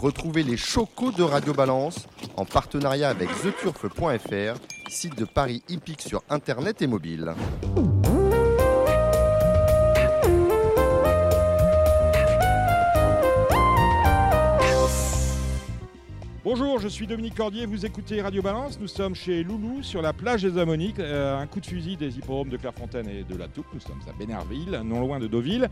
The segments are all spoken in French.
Retrouvez les chocos de Radio Balance en partenariat avec theturf.fr, site de Paris hippique sur internet et mobile. Bonjour, je suis Dominique Cordier, vous écoutez Radio Balance. Nous sommes chez Loulou sur la plage des Ammoniques, euh, un coup de fusil des hippodromes de Clairefontaine et de la Toupe. Nous sommes à Bénerville, non loin de Deauville.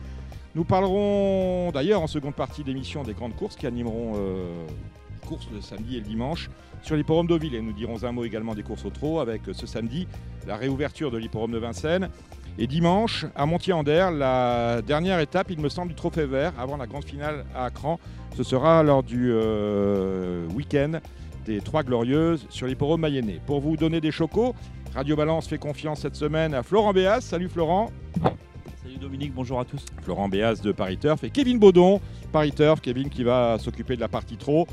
Nous parlerons d'ailleurs en seconde partie d'émission des grandes courses qui animeront euh, les courses le samedi et le dimanche sur l'hipporome Deauville. Et nous dirons un mot également des courses au trot avec euh, ce samedi la réouverture de l'hipporome de Vincennes. Et dimanche, à Montier-Ander, la dernière étape, il me semble, du Trophée Vert avant la grande finale à Accran. Ce sera lors du euh, week-end des Trois Glorieuses sur l'hipporome mayennais. Pour vous donner des chocos, Radio Balance fait confiance cette semaine à Florent Béas. Salut Florent. Salut Dominique, bonjour à tous. Florent Béas de Paris Turf et Kevin Baudon, Paris Turf. Kevin qui va s'occuper de la partie trop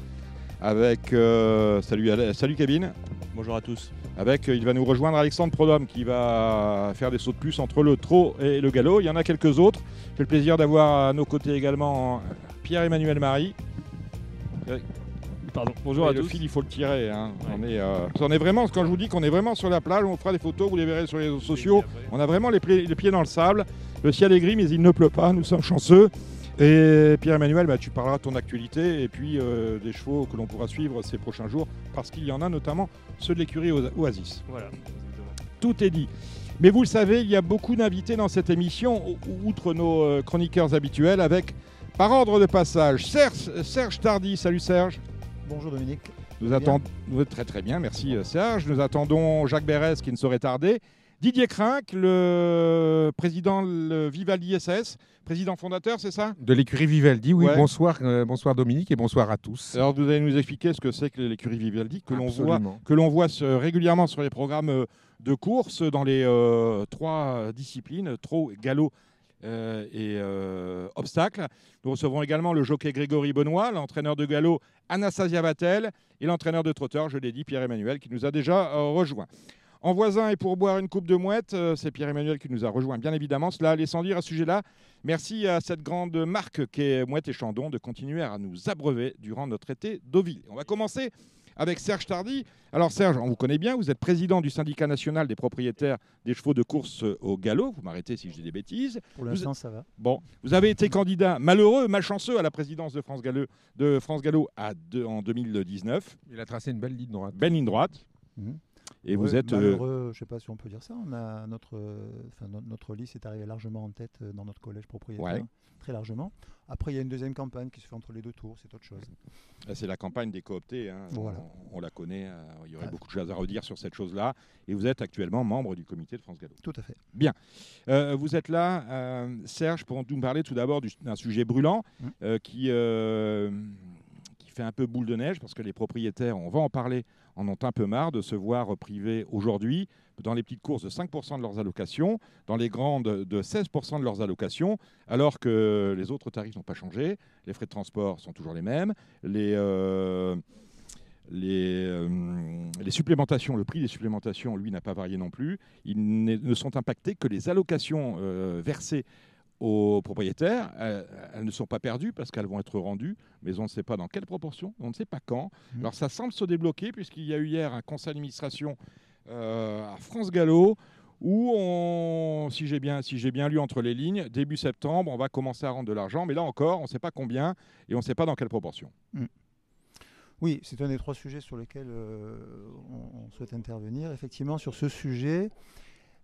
avec. euh, salut, Kevin. Bonjour à tous. Avec, euh, il va nous rejoindre Alexandre Prodhomme qui va faire des sauts de plus entre le trot et le galop. Il y en a quelques autres. J'ai le plaisir d'avoir à nos côtés également Pierre-Emmanuel Marie. Pardon. Bonjour à le tous. fil, il faut le tirer. hein. Ouais. On, est, euh, on est vraiment, quand je vous dis qu'on est vraiment sur la plage, on fera des photos, vous les verrez sur les réseaux sociaux. On a vraiment les, pieds dans le sable. Le ciel est gris, mais il ne pleut pas. Nous sommes chanceux. Et Pierre-Emmanuel, bah, tu parleras de ton actualité et puis euh, des chevaux que l'on pourra suivre ces prochains jours, parce qu'il y en a notamment ceux de l'écurie Oa- Oasis. Voilà. Tout est dit. Mais vous le savez, il y a beaucoup d'invités dans cette émission, ou- outre nos euh, chroniqueurs habituels, avec, par ordre de passage, Serge, Serge Tardy. Salut Serge. Bonjour Dominique. Nous attendons très très bien, merci euh, Serge. Nous attendons Jacques Bérès qui ne saurait tarder. Didier Crinck, le président de Vivaldi SS, président fondateur, c'est ça? De l'écurie Vivaldi, oui. Ouais. Bonsoir, euh, bonsoir Dominique et bonsoir à tous. Alors vous allez nous expliquer ce que c'est que l'écurie Vivaldi, que l'on voit, Absolument. que l'on voit se- régulièrement sur les programmes euh, de course dans les euh, trois disciplines, trot, galop euh, et euh, obstacle. Nous recevrons également le jockey Grégory Benoît, l'entraîneur de galop Anastasia Vatel et l'entraîneur de trotteur, je l'ai dit, Pierre-Emmanuel, qui nous a déjà euh, rejoint. En voisin et pour boire une coupe de mouette, c'est Pierre-Emmanuel qui nous a rejoint, bien évidemment. Cela allait sans dire à ce sujet-là. Merci à cette grande marque qu'est Mouette et Chandon de continuer à nous abreuver durant notre été Deauville. On va commencer avec Serge Tardy. Alors Serge, on vous connaît bien, vous êtes président du syndicat national des propriétaires des chevaux de course au galop. Vous m'arrêtez si je dis des bêtises. Pour l'instant, ça va. Bon, vous avez été candidat malheureux, malchanceux à la présidence de France Gallo, de France Gallo à deux- en 2019. Il a tracé une belle ligne droite. Belle ligne droite. Mhm. Et vous Ouais, êtes... euh, malheureux, je ne sais pas si on peut dire ça. On a notre, euh, no- notre liste est arrivée largement en tête euh, dans notre collège propriétaire, Ouais. très largement. Après, il y a une deuxième campagne qui se fait entre les deux tours, c'est autre chose. Là, C'est la campagne des cooptés. hein. Voilà. On, on la connaît. il y aurait Ah. beaucoup de choses à redire sur cette chose-là. Et vous êtes actuellement membre du comité de France Gallo. Tout à fait. Euh, vous êtes là, euh, Serge, pour nous parler tout d'abord du- d'un sujet brûlant Mm. euh, euh, qui fait un peu boule de neige parce que les propriétaires, on va en parler, en ont un peu marre de se voir privés aujourd'hui dans les petites courses de 5% de leurs allocations, dans les grandes de 16% de leurs allocations, alors que les autres tarifs n'ont pas changé, les frais de transport sont toujours les mêmes, les, euh, euh, supplémentations, le prix des supplémentations, lui, n'a pas varié non plus. Ils ne sont impactés que les allocations euh, versées aux propriétaires. Elles ne sont pas perdues parce qu'elles vont être rendues, mais on ne sait pas dans quelle proportion, on ne sait pas quand. Mhm. Alors ça semble se débloquer puisqu'il y a eu hier un conseil d'administration euh, à France Gallo où, on, si j'ai bien, si bien lu entre les lignes, début septembre, on va commencer à rendre de l'argent, mais là encore, on ne sait pas combien et on ne sait pas dans quelle proportion. Oui, c'est un des trois sujets sur lesquels euh, on, on souhaite intervenir. Effectivement, sur ce sujet,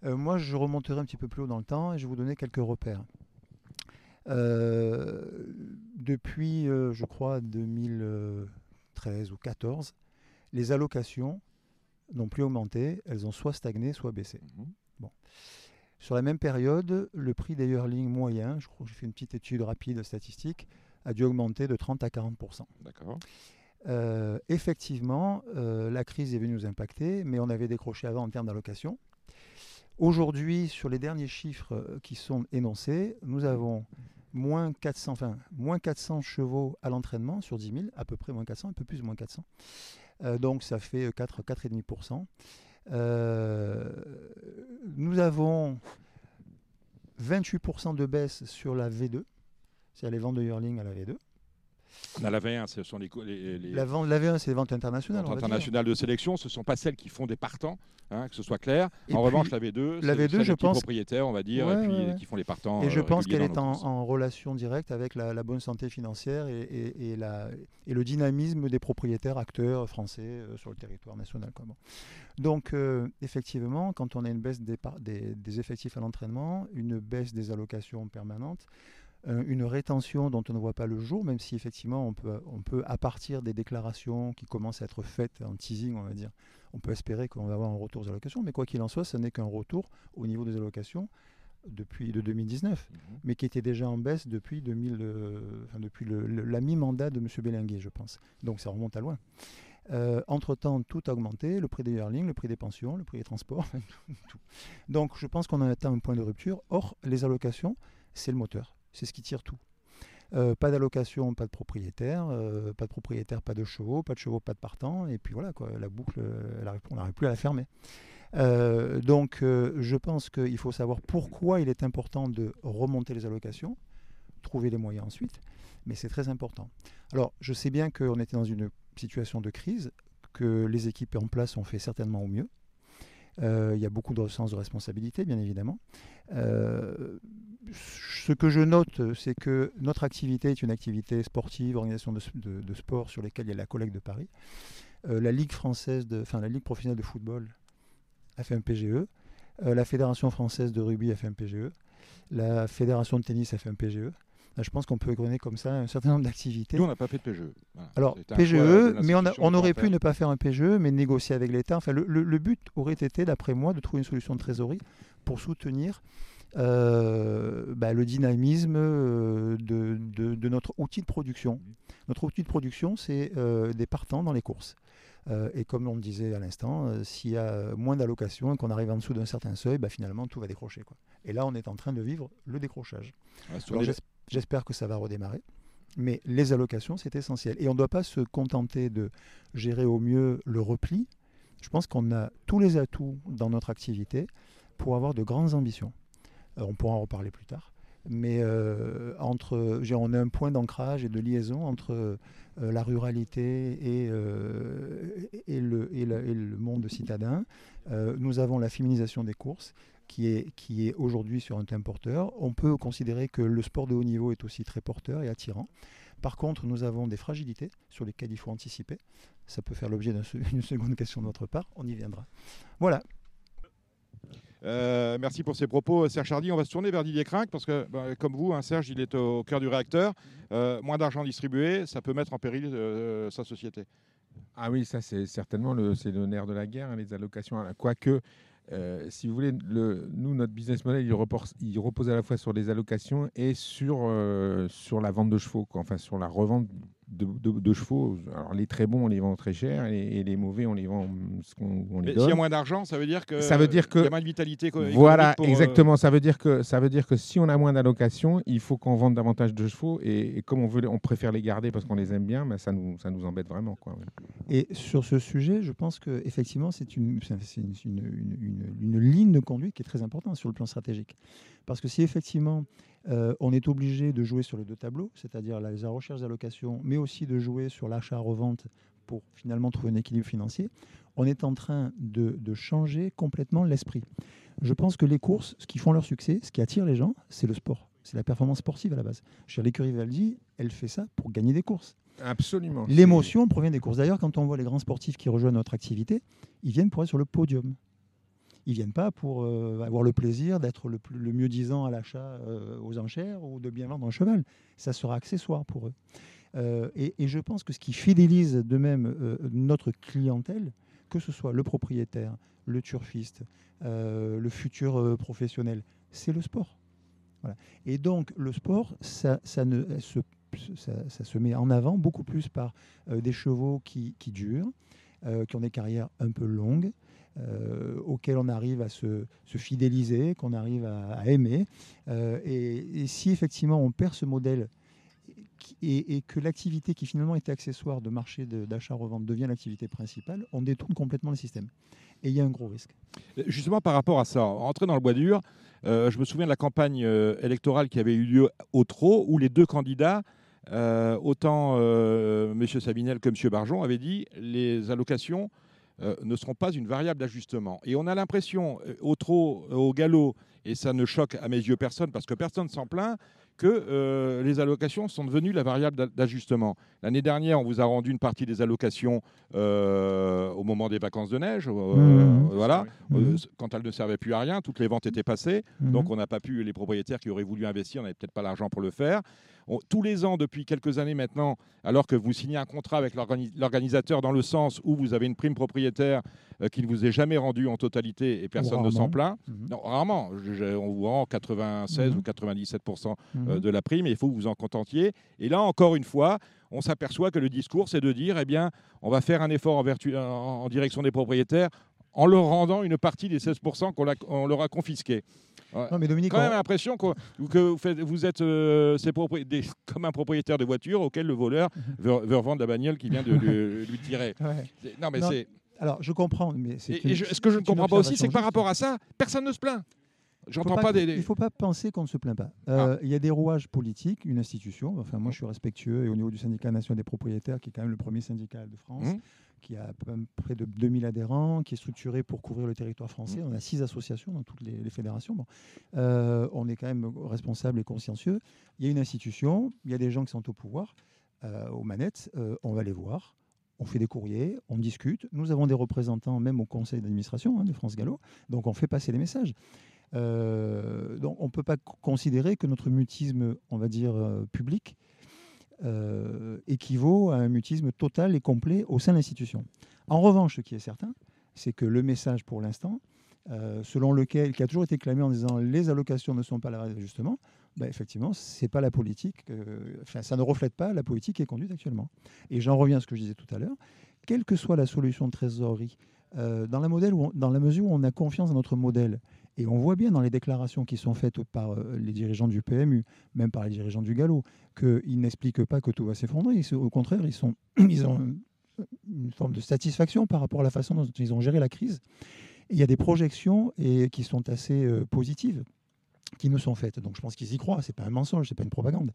euh, moi, je remonterai un petit peu plus haut dans le temps et je vais vous donner quelques repères. Euh, depuis, euh, je crois, 2013 ou 2014, les allocations n'ont plus augmenté, elles ont soit stagné, soit baissé. Sur la même période, le prix des yearlings moyen, je crois que j'ai fait une petite étude rapide statistique, a dû augmenter de 30 à 40 D'accord euh, effectivement, euh, la crise est venue nous impacter, mais on avait décroché avant en termes d'allocation. Aujourd'hui, sur les derniers chiffres euh, qui sont énoncés, nous avons moins 400, enfin, moins 400 chevaux à l'entraînement sur 10 000, à peu près moins 400, un peu plus moins 400. Euh, donc ça fait 4, 4,5%. Euh, nous avons 28% de baisse sur la V2, c'est-à-dire les ventes de yearling à la V2. On la V1, ce sont les, les, La, vente, la V1, c'est les ventes internationales. ventes internationales de sélection. Ce ne sont pas celles qui font des partants, hein, que ce soit clair. Et en puis, revanche, la V2, la c'est V2, celles je pense- propriétaires, on va dire, Ouais, et puis ouais, ouais. qui font les partants. Et je euh, pense qu'elle est dans en, relation directe avec la, la bonne santé financière et, et- et la- et le dynamisme des propriétaires acteurs français euh, sur le territoire national. quoi. Bon. Donc, euh, effectivement, quand on a une baisse des, par- des- des effectifs à l'entraînement, une baisse des allocations permanentes, une rétention dont on ne voit pas le jour, même si effectivement on peut, on peut, à partir des déclarations qui commencent à être faites en teasing, on va dire, on peut espérer qu'on va avoir un retour des allocations, mais quoi qu'il en soit, ce n'est qu'un retour au niveau des allocations depuis de 2019 Mhm. mais qui était déjà en baisse depuis, 2000, euh, enfin, depuis le- le- la mi-mandat de M. Bélinguer, je pense. Donc ça remonte à loin. Euh, Entre-temps, tout a augmenté, le prix des yearlings, le prix des pensions, le prix des transports, tout. Donc je pense qu'on a atteint un point de rupture. Or, les allocations, c'est le moteur, c'est ce qui tire tout. Euh, pas d'allocation, pas de propriétaire, euh, pas de propriétaire, pas de chevaux, pas de chevaux, pas de partant, et puis voilà, quoi, la boucle, on n'arrive plus à la fermer. Euh, donc je pense qu'il faut savoir pourquoi il est important de remonter les allocations, trouver les moyens ensuite, mais c'est très important. Alors je sais bien qu'on était dans une situation de crise, que les équipes en place ont fait certainement au mieux. Euh, il y a beaucoup de sens de responsabilité, bien évidemment. Euh, ce que je note, c'est que notre activité est une activité sportive, organisation de, sport sur lesquelles il y a la collecte de Paris. Euh, la Ligue française, enfin la Ligue professionnelle de football a fait un PGE. La Fédération française de rugby a fait un PGE. La Fédération de tennis a fait un PGE. Là, je pense qu'on peut donner comme ça un certain nombre d'activités. Nous, on n'a pas fait de PGE. Voilà. Alors, choix PGE, mais on, a- aurait pu ne pas faire un PGE, mais négocier avec l'État. Enfin, le, le- le but aurait été, d'après moi, de trouver une solution de trésorerie pour soutenir euh, bah, le dynamisme euh, de, de- de notre outil de production. Notre outil de production, c'est euh, des partants dans les courses. Euh, et comme on le disait à l'instant, euh, s'il y a moins d'allocations et qu'on arrive en dessous d'un certain seuil, bah, finalement, tout va décrocher. Quoi. Et là, on est en train de vivre le décrochage. Alors, J'espère que ça va redémarrer. Mais les allocations, c'est essentiel. Et on ne doit pas se contenter de gérer au mieux le repli. Je pense qu'on a tous les atouts dans notre activité pour avoir de grandes ambitions. Euh, on pourra en reparler plus tard. Mais euh, entre, on a un point d'ancrage et de liaison entre euh, la ruralité et, le, monde citadin. Nous avons la féminisation des courses qui est, qui est aujourd'hui sur un thème porteur. On peut considérer que le sport de haut niveau est aussi très porteur et attirant. Par contre, nous avons des fragilités sur lesquelles il faut anticiper. Ça peut faire l'objet d'une seconde question de notre part. On y viendra. Voilà. Euh, merci pour ces propos, Serge Hardy. On va se tourner vers Didier Crinck parce que, bah, comme vous, hein, Serge, il est au cœur du réacteur. Euh, moins d'argent distribué, ça peut mettre en péril euh, sa société. Ah oui, ça c'est certainement le, c'est le nerf de la guerre, hein, les allocations. Quoique, euh, si vous voulez, le, nous, notre business model, il repose, il repose à la fois sur les allocations et sur, euh, sur la vente de chevaux, enfin sur la revente de, de- de chevaux. Alors les très bons, on les vend très cher et, et les mauvais, on les vend ce qu'on on les Mais donne. s'il y a moins d'argent, ça veut dire que Ça veut dire que- y a moins de vitalité. Voilà, pour, euh, exactement. Ça veut dire que ça veut dire que si on a moins d'allocations, il faut qu'on vende davantage de chevaux et, et comme on veut, on préfère les garder parce qu'on les aime bien, ben ça nous ça nous embête vraiment quoi. ouais. Et sur ce sujet, je pense que effectivement, c'est une, c'est une, une- une- une- une ligne de conduite qui est très importante sur le plan stratégique. Parce que si effectivement euh, on est obligé de jouer sur les deux tableaux, c'est-à-dire la, la recherche d'allocation, mais aussi de jouer sur l'achat-revente pour finalement trouver un équilibre financier, on est en train de, de changer complètement l'esprit. Je pense que les courses, ce qui font leur succès, ce qui attire les gens, c'est le sport. C'est la performance sportive à la base. Dire, l'écurie Valdi, elle fait ça pour gagner des courses. Absolument. L'émotion provient des courses. D'ailleurs, quand on voit les grands sportifs qui rejoignent notre activité, ils viennent pour être sur le podium. Ils viennent pas pour euh, avoir le plaisir d'être le, le mieux disant à l'achat euh, aux enchères ou de bien vendre un cheval. Ça sera accessoire pour eux. Euh, et, je pense que ce qui fidélise de même notre clientèle, que ce soit le propriétaire, le turfiste, le futur professionnel, c'est le sport. Et donc le sport, ça, ne se met en avant beaucoup plus par des chevaux qui, durent, qui ont des carrières un peu longues, euh, auxquels on arrive à se, se fidéliser, qu'on arrive à, aimer. Euh, et, si effectivement on perd ce modèle et, que l'activité qui finalement était accessoire de marché d'achat-revente devient l'activité principale, on détourne complètement le système. Et il y a un gros risque. Justement, par rapport à ça, entrer dans le bois dur, euh, je me souviens de la campagne euh, électorale qui avait eu lieu au Trot, où les deux candidats euh, autant euh, M. Sabinel que M. Barjon avaient dit les allocations euh, ne seront pas une variable d'ajustement. Et on a l'impression, euh, au trot, euh, au galop, et ça ne choque à mes yeux personne, parce que personne s'en plaint, que euh, les allocations sont devenues la variable d'a- d'ajustement. L'année dernière, on vous a rendu une partie des allocations euh, au moment des vacances de neige, euh, Mhm. voilà, Mhm. Euh, quand elles ne servaient plus à rien, toutes les ventes étaient passées, donc on n'a pas pu, les propriétaires qui auraient voulu investir n'avaient peut-être pas l'argent pour le faire. On- tous les ans, depuis quelques années maintenant, alors que vous signez un contrat avec l'organi- l'organisateur dans le sens où vous avez une prime propriétaire qui ne vous est jamais rendue en totalité et personne ne s'en plaint, Mhm. non, rarement, Je- on vous rend 96 Mhm. ou 97% Mhm. euh, de la prime et il faut que vous en contentiez. Et là, encore une fois, on s'aperçoit que le discours, c'est de dire, eh bien, on va faire un effort en, vertu- en- en direction des propriétaires en leur rendant une partie des 16% qu'on leur a confisqués. Non, mais Dominique, quand même on- l'impression que vous, faites- vous êtes euh, ces propri- des- comme un propriétaire de voiture auquel le voleur veut, veut revendre la bagnole qui vient de lui, lui tirer. Ouais. Non, mais c'est. Alors, je comprends, mais c'est Et, une- et je- ce que je ne comprends pas aussi, c'est que par rapport à ça, personne ne se plaint. J'entends pas. Ah. des- Il ne faut pas penser qu'on ne se plaint pas. Euh, Il y a des rouages politiques, une institution. Enfin, moi, je suis respectueux et au niveau du syndicat national des propriétaires, qui est quand même le premier syndicat de France, Mhm. qui a près de 2000 adhérents, qui est structuré pour couvrir le territoire français. Mhm. On a six associations dans toutes les, les fédérations. Bon. Euh, on est quand même responsable et consciencieux. Il y a une institution, il y a des gens qui sont au pouvoir, euh, aux manettes. euh, on va les voir. On fait des courriers, on discute. Nous avons des représentants même au conseil d'administration hein, de France Gallo. Donc on fait passer les messages. Euh, donc on ne peut pas considérer que notre mutisme, on va dire, euh, public, euh, équivaut à un mutisme total et complet au sein de l'institution. En revanche, ce qui est certain, c'est que le message pour l'instant, selon lequel, qui a toujours été clamé en disant les allocations ne sont pas la variable ben, effectivement, c'est pas la politique, euh, ça ne reflète pas la politique qui est conduite actuellement. Et j'en reviens à ce que je disais tout à l'heure, quelle que soit la solution de trésorerie, euh, dans, la mesure où on a confiance dans notre modèle, et on voit bien dans les déclarations qui sont faites par euh, les dirigeants du PMU, même par les dirigeants du Gallo, qu'ils n'expliquent pas que tout va s'effondrer. Au contraire, ils, ont une forme de satisfaction par rapport à la façon dont ils ont géré la crise. Il y a des projections et, qui sont assez positives qui nous sont faites. Donc je pense qu'ils y croient. C'est pas un mensonge, c'est pas une propagande.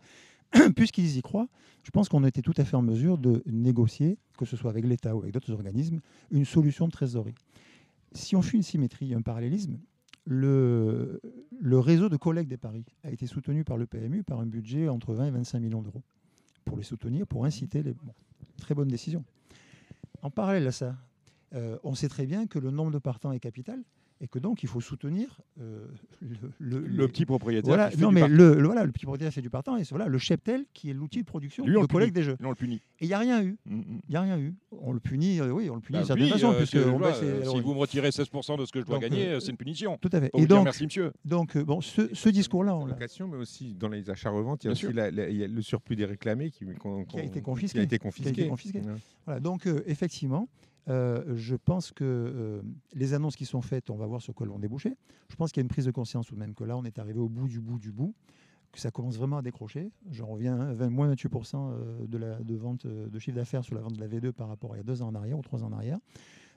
Puisqu'ils y croient, je pense qu'on était tout à fait en mesure de négocier, que ce soit avec l'État ou avec d'autres organismes, une solution de trésorerie. Si on fait une symétrie, un parallélisme, le, réseau de collecte des paris a été soutenu par le PMU par un budget entre 20 et 25 millions d'euros pour les soutenir, pour inciter les. très bonne décision. En parallèle à ça, euh, on sait très bien que le nombre de partants est capital et que donc il faut soutenir euh, le, le- Le les- petit propriétaire. Voilà, non, du mais le, le- voilà, le petit propriétaire fait du partant et c'est voilà, le cheptel qui est l'outil de production Lui, on de le punit. des jeux. Lui, on le punit. Et il n'y a rien eu. Mm, mm. Il n'y a rien eu. On le punit, euh, oui, on le punit Bah, d'une certaine oui, façon. euh, puisque c'est- on euh, si vous me retirez 16% de ce que je dois Donc, gagner, c'est une punition. Tout à fait. Et vous dire donc, merci, monsieur. donc euh, bon, ce, ce discours-là, on l'a- Location, mais aussi dans les achats-reventes, il y a aussi sûr. la- la- il y a le surplus des réclamés qui, a été confisqué. Qui a été Qui a été confisqué. confisqué. Ouais. Voilà, donc euh, effectivement, euh, je pense que euh, les annonces qui sont faites, on va voir sur quoi vont déboucher. Je pense qu'il y a une prise de conscience tout de même que là, on est arrivé au bout du bout du bout, que ça commence vraiment à décrocher. J'en reviens, hein, 20 moins 28% euh, de, la, de vente de chiffre d'affaires sur la vente de la V2 par rapport à il y a deux ans en arrière ou trois ans en arrière.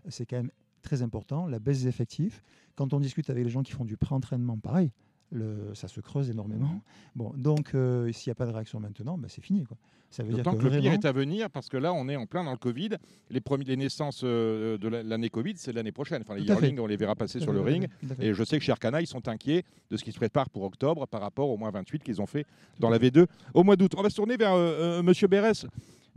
C'est quand même très important. La baisse des effectifs. Quand on discute avec les gens qui font du pré-entraînement, pareil. Le, ça se creuse énormément. Bon, donc, euh, s'il n'y a pas de réaction maintenant, ben, c'est fini. Quoi. Ça veut dire que, le pire est à venir parce que là, on est en plein dans le Covid. Les, premiers, les naissances euh, de la- l'année Covid, c'est l'année prochaine. Enfin, les yearlings, on les verra passer sur le ring. Et je sais que chez Arcana, ils sont inquiets de ce qui se prépare pour octobre par rapport au moins 28 qu'ils ont fait dans la V2 au mois d'août. On va se tourner vers euh, euh, Monsieur Bérès.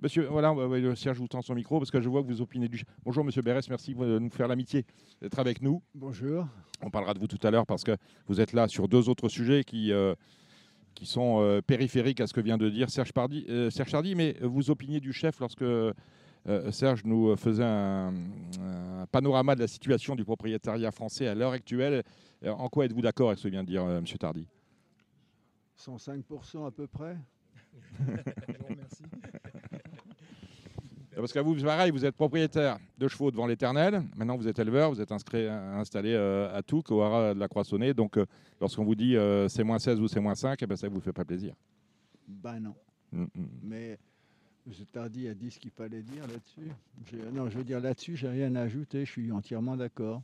Monsieur, voilà, Serge vous tend son micro parce que je vois que vous opinez du. Bonjour Monsieur Bérès, merci de nous faire l'amitié d'être avec nous. Bonjour. On parlera de vous tout à l'heure parce que vous êtes là sur deux autres sujets qui, euh, qui sont euh, périphériques à ce que vient de dire Serge, Pardy, euh, Serge Chardy. Mais vous opiniez du chef lorsque euh, Serge nous faisait un, un panorama de la situation du propriétariat français à l'heure actuelle. En quoi êtes-vous d'accord avec ce que vient de dire euh, Monsieur Tardy? 105% à peu près. Parce que vous, c'est pareil, vous êtes propriétaire de chevaux devant l'éternel. Maintenant, vous êtes éleveur, vous êtes inscrit, installé euh, à Touques, au haras de la Croissonnée. Donc, euh, lorsqu'on vous dit euh, c'est moins 16 ou c'est moins 5, eh ben, ça ne vous fait pas plaisir. Ben non. Mm, mm. Mais M. Tardy a dit ce qu'il fallait dire là-dessus. J'ai- Non, je veux dire là-dessus, j'ai rien à ajouter. Je suis entièrement d'accord.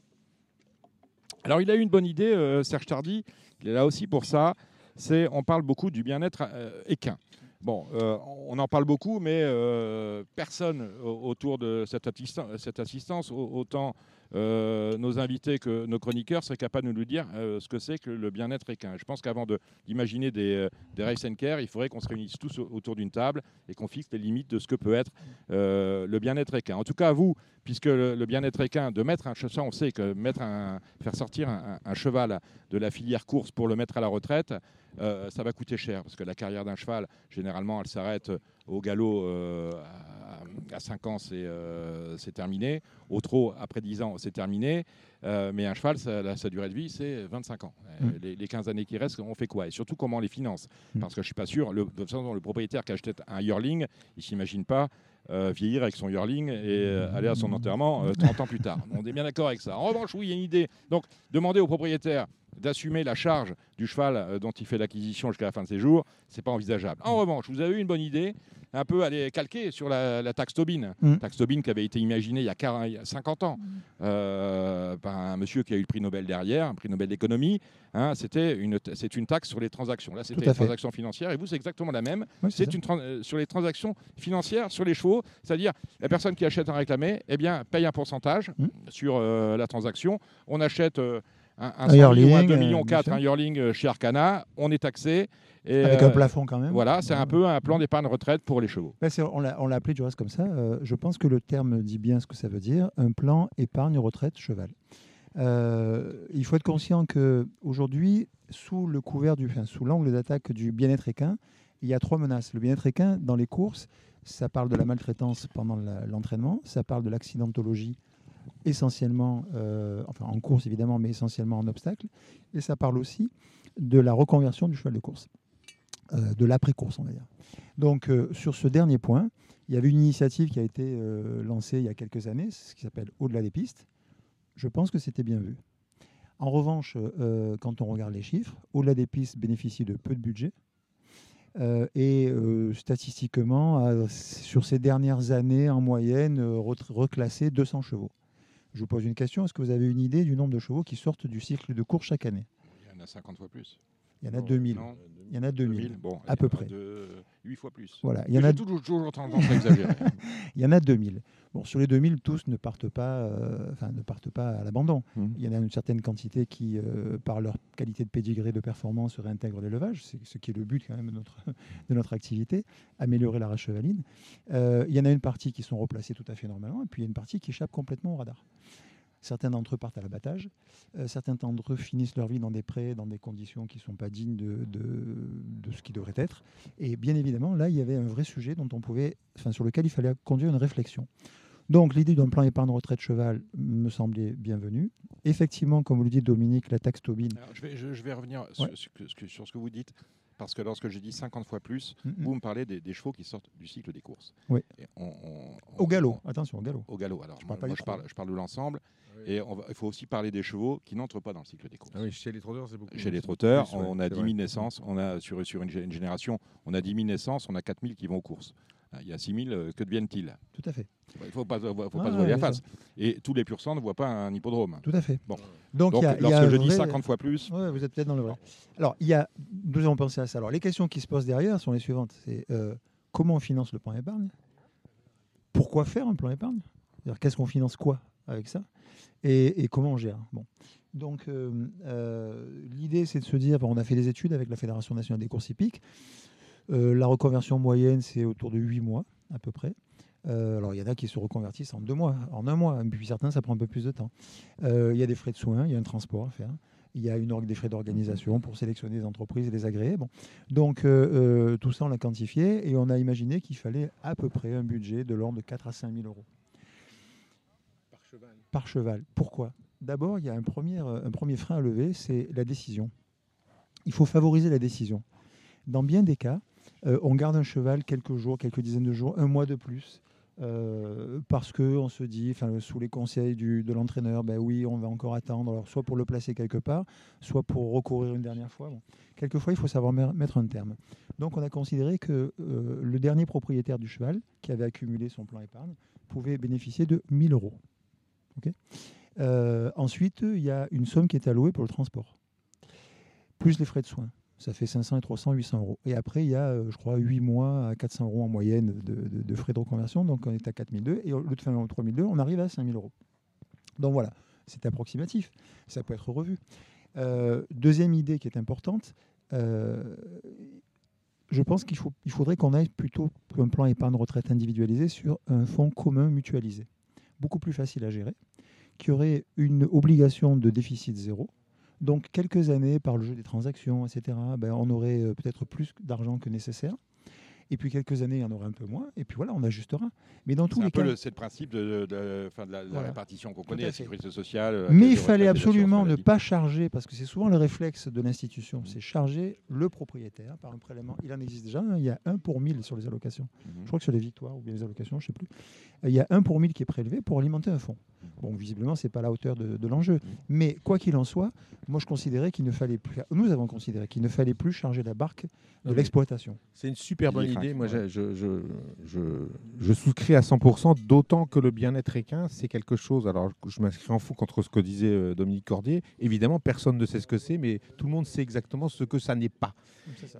Alors, il a eu une bonne idée, euh, Serge Tardy. Il est là aussi pour ça. C'est, on parle beaucoup du bien-être euh, équin. Bon, euh, on en parle beaucoup, mais euh, personne au- autour de cette, assistance, au- autant euh, nos invités que nos chroniqueurs, seraient capables de nous dire euh, ce que c'est que le bien-être équin. Je pense qu'avant d'imaginer des, euh, des race and care, il faudrait qu'on se réunisse tous au- autour d'une table et qu'on fixe les limites de ce que peut être le bien-être équin. En tout cas, vous, puisque le, bien-être équin, de mettre un ça, on sait que mettre un, faire sortir un, un- cheval de la filière course pour le mettre à la retraite, ça va coûter cher parce que la carrière d'un cheval, généralement, elle s'arrête au galop euh, à, à 5 ans, c'est euh, c'est terminé. Au trot, après 10 ans, c'est terminé. Euh, mais un cheval, ça- la- sa durée de vie, c'est 25 ans. Mm. Les, les 15 années qui restent, on fait quoi? Et surtout, comment on les finance? Mm. Parce que je ne suis pas sûr, le, de toute façon, le propriétaire qui achetait un yearling, il ne s'imagine pas euh, vieillir avec son yearling et euh, aller à son enterrement euh, 30 ans plus tard. On est bien d'accord avec ça. En revanche, oui, il y a une idée. Donc, demander au propriétaire d'assumer la charge du cheval euh, dont il fait l'acquisition jusqu'à la fin de ses jours, c'est pas envisageable. En revanche, vous avez eu une bonne idée, un peu aller calquer sur la, la taxe Tobin. Mm. Taxe Tobin qui avait été imaginée il y a 40 il y a 50 ans euh, par un monsieur qui a eu le prix Nobel derrière, un prix Nobel d'économie. Hein, C'était une, c'est une taxe sur les transactions. Là, c'était les transactions financières. Et vous, c'est exactement la même. C'est une euh, sur les transactions financières, sur les chevaux, c'est-à-dire la personne qui achète un réclamé, eh bien, paye un pourcentage Mm. sur euh, la transaction. On achète un, un 100 Un millions, yearling, un 2 euh, millions bien 4, sûr. un yearling euh, chez Arcana, on est taxé. Et, Avec euh, un plafond quand même. Voilà, c'est un peu un plan d'épargne retraite pour les chevaux. On l'a appelé du reste comme ça. Euh, je pense que le terme dit bien ce que ça veut dire. Un plan épargne retraite cheval. Euh, il faut être conscient que aujourd'hui, sous le couvert du, enfin, sous l'angle d'attaque du bien-être équin, il y a trois menaces. Le bien-être équin dans les courses, ça parle de la maltraitance pendant l'entraînement, ça parle de l'accidentologie essentiellement, euh, en course évidemment, mais essentiellement en obstacle, et ça parle aussi de la reconversion du cheval de course, euh, de l'après-course on va dire. Donc euh, sur ce dernier point, il y avait une initiative qui a été lancée il y a quelques années, ce qui s'appelle Au-delà des pistes. Je pense que c'était bien vu. En revanche, quand on regarde les chiffres, Au-delà des pistes bénéficie de peu de budget. et statistiquement, sur ces dernières années, en moyenne, reclassé 200 chevaux. Je vous pose une question, est-ce que vous avez une idée du nombre de chevaux qui sortent du cycle de course chaque année? Il y en a 50 fois plus. Il y en a 2000. Non, Il y en a 2000. Bon, à peu près. 8 fois plus. Voilà, il y en a toujours, toujours tendance à exagérer. Il y en a 2000. Bon, sur les 2000, tous ne partent pas, euh, enfin, ne partent pas à l'abandon. Mhm. Il y en a une certaine quantité qui, euh, par leur qualité de pédigré de performance, réintègrent l'élevage, c'est ce qui est le but quand même de notre, de notre activité, améliorer la race chevaline. Euh, il y en a une partie qui sont replacées tout à fait normalement, et puis il y a une partie qui échappe complètement au radar. Certains d'entre eux partent à l'abattage, euh, certains d'entre eux finissent leur vie dans des prés, dans des conditions qui ne sont pas dignes de, de- de ce qui devrait être. Et bien évidemment, là, il y avait un vrai sujet dont on pouvait, enfin, sur lequel il fallait conduire une réflexion. Donc l'idée d'un plan épargne retraite cheval me semblait bienvenue. Effectivement, comme vous le dites Dominique, la taxe Tobin, Alors, je, vais, je- je vais revenir sur, Ouais. sur ce que- sur ce que vous dites, parce que lorsque j'ai dit 50 fois plus, Mm, mm. vous me parlez des, des chevaux qui sortent du cycle des courses. Oui. Et on- on- on- au galop, on- attention, au galop. au galop. Alors, Je moi, parle pas moi, parle, je parle de l'ensemble. Et on va- il faut aussi parler des chevaux qui n'entrent pas dans le cycle des courses. Ah oui, chez les trotteurs, c'est beaucoup. Chez les plus, trotteurs, ouais, on a c'est 10 vrai. 000 naissances. On a, sur, sur une, gé- une génération, on a 10 000 naissances, on a 4 000 qui vont aux courses. Ah, Il y a 6 000, euh, que deviennent-ils? Tout à fait. Il ne faut pas, faut pas Ah, se voiler la face. Et tous les pur ne voient pas un hippodrome. Tout à fait. Bon. Donc, Donc, y a, il y a lorsque je dis vrai- 50 fois plus, vous êtes peut-être dans le vrai. Alors, il y a, nous avons pensé à ça. Alors, les questions qui se posent derrière sont les suivantes. C'est euh, comment on finance le plan épargne? Pourquoi faire un plan épargne? C'est-à-dire, Qu'est-ce qu'on finance quoi? Avec ça et, comment on gère? Bon. Donc, euh, euh, l'idée, c'est de se dire, on a fait des études avec la Fédération nationale des courses hippiques. Euh, la reconversion moyenne, c'est autour de 8 mois, à peu près. Alors, il y en a qui se reconvertissent en deux mois, en un mois, puis certains, ça prend un peu plus de temps. Il y a des frais de soins, il y a un transport à faire. Il y a une des frais d'organisation pour sélectionner des entreprises et les agréer. Donc tout ça, on l'a quantifié et on a imaginé qu'il fallait à peu près un budget de l'ordre de 4 à 5 000 euros. Cheval. Pourquoi? D'abord, il y a un premier, euh, un premier frein à lever, c'est la décision. Il faut favoriser la décision. Dans bien des cas, euh, on garde un cheval quelques jours, quelques dizaines de jours, un mois de plus, euh, parce qu'on se dit, sous les conseils de l'entraîneur, ben oui, on va encore attendre, alors, soit pour le placer quelque part, soit pour recourir une dernière fois. Quelquefois, il faut savoir mettre un terme. Donc, on a considéré que euh, le dernier propriétaire du cheval, qui avait accumulé son plan épargne, pouvait bénéficier de 1000 euros. Euh, ensuite, il y a une somme qui est allouée pour le transport, plus les frais de soins. Ça fait 500 et 300, 800 euros. Et après, il y a, euh, je crois, 8 mois à 400 euros en moyenne de, frais de reconversion. Donc, on est à 4002. Et au lieu de faire 3002, on arrive à 5000 euros. Donc, voilà, c'est approximatif. Ça peut être revu. Euh, deuxième idée qui est importante, je pense qu'il faut, il faudrait qu'on aille plutôt un plan épargne retraite individualisé sur un fonds commun mutualisé. Beaucoup plus facile à gérer, qui aurait une obligation de déficit zéro. Donc, quelques années par le jeu des transactions, etc., ben, on aurait euh, peut-être plus d'argent que nécessaire. Et puis, quelques années, il y en aurait un peu moins. Et puis voilà, on ajustera. Mais dans tous C'est un les peu cas. le, c'est le principe de, de- enfin, de la, répartition qu'on connaît, la sécurité sociale. la Mais il fallait absolument ne pas charger, parce que c'est souvent le réflexe de l'institution, Mhm. c'est charger le propriétaire par un prélèvement. Il en existe déjà, un, il y a un pour 1000 sur les allocations. Mhm. Je crois que sur les victoires ou bien les allocations, je ne sais plus. Euh, Il y a un pour 1000 qui est prélevé pour alimenter un fonds. Bon, visiblement, ce n'est pas à la hauteur de, de l'enjeu. Mais quoi qu'il en soit, moi, je considérais qu'il ne fallait plus, nous avons considéré qu'il ne fallait plus charger la barque de l'exploitation. C'est une super bonne idée. Moi, ouais. je, je, je, je- je souscris à 100%, d'autant que le bien-être équin, c'est quelque chose. Alors, je m'inscris en fou contre ce que disait euh, Dominique Cordier. Évidemment, personne ne sait ce que c'est, mais tout le monde sait exactement ce que ça n'est pas.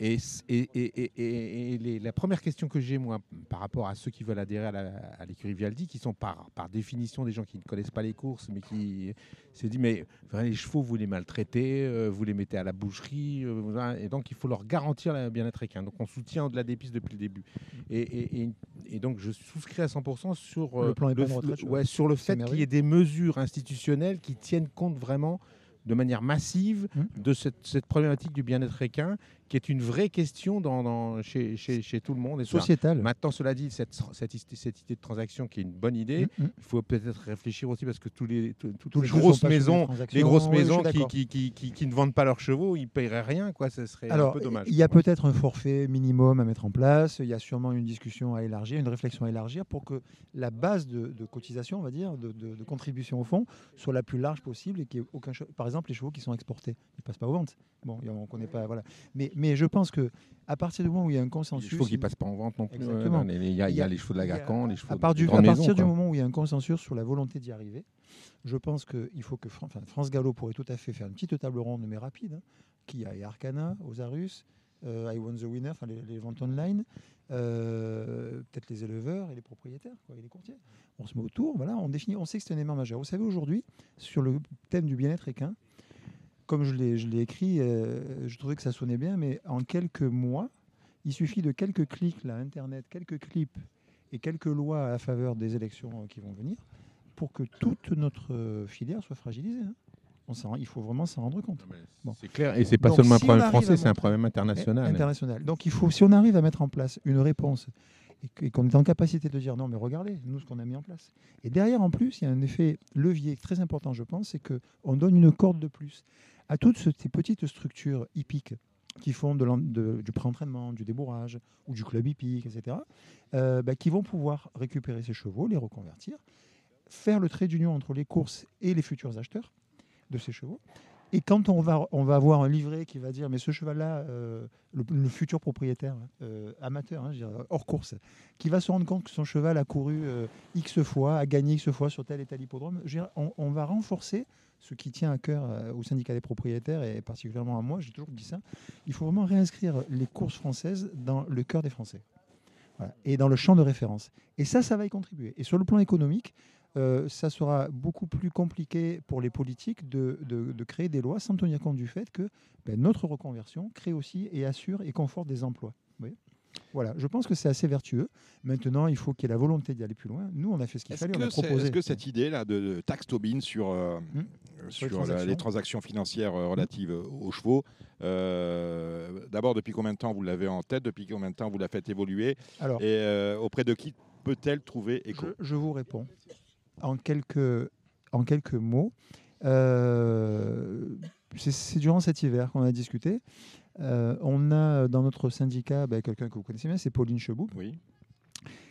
Et, et, et- et- et- et les- la première question que j'ai, moi, par rapport à ceux qui veulent adhérer à l'écurie Vialdi, qui sont par, par définition des gens qui ne connaissent pas les courses, mais qui s'est dit, mais enfin, les chevaux, vous les maltraitez, euh, vous les mettez à la boucherie, euh, et donc il faut leur garantir le bien-être équin. Donc on soutient au-delà des pistes depuis le début. Et, et- et- et donc je souscris à 100% sur, Le plan retraite, ouais, sur le fait qu'il y ait des mesures institutionnelles qui tiennent compte vraiment de manière massive Mm. de cette, cette problématique du bien-être équin, qui est une vraie question dans, dans- chez, chez- chez tout le monde. Et ça- Sociétal. Maintenant, cela dit, cette, cette, idée- cette idée de transaction qui est une bonne idée, Mm, mm. il faut peut-être réfléchir aussi parce que tous les, tout- toutes Tous les les grosses maisons, les grosses Oui, maisons qui, d'accord. qui, qui, qui- qui ne vendent pas leurs chevaux, ils paieraient rien, quoi. Ce serait un peu dommage. il y a peut-être un forfait minimum à mettre en place. Il y a sûrement une discussion à élargir, une réflexion à élargir pour que la base de, de cotisation, on va dire, de, de- de contribution au fond, soit la plus large possible et qu'il n'y ait aucun. Par exemple, les chevaux qui sont exportés, ils passent pas aux ventes. Bon, on connaît pas, voilà. Mais, mais je pense que à partir du moment où il y a un les consensus, chevaux qui passent pas en vente non plus. Exactement. les- les- Il y, a- il y a a- les chevaux de la a- Garcan, les chevaux à, part de du- à partir du moment où il y a un consensus sur la volonté d'y arriver, je pense qu'il faut que Fran- enfin, France Gallo pourrait tout à fait faire une petite table ronde, mais rapide, hein, qui a et Arcana, Osarus, euh, I Want the Winner, enfin les, les ventes online, euh, peut-être les éleveurs et les propriétaires, quoi, et les courtiers. On se met autour, voilà, on définit, on sait que c'est un élément majeur. Vous savez, aujourd'hui, sur le thème du bien-être équin, comme je l'ai écrit, euh, je trouvais que ça sonnait bien, mais en quelques mois, il suffit de quelques clics là, Internet, quelques clips et quelques lois à la faveur des élections euh, qui vont venir pour que toute notre euh, filière soit fragilisée. hein. On il faut vraiment s'en rendre compte. Bon. C'est clair, et c'est pas Donc, seulement un si problème français, c'est un problème international. International. Donc il faut, si on arrive à mettre en place une réponse et qu'on est en capacité de dire non, mais regardez, nous, ce qu'on a mis en place. Et derrière, en plus, il y a un effet levier très important, je pense, c'est qu'on donne une corde de plus à toutes ce- ces petites structures hippiques qui font du pré-entraînement, du débourrage ou du club hippique, etc., euh, bah, qui vont pouvoir récupérer ces chevaux, les reconvertir, faire le trait d'union entre les courses et les futurs acheteurs de ces chevaux. Et quand on va, on va avoir un livret qui va dire, mais ce cheval-là, euh, le, futur propriétaire, euh, amateur, hein, hors course, qui va se rendre compte que son cheval a couru euh, X fois, a gagné X fois sur tel et tel hippodrome, on, va renforcer ce qui tient à cœur au syndicat des propriétaires et particulièrement à moi, j'ai toujours dit ça, il faut vraiment réinscrire les courses françaises dans le cœur des Français. Et dans le champ de référence. Et ça, ça va y contribuer. Et sur le plan économique, euh, ça sera beaucoup plus compliqué pour les politiques de, de- de créer des lois sans tenir compte du fait que ben, notre reconversion crée aussi et assure et conforte des emplois. Voyez? Voilà, je pense que c'est assez vertueux. Maintenant, il faut qu'il y ait la volonté d'y aller plus loin. Nous, on a fait ce qu'il fallait, on a proposé. est-ce que cette idée-là de, de taxe Tobin sur, euh, euh, Sur les la- transactions. les transactions financières euh, relatives aux chevaux, euh, d'abord, depuis combien de temps vous l'avez en tête? Depuis combien de temps vous la faites évoluer? Alors, Et euh, auprès de qui peut-elle trouver écho? Je, je vous réponds en quelques, en quelques mots. Euh, c'est- durant cet hiver qu'on a discuté. Euh, on a dans notre syndicat ben, quelqu'un que vous connaissez bien, c'est Pauline Chebout, Oui,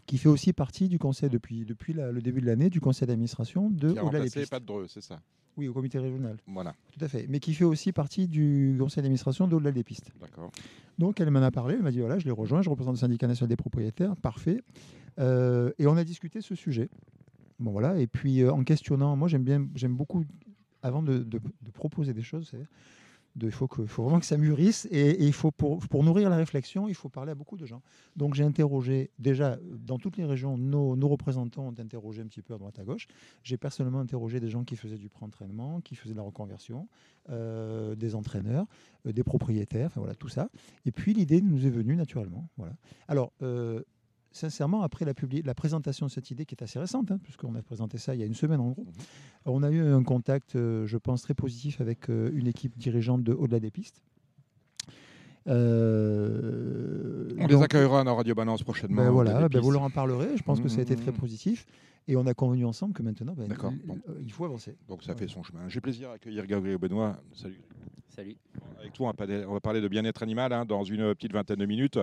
qui fait aussi partie du conseil depuis, depuis la- le début de l'année du conseil d'administration de qui a des pistes. Pat Dreux, c'est ça? Oui, au comité régional, Voilà, tout à fait. Mais qui fait aussi partie du conseil d'administration d'Au-delà des pistes. d'accord. Donc elle m'en a parlé, elle m'a dit voilà, je l'ai rejoint, je représente le syndicat national des propriétaires, parfait. Euh, et on a discuté ce sujet. Bon voilà, et puis euh, en questionnant, moi j'aime bien, j'aime beaucoup, avant de, proposer des choses, il faut, vraiment que ça mûrisse et, il faut pour, nourrir la réflexion, il faut parler à beaucoup de gens. Donc j'ai interrogé déjà dans toutes les régions, nos, représentants ont interrogé un petit peu à droite à gauche. J'ai personnellement interrogé des gens qui faisaient du pré-entraînement, qui faisaient de la reconversion, euh, des entraîneurs, euh, des propriétaires, enfin voilà tout ça. Et puis l'idée nous est venue naturellement. Voilà. Alors sincèrement, après la, présentation de cette idée qui est assez récente, hein, puisqu'on a présenté ça il y a une semaine en gros, on a eu un contact, euh, je pense, très positif avec euh, une équipe dirigeante de Au-delà des pistes. Euh, On les accueillera dans Radio Balance prochainement. ben voilà, ben vous leur en parlerez. Je pense que ça a été très Mmh. positif. Et on a convenu ensemble que maintenant, ben, D'accord, il, bon. euh, il faut avancer. Donc ça fait son chemin. J'ai plaisir à accueillir Gabriel Benoît. Salut. Salut. Avec toi, on va parler, on va parler de bien-être animal hein, dans une petite vingtaine de minutes.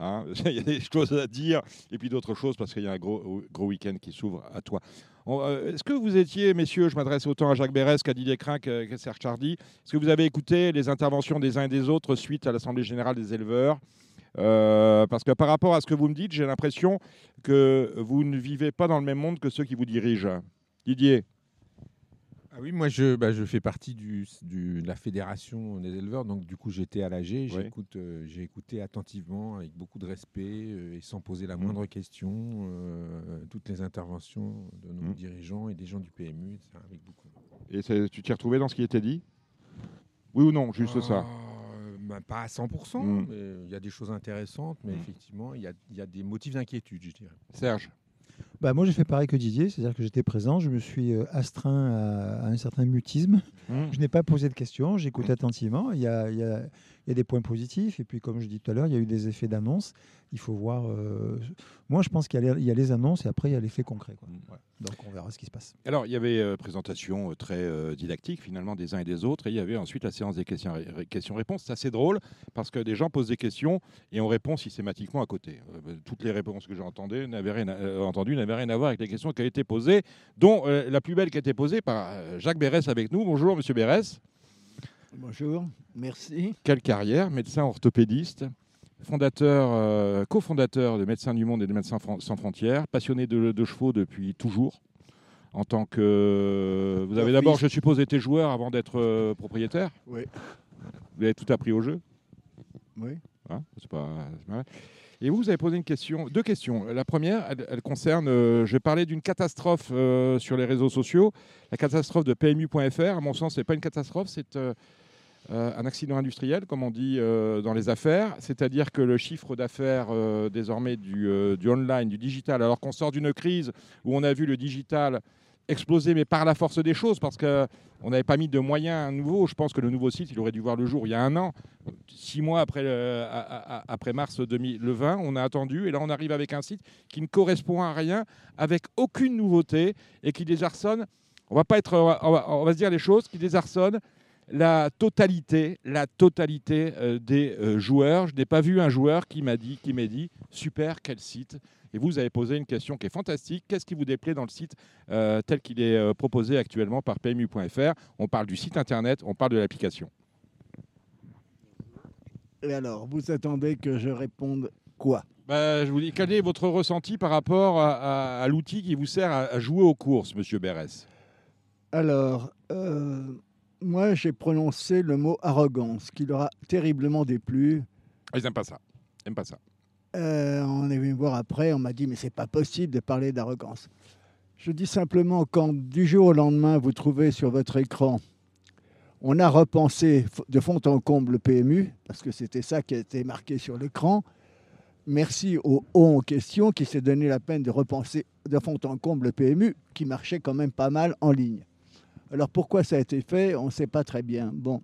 hein. Il y a des choses à dire et puis d'autres choses parce qu'il y a un gros, gros week-end qui s'ouvre à toi. Euh, Est-ce que vous étiez, messieurs, je m'adresse autant à Jacques Bérès qu'à Didier Crin qu'à Serge Chardy, est-ce que vous avez écouté les interventions des uns et des autres suite à l'Assemblée générale des éleveurs? Euh, parce que par rapport à ce que vous me dites, j'ai l'impression que vous ne vivez pas dans le même monde que ceux qui vous dirigent. Didier, Ah oui, moi je, bah, je fais partie du, du- de la fédération des éleveurs, donc du coup j'étais à l'AG, Oui. j'écoute, euh, j'ai écouté attentivement, avec beaucoup de respect euh, et sans poser la moindre question, euh, toutes les interventions de nos Mm. dirigeants et des gens du PMU, etc., avec beaucoup. et tu t'y retrouvé dans ce qui était dit? Oui ou non, juste ça? Euh, bah, Pas à 100%, Mm. mais il y a des choses intéressantes, mais effectivement il y a, il y a des motifs d'inquiétude, je dirais. Serge? Bah, moi, j'ai fait pareil que Didier, c'est-à-dire que j'étais présent, je me suis euh, astreint à, à un certain mutisme. Je n'ai pas posé de questions, j'écoute attentivement. Il y, a, il, y a, il y a des points positifs, et puis comme je dis tout à l'heure, il y a eu des effets d'annonce. Il faut voir. euh, Moi, je pense qu'il y, a les- il y a les annonces et après, il y a l'effet concret. quoi. Mm. Voilà. Donc, on verra ce qui se passe. Alors, il y avait euh, présentation euh, très didactique finalement des uns et des autres, et il y avait ensuite la séance des questions- ré- questions-réponses. C'est assez drôle parce que des gens posent des questions et on répond systématiquement à côté. Toutes les réponses que j'ai entendues n'avaient rien, à- n'avaient rien à voir avec les questions qui avaient été posées, dont euh, la plus belle qui a été posée par euh, Jacques Bérès avec nous. Bonjour, Monsieur Bérès. Bonjour, merci. Quelle carrière, médecin orthopédiste, fondateur, euh, cofondateur de Médecins du Monde et de Médecins sans frontières, passionné de, de chevaux depuis toujours. En tant que, vous avez d'abord, je suppose, été joueur avant d'être euh, propriétaire? Oui. Vous avez tout appris au jeu? Oui. Hein, pas, c'est pas mal. Et vous, vous avez posé une question, deux questions. La première, elle, concerne, euh, je vais parler d'une catastrophe euh, sur les réseaux sociaux, la catastrophe de PMU.fr. À mon sens, ce n'est pas une catastrophe, c'est euh, euh, un accident industriel, comme on dit dans les affaires. C'est-à-dire que le chiffre d'affaires désormais du online, du digital, alors qu'on sort d'une crise où on a vu le digital exploser, mais par la force des choses, parce qu'on n'avait pas mis de moyens nouveaux. Je pense que le nouveau site, il aurait dû voir le jour il y a un an, six mois après, a- après mars 2020. On a attendu, et là on arrive avec un site qui ne correspond à rien, avec aucune nouveauté, et qui désarçonne, on va pas être, on va se dire les choses, qui désarçonne la totalité, la totalité euh, des euh, joueurs. Je n'ai pas vu un joueur qui m'a dit, qui m'a dit, super, quel site. Et vous avez posé une question qui est fantastique. Qu'est-ce qui vous déplaît dans le site euh, tel qu'il est euh, proposé actuellement par PMU.fr On parle du site internet, on parle de l'application. Et alors, vous attendez que je réponde quoi? Bah, je vous dis, quel est votre ressenti par rapport à, à- à l'outil qui vous sert à, à jouer aux courses, Monsieur Bérès? Alors, euh, moi, j'ai prononcé le mot arrogance, qui leur a terriblement déplu. Ah, Ils n'aiment pas ça. Ils n'aiment pas ça. Euh, on est venu me voir après, on m'a dit mais c'est pas possible de parler d'arrogance. Je dis simplement quand du jour au lendemain vous trouvez sur votre écran, on a repensé de fond en comble le PMU parce que c'était ça qui a été marqué sur l'écran. Merci au haut en question qui s'est donné la peine de repenser de fond en comble le PMU qui marchait quand même pas mal en ligne. Alors pourquoi ça a été fait? On ne sait pas très bien. Bon,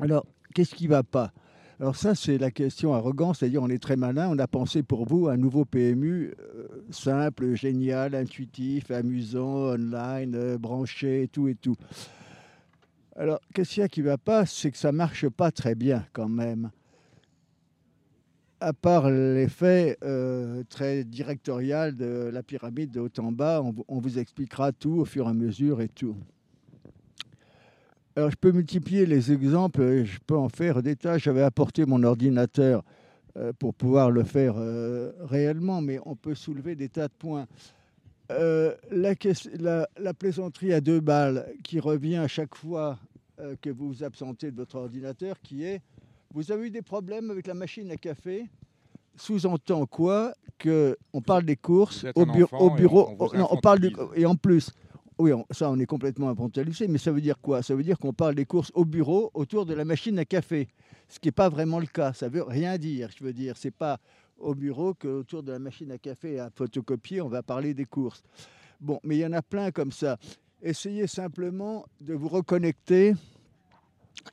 alors qu'est-ce qui ne va pas? Alors ça, c'est la question arrogante, c'est-à-dire on est très malin, on a pensé pour vous un nouveau PMU euh, simple, génial, intuitif, amusant, online, euh, branché, tout et tout. Alors, qu'est-ce qu'il y a qui ne va pas? C'est que ça ne marche pas très bien quand même. À part l'effet euh, très directorial de la pyramide de haut en bas, on vous expliquera tout au fur et à mesure et tout. Alors, je peux multiplier les exemples, et je peux en faire des tas. J'avais apporté mon ordinateur euh, pour pouvoir le faire euh, réellement, mais on peut soulever des tas de points. Euh, la, ques- la- la plaisanterie à deux balles qui revient à chaque fois que vous vous absentez de votre ordinateur, qui est vous avez eu des problèmes avec la machine à café? Sous-entend quoi Que on parle des courses au, bu- au bureau. on- on vous non, on parle du, et en plus, oui, on- ça on est complètement infantilisé, mais ça veut dire quoi? Ça veut dire qu'on parle des courses au bureau autour de la machine à café, ce qui n'est pas vraiment le cas. Ça veut rien dire. Je veux dire, c'est pas au bureau qu'autour de la machine à café à photocopier, on va parler des courses. Bon, mais il y en a plein comme ça. Essayez simplement de vous reconnecter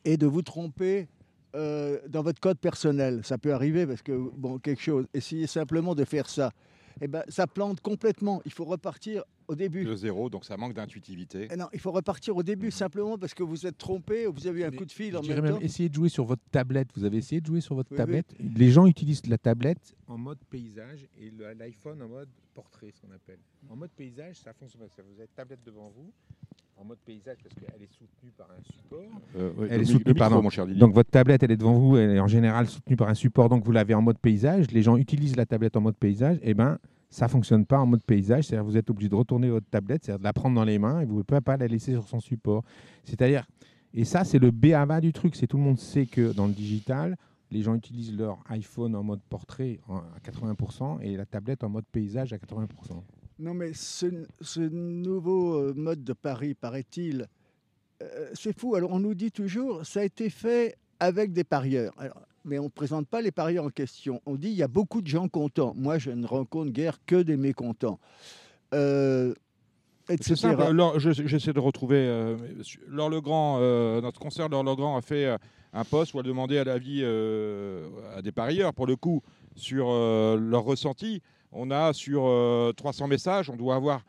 et de vous tromper euh, dans votre code personnel. Ça peut arriver parce que, bon, quelque chose. Essayez simplement de faire ça. Eh ben, ça plante complètement. Il faut repartir au début. De zéro, donc ça manque d'intuitivité. Eh non, il faut repartir au début simplement parce que vous êtes trompé ou vous avez eu un Mais coup de fil Je en dirais même temps. essayer de jouer sur votre tablette. Vous avez essayé de jouer sur votre Oui, oui. tablette? Les gens utilisent la tablette en mode paysage et le- l'iPhone en mode portrait, ce qu'on appelle. En mode paysage, ça fonctionne. Vous avez la tablette devant vous, en mode paysage parce qu'elle est soutenue par un support. Euh, ouais, Elle le est soutenue, le pardon. mon cher Didier. Donc votre tablette, elle est devant vous, elle est en général soutenue par un support, donc vous l'avez en mode paysage. Les gens utilisent la tablette en mode paysage, et ben ça fonctionne pas en mode paysage, c'est-à-dire vous êtes obligé de retourner votre tablette, c'est-à-dire de la prendre dans les mains et vous ne pouvez pas la laisser sur son support. C'est-à-dire, et ça c'est le B.A.B.A. du truc, c'est tout le monde sait que dans le digital, les gens utilisent leur iPhone en mode portrait à 80% et la tablette en mode paysage à 80%. Non, mais ce, nouveau euh, mode de Paris, paraît-il, euh, c'est fou. Alors, on nous dit toujours, ça a été fait avec des parieurs. Alors, mais on ne présente pas les parieurs en question. On dit, il y a beaucoup de gens contents. Moi, je ne rencontre guère que des mécontents. Euh, etc. J'essaie de retrouver. euh, Laure Legrand, euh, notre concert Laure Legrand a fait euh, un post où elle demandait à l'avis à des parieurs, pour le coup, sur leur ressenti. On a sur euh, 300 messages, on doit avoir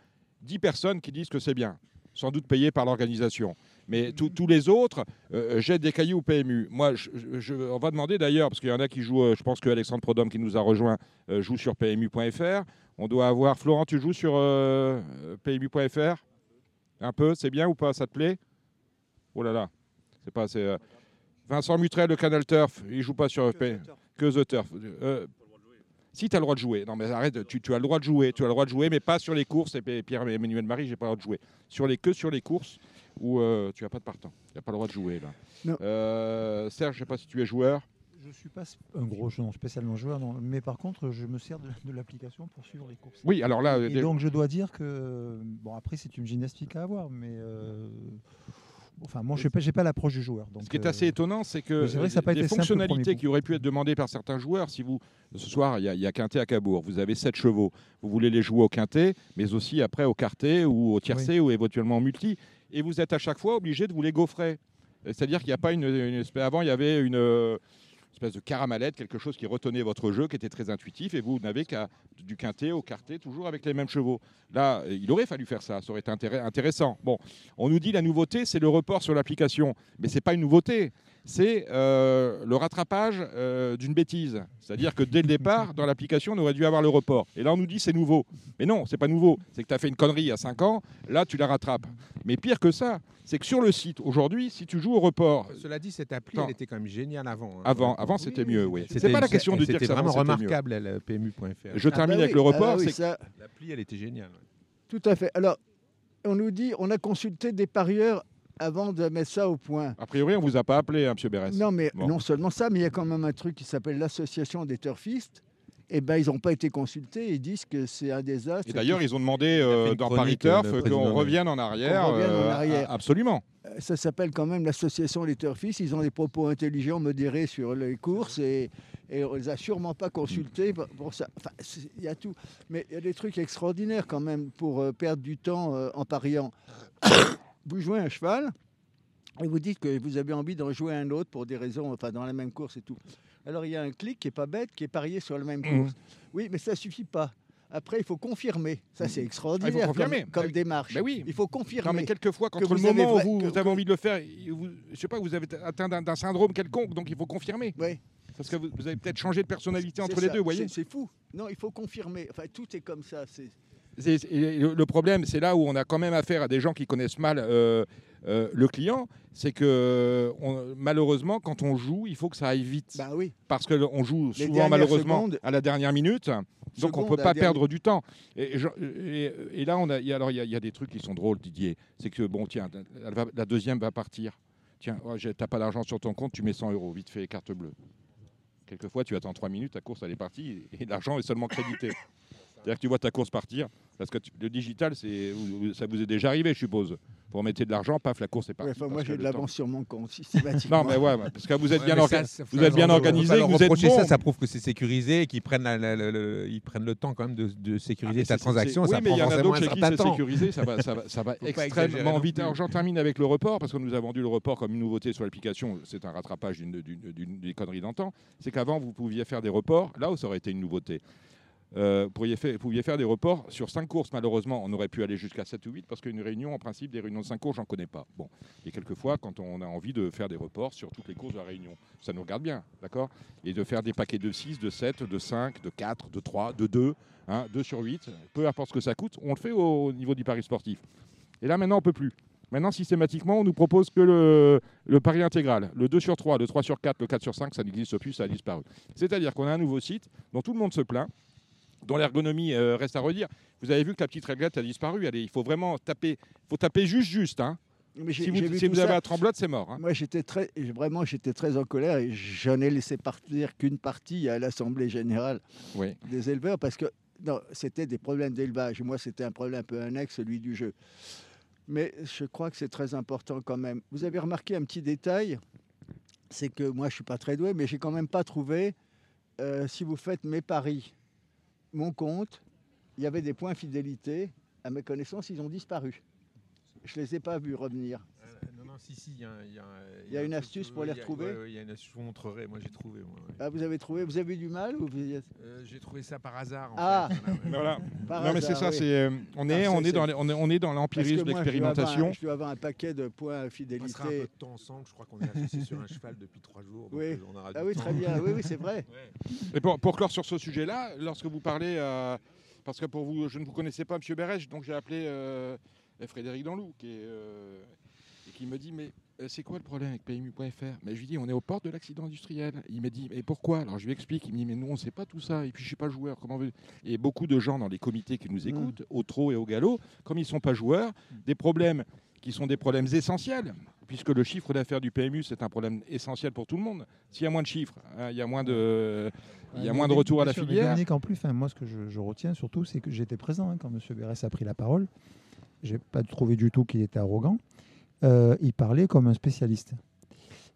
10 personnes qui disent que c'est bien, sans doute payées par l'organisation. Mais tous- tous les autres euh, jettent des cailloux au PMU. Moi, je, je- je- on va demander d'ailleurs, parce qu'il y en a qui jouent, euh, je pense que Alexandre Prodhomme qui nous a rejoint euh, joue sur PMU.fr. On doit avoir. Florent, tu joues sur euh, PMU.fr Un peu, c'est bien ou pas? Ça te plaît? Oh là là, c'est pas. euh, Vincent Mutrel de Canal Turf, il joue pas sur que The Turf. Euh, si tu as le droit de jouer. Non, mais arrête, tu, tu as le droit de jouer. Tu as le droit de jouer, mais pas sur les courses. Et Pierre-Emmanuel Marie, j'ai pas le droit de jouer. Sur les, que sur les courses où euh, tu n'as pas de partant. Tu n'as pas le droit de jouer, là. Non. Euh, Serge, je sais pas si tu es joueur. Je ne suis pas un gros non, spécialement joueur, non. mais par contre, je me sers de, de l'application pour suivre les courses. Oui, alors là, Et des- donc, je dois dire que, bon, après, c'est une gymnastique à avoir, mais euh, enfin, moi, je n'ai pas, j'ai pas l'approche du joueur. Donc, Ce qui est euh, assez étonnant, c'est que c'est vrai que ça a pas les été simple le fonctionnalités qui auraient pu être demandées par certains joueurs, si vous, ce soir, il y, y a Quintet à Cabourg, vous avez 7 chevaux, vous voulez les jouer au Quintet, mais aussi après au Quartet ou au Tiercé ou éventuellement au Multi, et vous êtes à chaque fois obligé de vous les gaufrer. C'est-à-dire qu'il n'y a pas une, espèce- Avant, il y avait une euh, espèce de caramalette, quelque chose qui retenait votre jeu, qui était très intuitif, et vous n'avez qu'à du quintet au quartet, toujours avec les mêmes chevaux. Là, euh, il aurait fallu faire ça, ça aurait été intéressant. Bon, on nous dit la nouveauté, c'est le report sur l'application, mais c'est pas une nouveauté, c'est euh, le rattrapage euh, d'une bêtise. C'est-à-dire que dès le départ, dans l'application, on aurait dû avoir le report. Et là, on nous dit c'est nouveau. Mais non, c'est pas nouveau. C'est que tu as fait une connerie il y a 5 ans, là, tu la rattrapes. Mais pire que ça, c'est que sur le site, aujourd'hui, si tu joues au report, Cela dit, cette appli, elle était quand même géniale avant. hein. Avant- avant, c'était mieux, oui. C'était C'est pas la question de dire C'était que vraiment c'était mieux. remarquable, elle, PMU.fr. je Ah termine bah avec le ah report. oui, c'est ça, L'appli, elle était géniale. ouais. tout à fait. Alors, on nous dit, on a consulté des parieurs avant de mettre ça au point. A priori, on vous a pas appelé, hein, Monsieur Bérès. Non, mais Bon. non seulement ça, mais il y a quand même un truc qui s'appelle l'association des turfistes. Eh ben, ils n'ont pas été consultés. Ils disent que c'est un désastre. Et d'ailleurs, ils ont demandé euh, dans Paris Turf qu'on revienne en arrière. Revienne en arrière. a- Absolument. Euh, ça s'appelle quand même l'association des turfistes. Ils ont des propos intelligents, modérés sur les courses et, et on les a sûrement pas consultés pour, pour ça. Enfin, il y a tout. Mais il y a des trucs extraordinaires quand même pour euh, perdre du temps euh, en pariant. Vous jouez un cheval et vous dites que vous avez envie d'en jouer un autre pour des raisons, enfin dans la même course et tout. Alors il y a un clic qui est pas bête, qui est parié sur la même Mhm. course. Oui, mais ça suffit pas. Après, il faut confirmer. Ça, c'est extraordinaire Ah, confirmer. comme, comme Bah démarche. Bah oui. Il faut confirmer. Non, mais quelquefois, quand Que le moment où vous, que- vous avez envie de le faire, vous, je sais pas, vous avez atteint d'un syndrome quelconque, donc il faut confirmer. Oui. Parce que vous, vous avez peut-être changé de personnalité entre les deux, vous voyez. c'est- fou. Non, il faut confirmer. Enfin, tout est comme ça. C'est- et le problème, c'est là où on a quand même affaire à des gens qui connaissent mal euh, euh, le client, c'est que on- malheureusement, quand on joue, il faut que ça aille vite. bah oui. parce qu'on joue Les souvent malheureusement secondes- à la dernière minute. Donc on ne peut pas perdre du temps. Et, et je- et- et là, on a, il y a- alors il y, a- il y a des trucs qui sont drôles, Didier. C'est que bon, tiens, va- la deuxième va partir. Tiens, oh, j'ai- t'as pas d'argent sur ton compte, tu mets 100 euros, vite fait, carte bleue. Quelquefois, tu attends 3 minutes, ta course elle est partie et l'argent est seulement crédité. C'est-à-dire que tu vois ta course partir, parce que tu- le digital, c'est, ça vous est déjà arrivé, je suppose. Vous remettez de l'argent, paf, la course est Ouais, partie. enfin, moi, que j'ai de l'avance sur mon compte, systématiquement. Non, mais ouais, parce que vous êtes Ouais, bien, orga- ça, ça, vous êtes bien organisé, vous êtes reprocher bon. ça, ça prouve que c'est sécurisé et qu'ils prennent, la- la- la- le- ils prennent le temps quand même de, de Ah, sécuriser mais ta c'est- transaction. Oui, mais il y en a d'autres chez qui c'est sécurisé, ça va, ça va, ça extrêmement vite. Alors j'en termine avec le report, parce qu'on nous a vendu le report comme une nouveauté sur l'application. C'est un rattrapage d'une- d'une d'une- des conneries d'antan. C'est qu'avant, vous pouviez faire des reports, là où ça aurait été une nouveauté. Euh, vous, pourriez faire, vous pouviez faire des reports sur 5 courses, malheureusement. On aurait pu aller jusqu'à 7 ou 8 parce qu'une réunion, en principe, des réunions de 5 courses, j'en connais pas. Bon. Et quelquefois, quand on a envie de faire des reports sur toutes les courses de la réunion, ça nous regarde bien, d'accord? Et de faire des paquets de 6, de 7, de 5, de 4, de 3, de 2, hein, 2 sur 8, peu importe ce que ça coûte, on le fait au, au niveau du pari sportif. Et là, maintenant, on peut plus. Maintenant, systématiquement, on nous propose que le, le pari intégral, le 2 sur 3, le 3 sur 4, le 4 sur 5, ça n'existe plus, ça a disparu. C'est-à-dire qu'on a un nouveau site dont tout le monde se plaint, dont l'ergonomie euh, reste à redire. Vous avez vu que la petite réglette a disparu. Allez, il faut vraiment taper, faut taper juste, juste. hein. Mais Si vous, si avez un tremblote, c'est mort. hein. Moi, j'étais très, vraiment, j'étais très en colère et j'en ai laissé partir qu'une partie à l'Assemblée générale Oui. des éleveurs parce que c'était des problèmes d'élevage. Moi, c'était un problème un peu annexe, celui du jeu. Mais je crois que c'est très important quand même. Vous avez remarqué un petit détail, c'est que moi, je suis pas très doué, mais j'ai quand même pas trouvé. euh, si vous faites mes paris, mon compte, il y avait des points fidélité. À mes connaissances, ils ont disparu. Je les ai pas vus revenir. Non, si, si, il y a, il y a- Il y a un une astuce pour les il retrouver ouais, ouais, il y a une astuce, je vous montrerai. Moi, j'ai trouvé. moi, ouais. Ah, vous avez trouvé, vous avez eu du mal ou vous Euh, j'ai trouvé ça par hasard. En Ah. fait. Voilà. Par non, mais c'est ça. oui. c'est, euh, on, est, Ah, on, est dans, les- on, est, on est dans l'empirisme, moi, je dois avoir un- l'expérimentation. Je dois avoir un paquet de points On passera un peu fidélité. de temps ensemble. Je crois qu'on est associés sur un cheval depuis trois jours. donc, Oui. euh, on aura Ah oui, temps. très bien. Oui, oui, c'est vrai. Ouais. Et pour, pour clore sur ce sujet-là, lorsque vous parlez, euh, parce que pour vous, je ne vous connaissais pas, M. Bérèche, donc j'ai appelé euh, Frédéric Danlou, qui, est, euh, qui me dit, mais euh, c'est quoi le problème avec PMU.fr Mais je lui dis, on est aux portes de l'accident industriel. Il m'a dit, mais pourquoi? Alors je lui explique, il me dit, mais nous, on ne sait pas tout ça, et puis je ne suis pas joueur. Comment. Et beaucoup de gens dans les comités qui nous Mm. écoutent, au trot et au galop, comme ils ne sont pas joueurs, des problèmes qui sont des problèmes essentiels, puisque le chiffre d'affaires du PMU, c'est un problème essentiel pour tout le monde. S'il y a moins de chiffres, hein, il y a moins de, il y a Ouais, moins de mais- retour à la sûr, filière. En plus, enfin, moi, ce que je, je retiens surtout, c'est que j'étais présent hein, quand M. Bérès a pris la parole. J'ai pas trouvé du tout qu'il était arrogant. Euh, il parlait comme un spécialiste.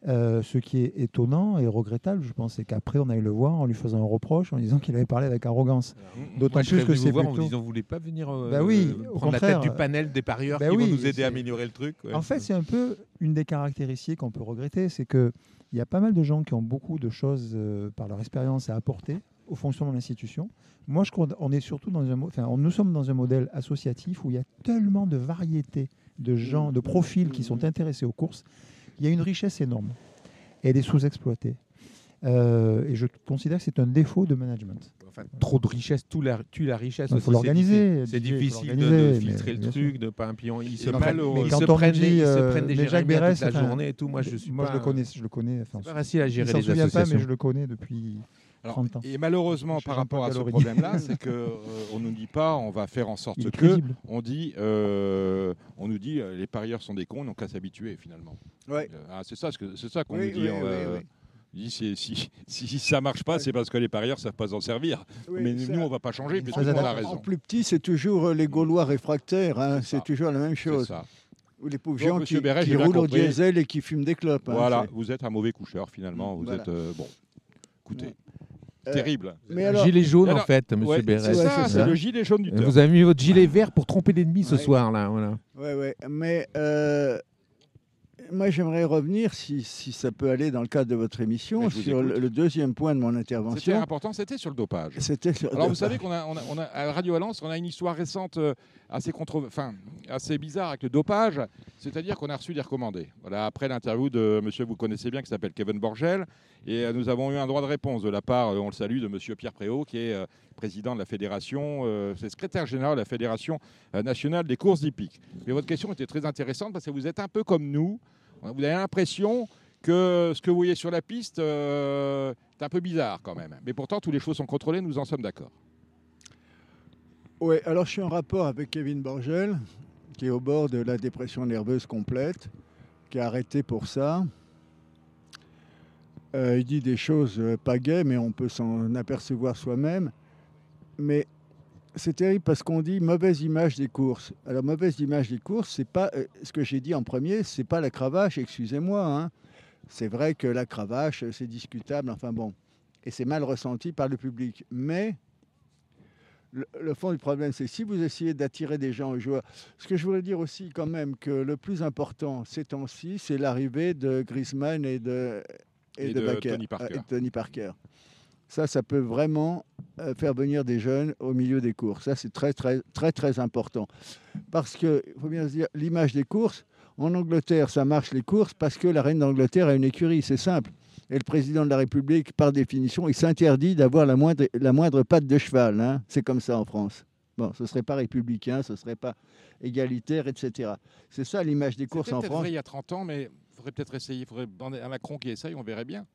Euh, ce qui est étonnant et regrettable, je pense, c'est qu'après, on aille le voir en lui faisant un reproche, en disant qu'il avait parlé avec arrogance. D'autant Moi, je plus que c'est en plutôt- vous disant, vous voulez pas venir euh, Bah oui, euh, au prendre la tête du panel des parieurs bah qui oui, vont nous aider à améliorer le truc. ouais. En fait, c'est un peu une des caractéristiques qu'on peut regretter, c'est qu'il y a pas mal de gens qui ont beaucoup de choses euh, par leur expérience à apporter au fonctionnement de l'institution. Moi, je crois qu'on est surtout dans un, enfin, on- nous sommes dans un modèle associatif où il y a tellement de variétés de gens, de profils qui sont intéressés aux courses. Il y a une richesse énorme et elle est sous-exploitée. Euh, et je considère que c'est un défaut de management. Enfin, trop de richesse, tout la, tue la richesse. Il faut l'organiser, C'est difficile de, filtrer mais le truc, de pas un pion. Ils se prennent, ils se quand on prennent dit, des, ils se euh, prennent des mais Jacques Bérès, la journée et tout. Moi, je suis Moi, pas. je le connais, je le connais. Enfin, C'est pas facile à gérer s'en les souvient pas, mais je le connais depuis Alors, 30 ans. et malheureusement, par rapport à ce problème-là, c'est que euh, on nous dit pas, on va faire en sorte que, crédible. on dit, euh, on nous dit, euh, les parieurs sont des cons, donc qu'à s'habituer finalement. Ouais. Euh, ah, c'est ça, c'est ça qu'on Oui, nous dit. oui, on, oui, euh, oui. on dit, si, si, si ça marche pas, c'est parce que les parieurs savent pas en servir. Oui, Mais nous, on va pas changer, monde a adapté. En raison. plus petit, c'est toujours les Gaulois réfractaires. hein, C'est toujours la même chose. Ou les pauvres gens qui, Béret, roulent au diesel et qui fument des clopes. hein, Voilà, vous êtes un mauvais coucheur finalement. Vous Voilà. êtes euh, bon. Écoutez, terrible. Mais alors, Gilet jaune, Alors, en fait, monsieur Ouais, Bérez. c'est ça, c'est c'est ça. le gilet jaune du Euh. Vous avez mis votre gilet vert pour tromper l'ennemi ce soir, là. Voilà. ouais, ouais. Mais euh, moi, j'aimerais revenir, si, si ça peut aller dans le cadre de votre émission, vous sur le, deuxième point de mon C'était intervention. important, c'était sur le dopage. C'était sur- Alors vous savez qu'on a, on a, on a- à Radio Valence, on a une histoire récente euh, assez, contre, enfin, assez bizarre avec le dopage, c'est-à-dire qu'on a reçu des recommandés. Voilà, après l'interview de monsieur que vous connaissez bien qui s'appelle Kevin Borgel, et euh, nous avons eu un droit de réponse de la part, euh, on le salue, de monsieur Pierre Préau, qui est euh, président de la fédération, c'est secrétaire général de la fédération nationale des courses hippiques. Mais votre question était très intéressante parce que vous êtes un peu comme nous, vous avez l'impression que ce que vous voyez sur la piste est un peu bizarre quand même. Mais pourtant, tous les chevaux sont contrôlés, nous en sommes d'accord. Oui, alors je suis en rapport avec Kevin Borgel, qui est au bord de la dépression nerveuse complète. qui est arrêté pour ça. Euh, il dit des choses euh, pas gaies, mais on peut s'en apercevoir soi-même. Mais c'est terrible parce qu'on dit mauvaise image des courses. Alors mauvaise image des courses, c'est pas euh, ce que j'ai dit en premier, c'est pas la cravache, excusez-moi. hein. C'est vrai que la cravache, c'est discutable, enfin bon, et c'est mal ressenti par le public. Mais le, fond du problème, c'est si vous essayez d'attirer des gens aux joueurs. Ce que je voudrais dire aussi quand même que le plus important ces temps-ci, c'est l'arrivée de Griezmann et de Et de Bakker, Tony Parker. et de Tony Parker. Ça, ça peut vraiment euh, faire venir des jeunes au milieu des courses. Ça, c'est très, très, très, très important. Parce que, il faut bien se dire, l'image des courses, en Angleterre, ça marche les courses parce que la reine d'Angleterre a une écurie, c'est simple. Et le président de la République, par définition, il s'interdit d'avoir la moindre, la moindre patte de cheval. hein. C'est comme ça en France. Bon, ce ne serait pas républicain, ce ne serait pas égalitaire, etc. C'est ça l'image des courses en France. vrai il y a 30 ans, mais faudrait peut-être essayer. Il faudrait demander à Macron qui essaye, on verrait bien.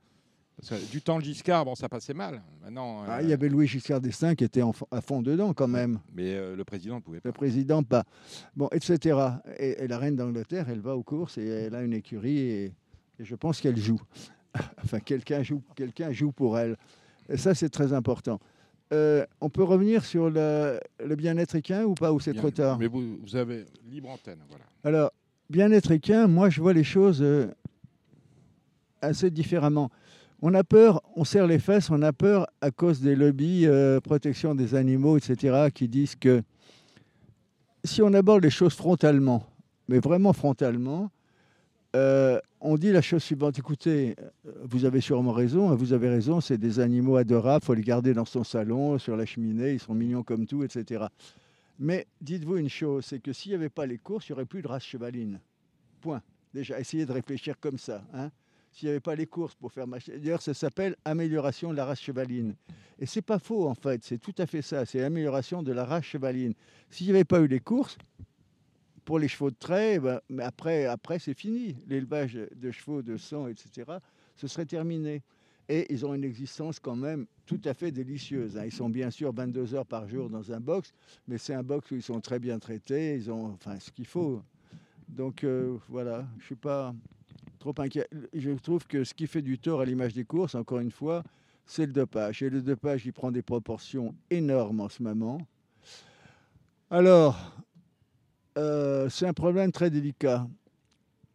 Parce que du temps de Giscard, bon, ça passait mal. Maintenant, Ah, euh, il y avait Louis Giscard d'Estaing qui était à fond dedans quand même. mais euh, le président ne pouvait pas. Le président, pas. Bon, etc. Et, et la reine d'Angleterre, elle va aux courses et elle a une écurie et, et je pense qu'elle joue. enfin, quelqu'un joue, quelqu'un joue pour elle. Et ça, c'est très important. Euh, on peut revenir sur le, le bien-être équin ou pas, ou c'est trop tard? Mais vous, vous avez libre antenne, voilà. Alors, bien-être équin, moi, je vois les choses euh, assez différemment. On a peur, on serre les fesses, on a peur à cause des lobbies euh, protection des animaux, etc., qui disent que si on aborde les choses frontalement, mais vraiment frontalement, euh, on dit la chose suivante. Écoutez, vous avez sûrement raison, hein, vous avez raison, c'est des animaux adorables, il faut les garder dans son salon, sur la cheminée, ils sont mignons comme tout, etc. Mais dites-vous une chose, c'est que s'il n'y avait pas les courses, il n'y aurait plus de race chevaline. Point. Déjà, essayez de réfléchir comme ça. hein. S'il n'y avait pas les courses pour faire marcher. D'ailleurs, ça s'appelle amélioration de la race chevaline. Et c'est pas faux, en fait. C'est tout à fait ça. C'est l'amélioration de la race chevaline. S'il n'y avait pas eu les courses, pour les chevaux de trait, eh ben, mais après, après c'est fini. L'élevage de chevaux, de sang, etc., ce serait terminé. Et ils ont une existence quand même tout à fait délicieuse. hein. Ils sont bien sûr 22 heures par jour dans un box, mais c'est un box où ils sont très bien traités, ils ont enfin ce qu'il faut. Donc euh, voilà, je suis pas trop inquiet. Je trouve que ce qui fait du tort à l'image des courses, encore une fois, c'est le dopage. Et le dopage, il prend des proportions énormes en ce moment. Alors, euh, c'est un problème très délicat.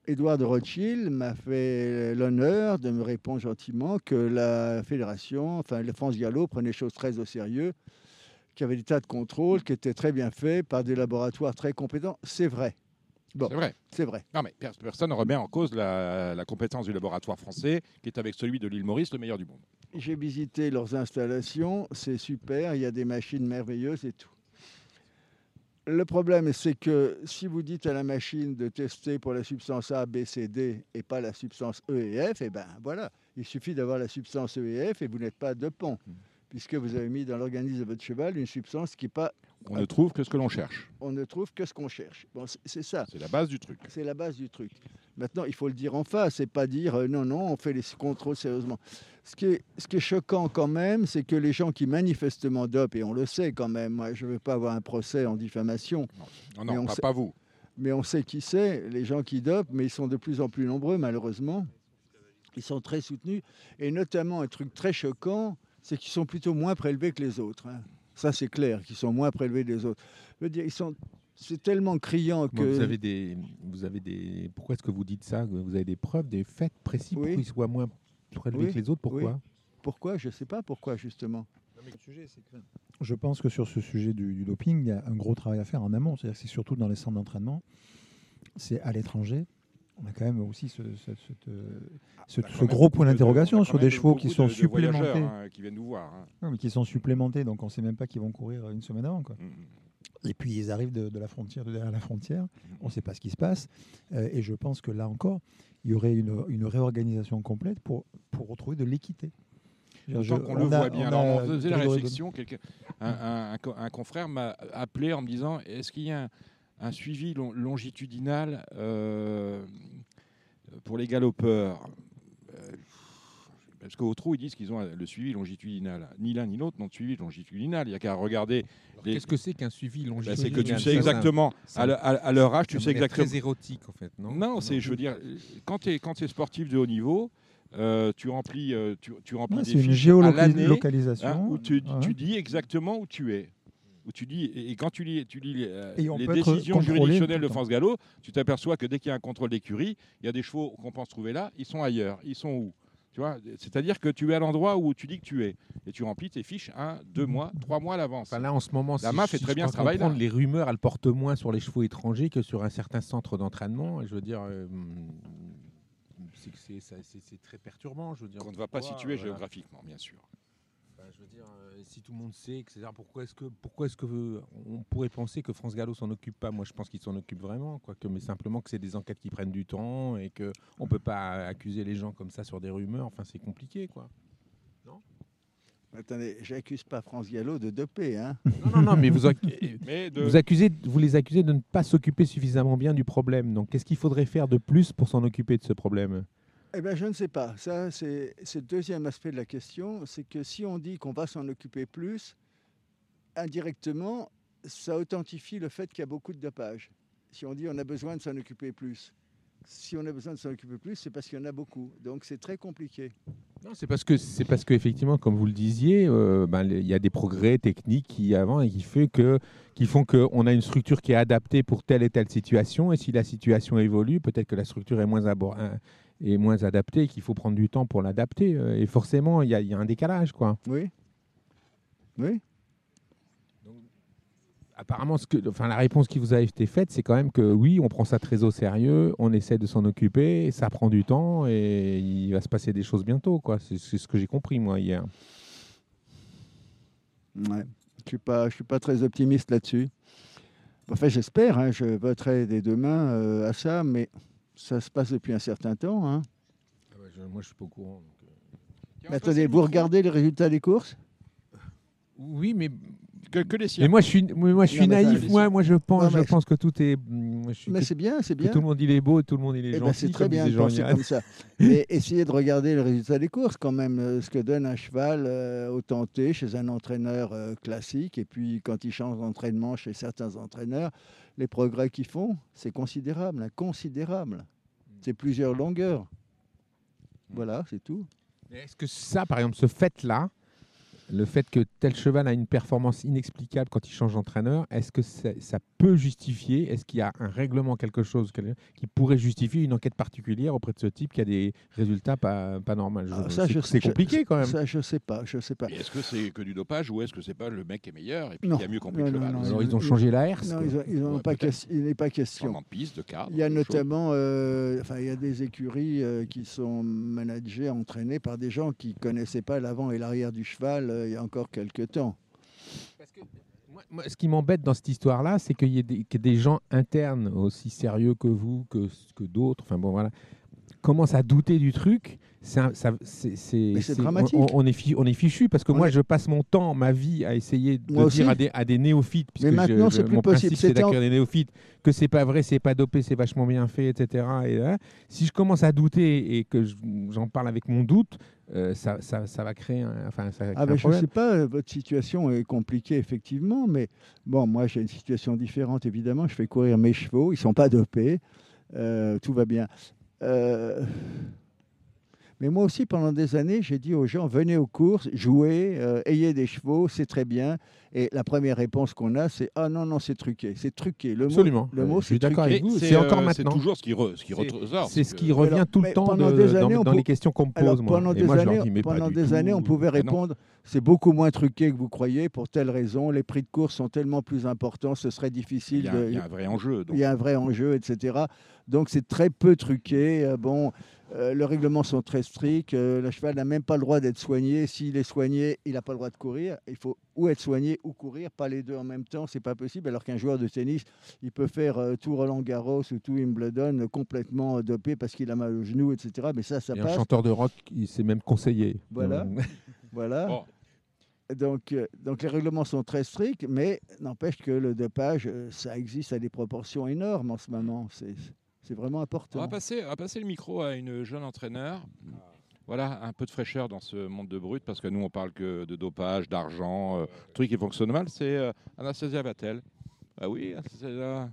Édouard de Rothschild m'a fait l'honneur de me répondre gentiment que la fédération, enfin la France Gallo, prenait les choses très au sérieux, qu'il y avait des tas de contrôles qui étaient très bien faits par des laboratoires très compétents. C'est vrai, Bon. C'est vrai. c'est vrai. Non, mais per- personne ne remet en cause la, la compétence du laboratoire français, qui est avec celui de l'île Maurice le meilleur du monde. J'ai visité leurs installations, c'est super, il y a des machines merveilleuses et tout. Le problème, c'est que si vous dites à la machine de tester pour la substance A, B, C, D et pas la substance E et F, et ben voilà, il suffit d'avoir la substance E et F et vous n'êtes pas de pont, puisque vous avez mis dans l'organisme de votre cheval une substance qui pas, On ne trouve que ce que l'on cherche. on ne trouve que ce qu'on cherche. Bon, c'est- ça. C'est la base du truc. C'est la base du truc. Maintenant, il faut le dire en face et pas dire euh, non, non, on fait les contrôles sérieusement. Ce qui est, ce qui est choquant quand même, c'est que les gens qui manifestement dopent, et on le sait quand même, moi je ne veux pas avoir un procès en diffamation, Non, Mais non, on pas, sait- pas vous. mais on sait qui c'est, les gens qui dopent, mais ils sont de plus en plus nombreux malheureusement. Ils sont très soutenus. Et notamment, un truc très choquant, c'est qu'ils sont plutôt moins prélevés que les autres. hein. Ça, c'est clair, qu'ils sont moins prélevés que les autres. Je veux dire, ils sont... C'est tellement criant que... Vous avez des, vous avez des. Pourquoi est-ce que vous dites ça? Vous avez des preuves, des faits précis pour Oui. qu'ils soient moins prélevés Oui, que les autres? Pourquoi? Pourquoi? Je ne sais pas pourquoi, justement. Je pense que sur ce sujet du, du doping, il y a un gros travail à faire en amont. C'est-à-dire que c'est surtout dans les centres d'entraînement, c'est à l'étranger. On a quand même aussi ce, ce- cette, ce- On a ce quand même gros point d'interrogation sur des chevaux qui sont de- de voyageurs, supplémentés. hein, qui viennent nous voir. hein. Mais qui sont supplémentés, donc on ne sait même pas qu'ils vont courir une semaine avant. Quoi. Mm. Et puis ils arrivent de, la frontière, de derrière la frontière, on ne sait pas ce qui se passe. Euh, et je pense que là encore, il y aurait une, une réorganisation complète pour, pour retrouver de l'équité. Autant qu'on on le a- voit bien. on Alors, a on faisait la réflexion. un, un- un co- un confrère m'a appelé en me disant est-ce qu'il y a un, un suivi long- longitudinal euh, pour les galopeurs Euh, Parce qu'au trou, ils disent qu'ils ont le suivi longitudinal. Ni l'un ni l'autre n'ont de suivi longitudinal. Il n'y a qu'à regarder. Les- Qu'est-ce que c'est qu'un suivi Bah, longitudinal c'est que tu sais exactement, à, le- à- à leur âge, tu sais exactement. Très érotique en fait, non Non, c'est, je veux dire, quand tu es, quand tu es sportif de haut niveau, euh, tu remplis, tu, tu remplis Ouais, des c'est une géolocalisation. hein, où tu, Ouais. tu dis exactement où tu es. Où tu dis, et et quand tu lis, tu lis les, euh, les décisions juridictionnelles de. France Gallo, tu t'aperçois que dès qu'il y a un contrôle d'écurie, il y a des chevaux qu'on pense trouver là, ils sont ailleurs. Ils sont où? Tu vois, c'est-à-dire que tu es à l'endroit où tu dis que tu es. Et tu remplis tes fiches un, deux Mhm. mois, trois mois à l'avance. Enfin, là, en ce moment, La si MAF fait si très je bien ce comprendre, Les rumeurs, elles portent moins sur les chevaux étrangers que sur un certain centre d'entraînement. Et Je veux dire, euh, c'est très perturbant. Je veux dire, qu'on ne va pas situer voilà. géographiquement, bien sûr. Je veux dire, euh, si tout le monde sait, etc. Pourquoi est-ce que, pourquoi est-ce que euh, on pourrait penser que France Gallo s'en occupe pas? Moi, je pense qu'il s'en occupe vraiment, quoi. Que, mais simplement que c'est des enquêtes qui prennent du temps et que on peut pas accuser les gens comme ça sur des rumeurs. Enfin, c'est compliqué, quoi. Attendez, j'accuse pas France Gallo de doper. Hein. Non, non, non, mais vous, ac- Mais de, vous accusez, vous les accusez de ne pas s'occuper suffisamment bien du problème. Donc, qu'est-ce qu'il faudrait faire de plus pour s'en occuper de ce problème? Eh bien, je ne sais pas. Ça, c'est le deuxième aspect de la question. C'est que si on dit qu'on va s'en occuper plus, indirectement, ça authentifie le fait qu'il y a beaucoup de dopage. Si on dit on a besoin de s'en occuper plus, si on a besoin de s'en occuper plus, c'est parce qu'il y en a beaucoup. Donc, c'est très compliqué. C'est parce que c'est parce qu'effectivement, comme vous le disiez, euh, ben, il y a des progrès techniques qui avant et qui que qui font qu'on a une structure qui est adaptée pour telle et telle situation. Et si la situation évolue, peut-être que la structure est moins est moins adaptée et qu'il faut prendre du temps pour l'adapter. Euh, Et forcément, il y, a- il y a un décalage, quoi. Oui Oui Apparemment, ce que, enfin, la réponse qui vous a été faite, c'est quand même que oui, on prend ça très au sérieux, on essaie de s'en occuper, ça prend du temps et il va se passer des choses bientôt, quoi. C'est ce que j'ai compris moi hier. Ouais. Je ne suis, pas- je suis pas très optimiste là-dessus. Enfin, j'espère. hein, je voterai des deux mains euh, à ça, mais ça se passe depuis un certain temps. hein. moi, je suis pas au courant. Mais attendez, vous regardez les résultats des courses? Oui, mais que, que les Mais siens. moi, je suis, mais moi, je suis Non, naïf. Moi, moi, je pense, Non, mais- je pense que tout est. je suis- Mais c'est bien, c'est bien. tout le monde il est beau, et tout le monde il est Eh ben, gentil. c'est très bien de penser comme ça. Mais essayez de regarder le résultat des courses quand même, euh, ce que donne un cheval euh, au tenté chez un entraîneur euh, classique, et puis quand il change d'entraînement chez certains entraîneurs, les progrès qu'ils font, c'est considérable, hein, considérable. C'est plusieurs longueurs. Voilà, c'est tout. Est-ce que ça, par exemple, ce fait-là, le fait que tel cheval a une performance inexplicable quand il change d'entraîneur, est-ce que ça, ça peut justifier Est-ce qu'il y a un règlement, quelque chose qui pourrait justifier une enquête particulière auprès de ce type qui a des résultats pas, pas normaux? Ah, ça, c'est- je- compliqué quand même. Ça, je sais pas, je sais pas. Est-ce que c'est que du dopage ou est-ce que c'est pas le mec qui est meilleur et puis Non. qui a mieux compris Non, le cheval non, Alors, ils- ils ont ils- changé la herse. Non, quoi. ils ont- ils ont Ouais, pas il n'est pas question. Piste, de cadre. Il y a notamment, euh, enfin, il y a des écuries euh, qui sont managées, entraînées par des gens qui connaissaient pas l'avant et l'arrière du cheval il y a encore quelques temps. Ce qui m'embête dans cette histoire-là, c'est qu'il y ait des, que des gens internes aussi sérieux que vous, que, que d'autres, enfin bon voilà, commencent à douter du truc. C'est Mais dramatique. On, on est fi- on est fichu parce que moi, je passe mon temps, ma vie, à essayer de Moi aussi. dire à des, à des néophytes, puisque maintenant, je- c'est plus mon possible. principe, c'est C'était en- d'accueillir des néophytes, que c'est pas vrai, c'est pas dopé, c'est vachement bien fait, etc. Et, là, si je commence à douter et que je- j'en parle avec mon doute, euh, ça, ça, ça va créer un, enfin, ça va Ah ben, un je ne sais pas, votre situation est compliquée effectivement, mais bon, moi j'ai une situation différente évidemment. Je fais courir mes chevaux, ils sont pas dopés, euh, tout va bien. Euh, mais moi aussi, pendant des années, j'ai dit aux gens venez aux courses, jouez, euh, ayez des chevaux, c'est très bien. Et la première réponse qu'on a, c'est ah non non, c'est truqué, c'est truqué. Le Absolument. Mot, le Euh, mot, je suis c'est d'accord truqué. avec vous. C'est encore euh, maintenant. C'est toujours ce qui, re- ce qui C'est- ce qui revient Alors, tout le temps de- des dans, années, les questions qu'on me pose. moi. pendant des moi, leur années, dis, pendant des tout. années, on pouvait répondre c'est beaucoup moins truqué que vous croyez pour telle raison. Les prix de course sont tellement plus importants, ce serait Il difficile. y, a, de- il y a un vrai enjeu. donc. il y a un vrai enjeu, etc. Donc c'est très peu truqué. Euh, Bon, euh, les règlements sont très stricts. Euh, le cheval n'a même pas le droit d'être soigné. S'il est soigné, il n'a pas le droit de courir. Il faut ou être soigné ou courir, pas les deux en même temps. C'est pas possible. Alors qu'un joueur de tennis, il peut faire euh, tout Roland Garros ou tout Wimbledon euh, complètement dopé parce qu'il a mal au genou, etc. Mais ça, ça Et un passe. chanteur de rock, il s'est même conseillé. Voilà. Euh, Voilà. Bon. Donc, euh, donc les règlements sont très stricts, mais n'empêche que le dopage, euh, ça existe à des proportions énormes en ce moment. C'est c'est vraiment On important. va, passer, on va passer le micro à une jeune entraîneur. voilà, un peu de fraîcheur dans ce monde de brut, parce que nous, on parle que de dopage, d'argent, euh, trucs qui fonctionnent mal. C'est euh, Anastasia Vatel. Ah oui, Anastasia?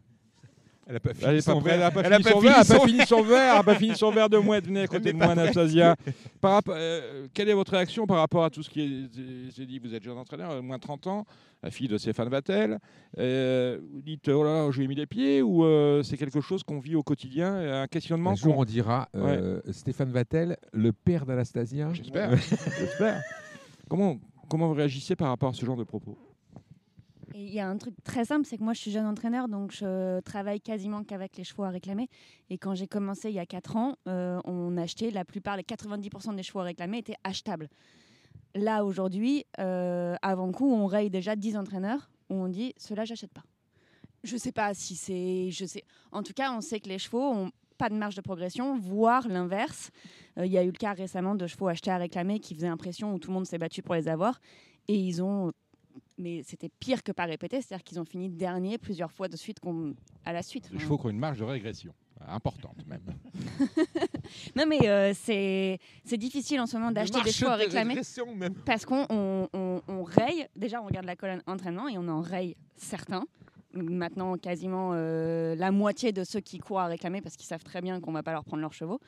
Elle n'a pas fini son prête, elle n'a verre. pas, fini pas son fini verre, elle pas son- fini son verre, elle a pas fini son verre de mouette. Venez à côté de moi, Anastasia. Par euh, quelle est votre réaction par rapport à tout ce qui est. Dit, vous êtes jeune entraîneur, euh, moins de 30 ans, la fille de Stéphane Vatel. Euh, vous dites, oh là là, je lui ai mis les pieds, ou euh, c'est quelque chose qu'on vit au quotidien, un questionnement Un jour, on dira Stéphane Vatel, le père d'Anastasia. J'espère. J'espère. Comment, comment vous réagissez par rapport à ce genre de propos? Il y a un truc très simple, c'est que moi je suis jeune entraîneur, donc je travaille quasiment qu'avec les chevaux à réclamer. Et quand j'ai commencé il y a 4 ans, euh, on achetait la plupart, les 90% des chevaux à réclamer étaient achetables. Là aujourd'hui, euh, avant coup, on raye déjà 10 entraîneurs où on dit cela j'achète pas. Je sais pas si c'est, je sais. En tout cas, on sait que les chevaux ont pas de marge de progression, voire l'inverse. Euh, Il y a eu le cas récemment de chevaux achetés à réclamer qui faisaient impression où tout le monde s'est battu pour les avoir et ils ont mais c'était pire que pas répété, c'est-à-dire qu'ils ont fini dernier plusieurs fois de suite qu'on- à la suite. Les chevaux qui ont une marge de régression, importante même. Non, mais euh, c'est c'est difficile en ce moment d'acheter des chevaux à réclamer parce qu'on on, on- on raye. Déjà, on regarde la colonne entraînement et on en raye certains. Maintenant, quasiment euh, la moitié de ceux qui courent à réclamer parce qu'ils savent très bien qu'on va pas leur prendre leurs chevaux.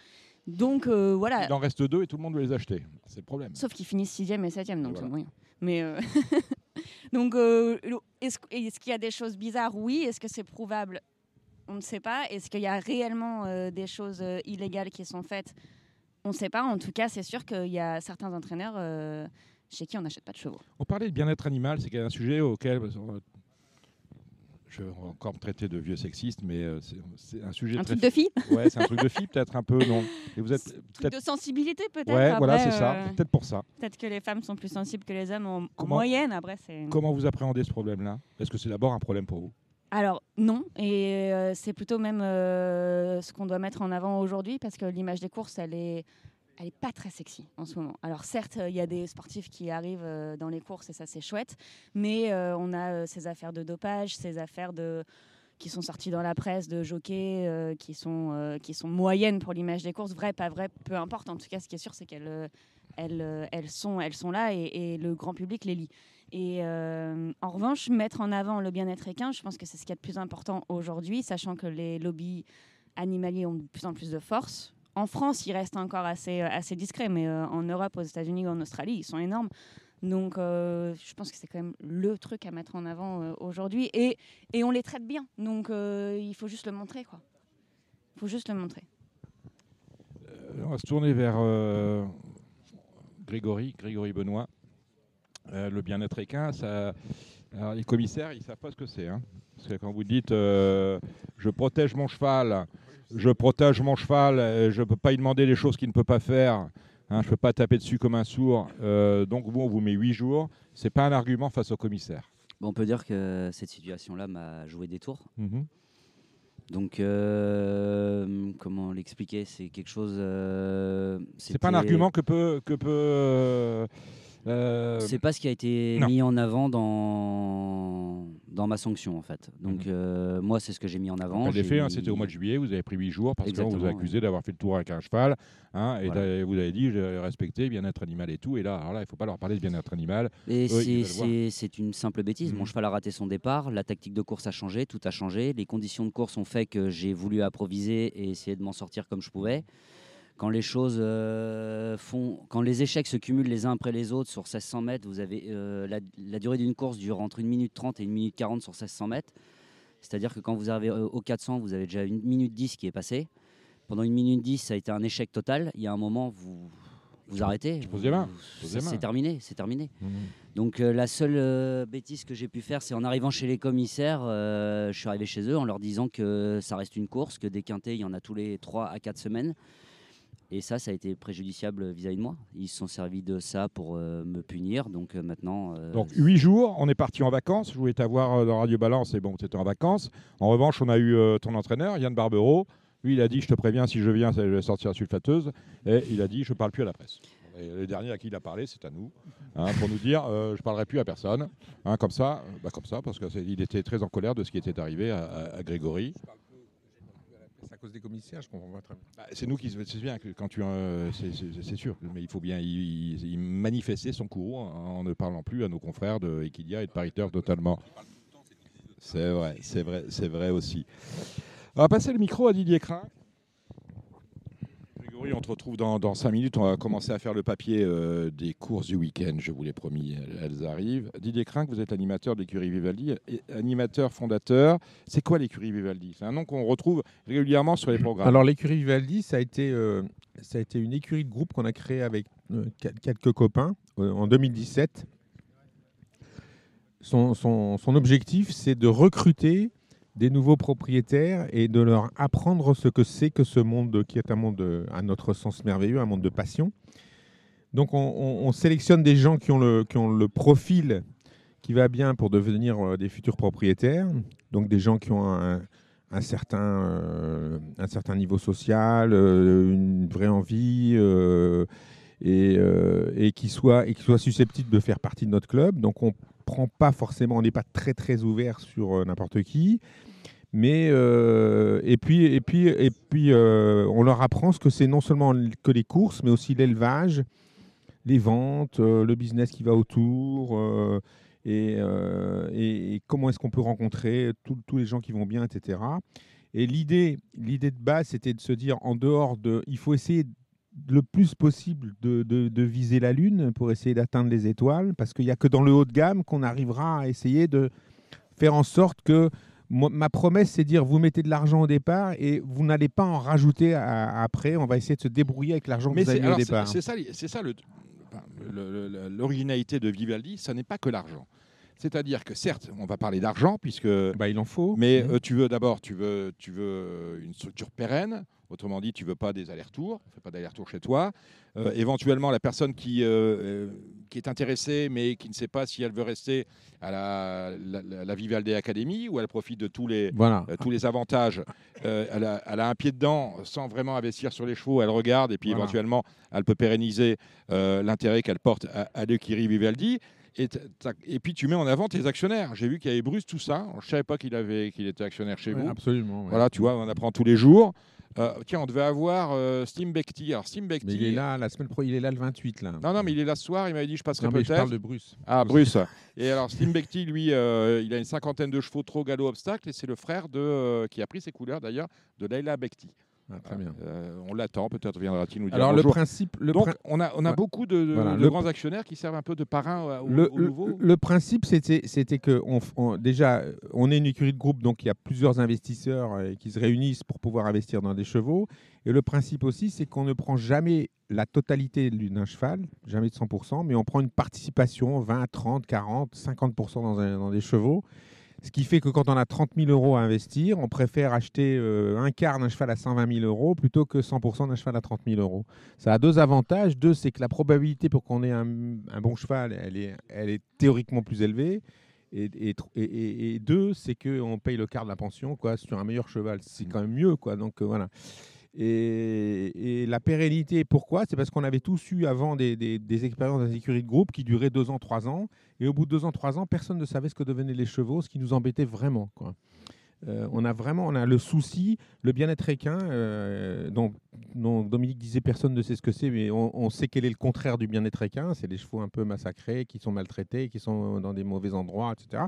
Donc euh, voilà. Il en reste deux et tout le monde veut les acheter. C'est le problème. Sauf qu'ils finissent sixième et septième, donc Voilà. c'est moyen. Mais euh, donc, euh, est-ce qu'il y a des choses bizarres? Oui. Est-ce que c'est prouvable? On ne sait pas. Est-ce qu'il y a réellement euh, des choses euh, illégales qui sont faites? On ne sait pas. En tout cas, c'est sûr qu'il y a certains entraîneurs chez qui on n'achète pas de chevaux. On parlait de bien-être animal, c'est un sujet auquel je vais encore me traiter de vieux sexiste, mais euh, c'est- un sujet Un très truc de fille Ouais, c'est un truc de fille, peut-être un peu, non Et vous êtes Truc peut-être. de sensibilité peut-être Ouais, voilà, c'est ça. euh, Peut-être pour ça. Peut-être que les femmes sont plus sensibles que les hommes en, Comment- moyenne. Après, c'est. Comment vous appréhendez ce problème-là? Est-ce que c'est d'abord un problème pour vous? Alors non, et euh, c'est plutôt même ce qu'on doit mettre en avant aujourd'hui parce que l'image des courses, elle est, elle est pas très sexy en ce moment. Alors certes, il y a des sportifs qui arrivent euh, dans les courses et ça c'est chouette, mais euh, on a euh, ces affaires de dopage, ces affaires de qui sont sorties dans la presse de jockeys euh, qui sont euh, qui sont moyennes pour l'image des courses, vrai pas vrai, peu importe. En tout cas, ce qui est sûr, c'est qu'elles euh, elles, euh, elles sont elles sont là et, et le grand public les lit. Et euh, en revanche, mettre en avant le bien-être équin, je pense que c'est ce qui est le plus important aujourd'hui, sachant que les lobbies animaliers ont de plus en plus de force. En France, ils restent encore assez, euh, assez discrets, mais euh, en Europe, aux États-Unis en Australie, ils sont énormes. Donc, euh, je pense que c'est quand même le truc à mettre en avant aujourd'hui. Et, et on les traite bien. Donc, il faut juste le montrer. Il faut juste le montrer. On va se tourner vers Grégory, Grégory Benoît. Le bien-être équin. Alors, les commissaires, ils ne savent pas ce que c'est. hein. Parce que quand vous dites je protège mon cheval, je protège mon cheval, euh, je ne peux pas y demander les choses qu'il ne peut pas faire, hein, je ne peux pas taper dessus comme un sourd, euh, donc vous, on vous met huit jours. Ce n'est pas un argument face au commissaire. Bon, on peut dire que cette situation-là m'a joué des tours. Mhm. Donc, euh, comment l'expliquer? C'est quelque chose. euh, C'est pas un argument que peut. Que peut euh, C'est pas ce qui a été non. mis en avant dans, dans ma sanction, en fait. Donc, Mhm. euh, moi, c'est ce que j'ai mis en avant. En effet, hein, c'était au mois de juillet, vous avez pris 8 jours parce qu'on vous a accusé d'avoir fait le tour avec un cheval. hein, et Voilà. vous avez dit, respecté bien-être animal et tout. Et là, alors là il ne faut pas leur parler de bien-être animal. Et c'est- une simple bêtise. Mhm. Mon cheval a raté son départ, la tactique de course a changé, tout a changé. Les conditions de course ont fait que j'ai voulu improviser et essayer de m'en sortir comme je pouvais. Quand les choses euh, font, quand les échecs se cumulent les uns après les autres sur 1600 mètres, vous avez euh, la, la durée d'une course dure entre 1 minute 30 et 1 minute 40 sur 1600 mètres. C'est-à-dire que quand vous arrivez euh, au 400, vous avez déjà 1 minute 10 qui est passée. Pendant 1 minute 10, ça a été un échec total. Il y a un moment, vous vous arrêtez. C'est terminé, c'est terminé. Donc euh, la seule euh, bêtise que j'ai pu faire, c'est en arrivant chez les commissaires, euh, je suis arrivé chez eux en leur disant que ça reste une course, que des quintés, il y en a tous les 3 à 4 semaines. Et ça, ça a été préjudiciable vis-à-vis de moi. Ils se sont servis de ça pour euh, me punir. Donc euh, maintenant... euh, Donc 8 jours, on est parti en vacances. Je voulais t'avoir dans Radio Balance et bon, c'était en vacances. En revanche, on a eu ton entraîneur, Yann Barbero. Lui, il a dit Je te préviens, si je viens, ça- je vais sortir la sulfateuse. Et il a dit Je ne parle plus à la presse. Et le dernier à qui il a parlé, c'est à nous, hein, pour nous dire euh, Je ne parlerai plus à personne. Hein, comme ça, bah, comme ça, parce qu'il était très en colère de ce qui était arrivé à, à- à Grégory. À cause des commissaires. Bah, c'est nous qui c'est bien que quand tu euh, c'est- sûr, mais il faut bien y, manifester son courroux en, en ne parlant plus à nos confrères de Equidia et de Pariteur totalement. C'est vrai, c'est vrai, c'est vrai aussi. On va passer le micro à Didier Crin. On te retrouve dans, dans cinq minutes. On va commencer à faire le papier euh, des courses du week-end. Je vous l'ai promis, elles, arrivent. Didier Crin, vous êtes animateur de l'écurie Vivaldi, animateur fondateur. C'est quoi l'écurie Vivaldi? C'est un nom qu'on retrouve régulièrement sur les programmes. Alors l'écurie Vivaldi, ça a été, euh, une écurie de groupe qu'on a créée avec euh, quel- quelques copains en 2017. Son, son- son objectif, c'est de recruter des nouveaux propriétaires et de leur apprendre ce que c'est que ce monde qui est un monde, euh, à notre sens merveilleux, un monde de passion. Donc on, on- on sélectionne des gens qui ont le, qui ont le profil qui va bien pour devenir euh, des futurs propriétaires. Donc des gens qui ont un, certain, euh, un certain niveau social, euh, une vraie envie euh, et, euh, et qui soient et qui susceptibles de faire partie de notre club. Donc on prend pas forcément, on n'est pas très très ouvert sur euh, n'importe qui. Mais euh, et puis et puis et puis euh, on leur apprend ce que c'est non seulement que les courses, mais aussi l'élevage, les ventes, le business qui va autour. et, et- comment est-ce qu'on peut rencontrer tous- tous les gens qui vont bien, etc. Et l'idée, l'idée de base, c'était de se dire, en dehors de, il faut essayer le plus possible de, de- de viser la Lune pour essayer d'atteindre les étoiles, parce qu'il n'y a que dans le haut de gamme qu'on arrivera à essayer de faire en sorte que moi, ma promesse, c'est de dire, vous mettez de l'argent au départ et vous n'allez pas en rajouter à- après. On va essayer de se débrouiller avec l'argent que Mais vous avez au départ. c'est ça, c'est ça l'originalité de Vivaldi, ça n'est pas que l'argent. C'est-à-dire que certes, on va parler d'argent puisque, Bah, il en faut. mais Mhm. euh, tu veux d'abord, tu veux, tu veux euh, une structure pérenne. Autrement dit, tu veux pas des allers-retours, fais pas d'aller-retour chez toi. Euh, éventuellement, la personne qui, euh, qui est intéressée, mais qui ne sait pas si elle veut rester à la, la, la- la Vivaldi Academy ou elle profite de tous les, Voilà. euh, tous les avantages. Elle, a, elle a un pied dedans sans vraiment investir sur les chevaux. Elle regarde et puis Voilà. éventuellement, elle peut pérenniser l'intérêt qu'elle porte à, à Vivaldi. Et, puis tu mets en avant tes actionnaires. J'ai vu qu'il y avait Bruce, tout ça. Je ne savais pas qu'il était actionnaire chez Ouais, vous. absolument. ouais. Voilà, tu vois, on apprend tous les jours. Euh, tiens, on devait avoir euh, Steam Bekti. Alors, Steam Bekti. Mais il est là la semaine pro, il est là le 28 là. Non, non, mais il est là ce soir. Il m'avait dit je passerai mais je peut-être. parle de Bruce. Ah, Bruce. Et alors, Slim Bekti, lui, euh, il a une cinquantaine de chevaux trop galop obstacle et c'est le frère de, euh, qui a pris ses couleurs d'ailleurs, de Leila Bekti. Ah, très bien. Euh, on l'attend, peut-être viendra-t-il nous dire Alors le bonjour. principe, le, Donc, prin- on a, on a Ouais. beaucoup de, de- Voilà, de le- grands actionnaires qui servent un peu de parrain au, le, au le- nouveau. le principe, c'était, que on, f- on- déjà, on est une écurie de groupe, donc il y a plusieurs investisseurs euh, qui se réunissent pour pouvoir investir dans des chevaux. Et le principe aussi, c'est qu'on ne prend jamais la totalité d'un cheval, jamais de 100%, mais on prend une participation, 20, 30, 40, 50% dans, un- dans des chevaux. Ce qui fait que quand on a 30 000 euros à investir, on préfère acheter euh, un quart d'un cheval à 120 000 euros plutôt que 100% d'un cheval à 30 000 euros. Ça a deux avantages. Deux, c'est que la probabilité pour qu'on ait un, bon cheval, elle est, théoriquement plus élevée. Et deux, c'est qu'on paye le quart de la pension quoi, sur un meilleur cheval. C'est quand même mieux. Quoi. Donc euh, voilà. Et, la pérennité, pourquoi? C'est parce qu'on avait tous eu avant des, expériences écuries de groupe qui duraient deux ans, trois ans. Et au bout de deux ans, trois ans, personne ne savait ce que devenaient les chevaux, ce qui nous embêtait vraiment. Euh, on a vraiment on a le souci, le bien-être équin, euh, dont, dont Dominique disait personne ne sait ce que c'est, mais on, on sait quel est le contraire du bien-être équin. C'est les chevaux un peu massacrés, qui sont maltraités, qui sont dans des mauvais endroits, etc.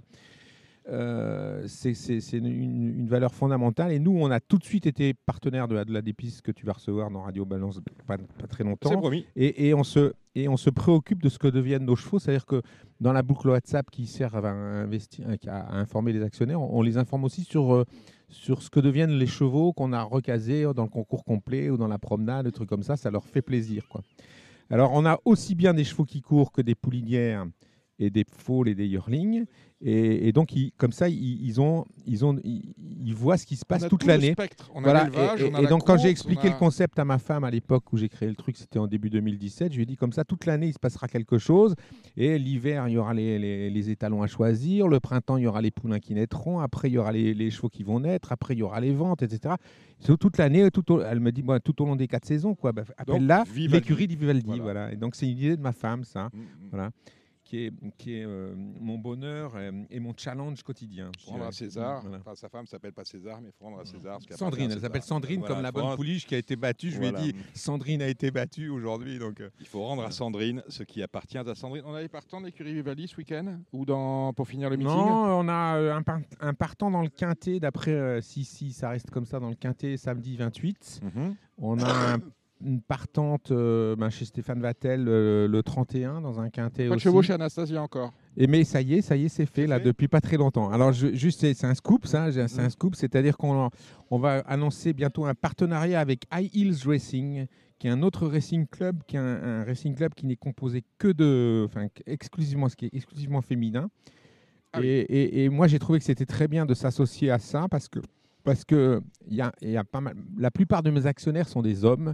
Euh, c'est une, une valeur fondamentale. Et nous, on a tout de suite été partenaire de, de la dépiste que tu vas recevoir dans Radio Balance pas, pas très C'est longtemps. promis. Et, et on se, et on se préoccupe de ce que deviennent nos chevaux. C'est-à-dire que dans la boucle WhatsApp qui sert à, investir, à, à informer les actionnaires, on, on les informe aussi sur, euh, sur ce que deviennent les chevaux qu'on a recasés dans le concours complet ou dans la promenade, des trucs comme ça. Ça leur fait plaisir. Quoi. Alors, on a aussi bien des chevaux qui courent que des poulinières et des faules et des yearlings. Et, et donc, ils- comme ça, ils, ils ont, ils, ont, ils, ils voient ce qui se passe On a toute tout l'année. Voilà, et, et la donc quand j'ai expliqué a- le concept à ma femme à l'époque où j'ai créé le truc, c'était en début 2017, je lui ai dit comme ça, toute l'année il se passera quelque chose, et l'hiver il y aura les, les- les étalons à choisir, le printemps il y aura les poulains qui naîtront, après il y aura les, les chevaux qui vont naître, après il y aura les ventes, etc. Toute l'année, tout au- elle me dit moi, tout au long des quatre saisons, quoi, bah, appelle là Vivaldi. l'écurie Vivaldi, Voilà. voilà. Et donc c'est une idée de ma femme, ça Mm, mm. voilà, qui est, qui est euh, mon bonheur euh, et mon challenge quotidien. Faut rendre à César. Voilà. Enfin, sa femme s'appelle pas César, mais il faut rendre à César. ce Sandrine, à elle s'appelle. Sandrine Voilà, comme la bonne rendre- pouliche qui a été battue. Je Voilà. lui ai dit, Sandrine a été battue aujourd'hui. Donc, euh, Il faut rendre à Sandrine ce qui appartient à Sandrine. On avait partant l'écurie Vivaldi ce week-end Ou dans... pour finir le meeting non, on a euh, un, par- un partant dans le quintet, d'après euh, si, si ça reste comme ça dans le quintet samedi 28. Mhm. On a un- une partante euh, ben, chez Stéphane Vattel euh, le 31 dans un quintet Pas de aussi. chevaux chez Anastasia encore. Et mais ça y est, ça y est, c'est fait là fait depuis pas très longtemps. Alors je- juste, c'est un scoop, ça, c'est un scoop, c'est-à-dire qu'on on va annoncer bientôt un partenariat avec High Heels Racing, qui est un autre racing club, qui est un, un racing club qui n'est composé que de, enfin exclusivement, ce qui est exclusivement féminin. Ah oui. et, et- et moi j'ai trouvé que c'était très bien de s'associer à ça parce que parce que il y a, il y a pas mal, la plupart de mes actionnaires sont des hommes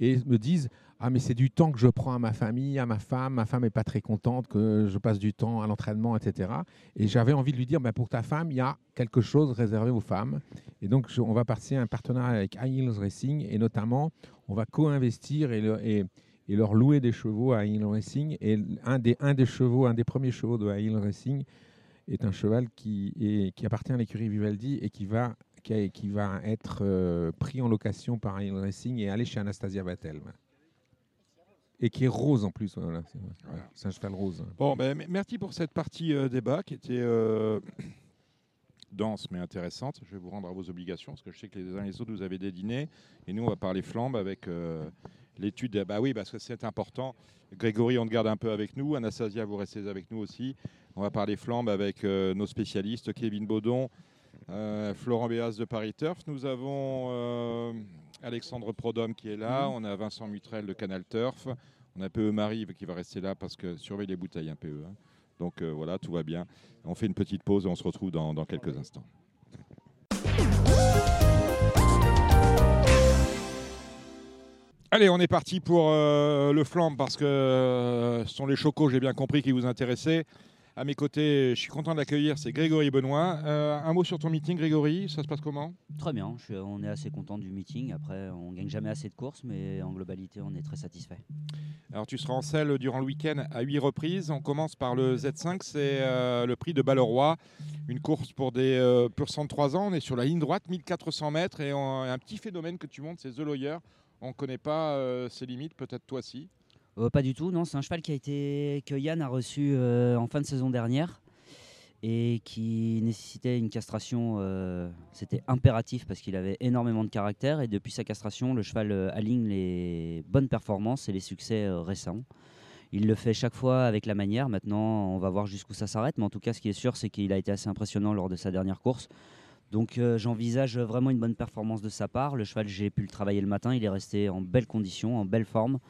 et me disent ah mais c'est du temps que je prends à ma famille, à ma femme, ma femme est pas très contente que je passe du temps à l'entraînement, etc. Et j'avais envie de lui dire, bah, pour ta femme, il y a quelque chose réservé aux femmes. Et donc on va partir un partenariat avec High Racing et notamment on va co-investir et, et- leur louer des chevaux à High Racing. Et un des, un des chevaux, un des premiers chevaux de High Racing est un cheval qui, qui appartient à l'écurie Vivaldi et qui va, qui, qui va être euh, pris en location par Heels Racing et aller chez Anastasia voilà. Et qui est rose en plus. Voilà, Voilà. c'est un cheval rose. Bon, ben, merci pour cette partie euh, débat qui était euh, dense mais intéressante. Je vais vous rendre à vos obligations parce que je sais que les uns et les autres vous avez des dîners et nous on va parler flambe avec euh, l'étude. Bah oui, parce que c'est important. Grégory, on te garde un peu avec nous. Anastasia, vous restez avec nous aussi. On va parler flambe avec nos spécialistes, Kevin Baudon, euh, Florent Béas de Paris Turf. Nous avons euh, Alexandre Prodhomme qui est là. On a Vincent Mutrel de Canal Turf. On a PE Marie qui va rester là parce que surveille les bouteilles, un PE. hein. Donc euh, voilà, tout va bien. On fait une petite pause et on se retrouve dans, dans quelques instants. Allez, on est parti pour le flambe parce que ce sont les chocos, j'ai bien compris, qui vous intéressaient. À mes côtés, je suis content d'accueillir, c'est Grégory Benoît. Euh, un mot sur ton meeting, Grégory, ça se passe comment? Très bien, je on est assez content du meeting. Après, on gagne jamais assez de courses, mais en globalité, on est très satisfait. Alors tu seras en selle durant le week-end à huit reprises. On commence par le Z5, c'est euh, le prix de Balleroy. Une course pour des euh, pur sang de 3 ans. On est sur la ligne droite, 1400 mètres. Et on- un petit phénomène que tu montres, c'est The Lawyer. On ne connaît pas euh, ses limites, peut-être toi si. Euh, pas du tout, non. C'est un cheval qui a été que Yann a reçu euh, en fin de saison dernière et qui nécessitait une castration. euh, C'était impératif parce qu'il avait énormément de caractère et depuis sa castration, le cheval aligne les bonnes performances et les succès récents. Il le fait chaque fois avec la manière. Maintenant, on va voir jusqu'où ça s'arrête. Mais en tout cas, ce qui est sûr, c'est qu'il a été assez impressionnant lors de sa dernière course. Donc j'envisage vraiment une bonne performance de sa part. Le cheval, j'ai pu le travailler le matin. Il est resté en belle condition, en belle forme.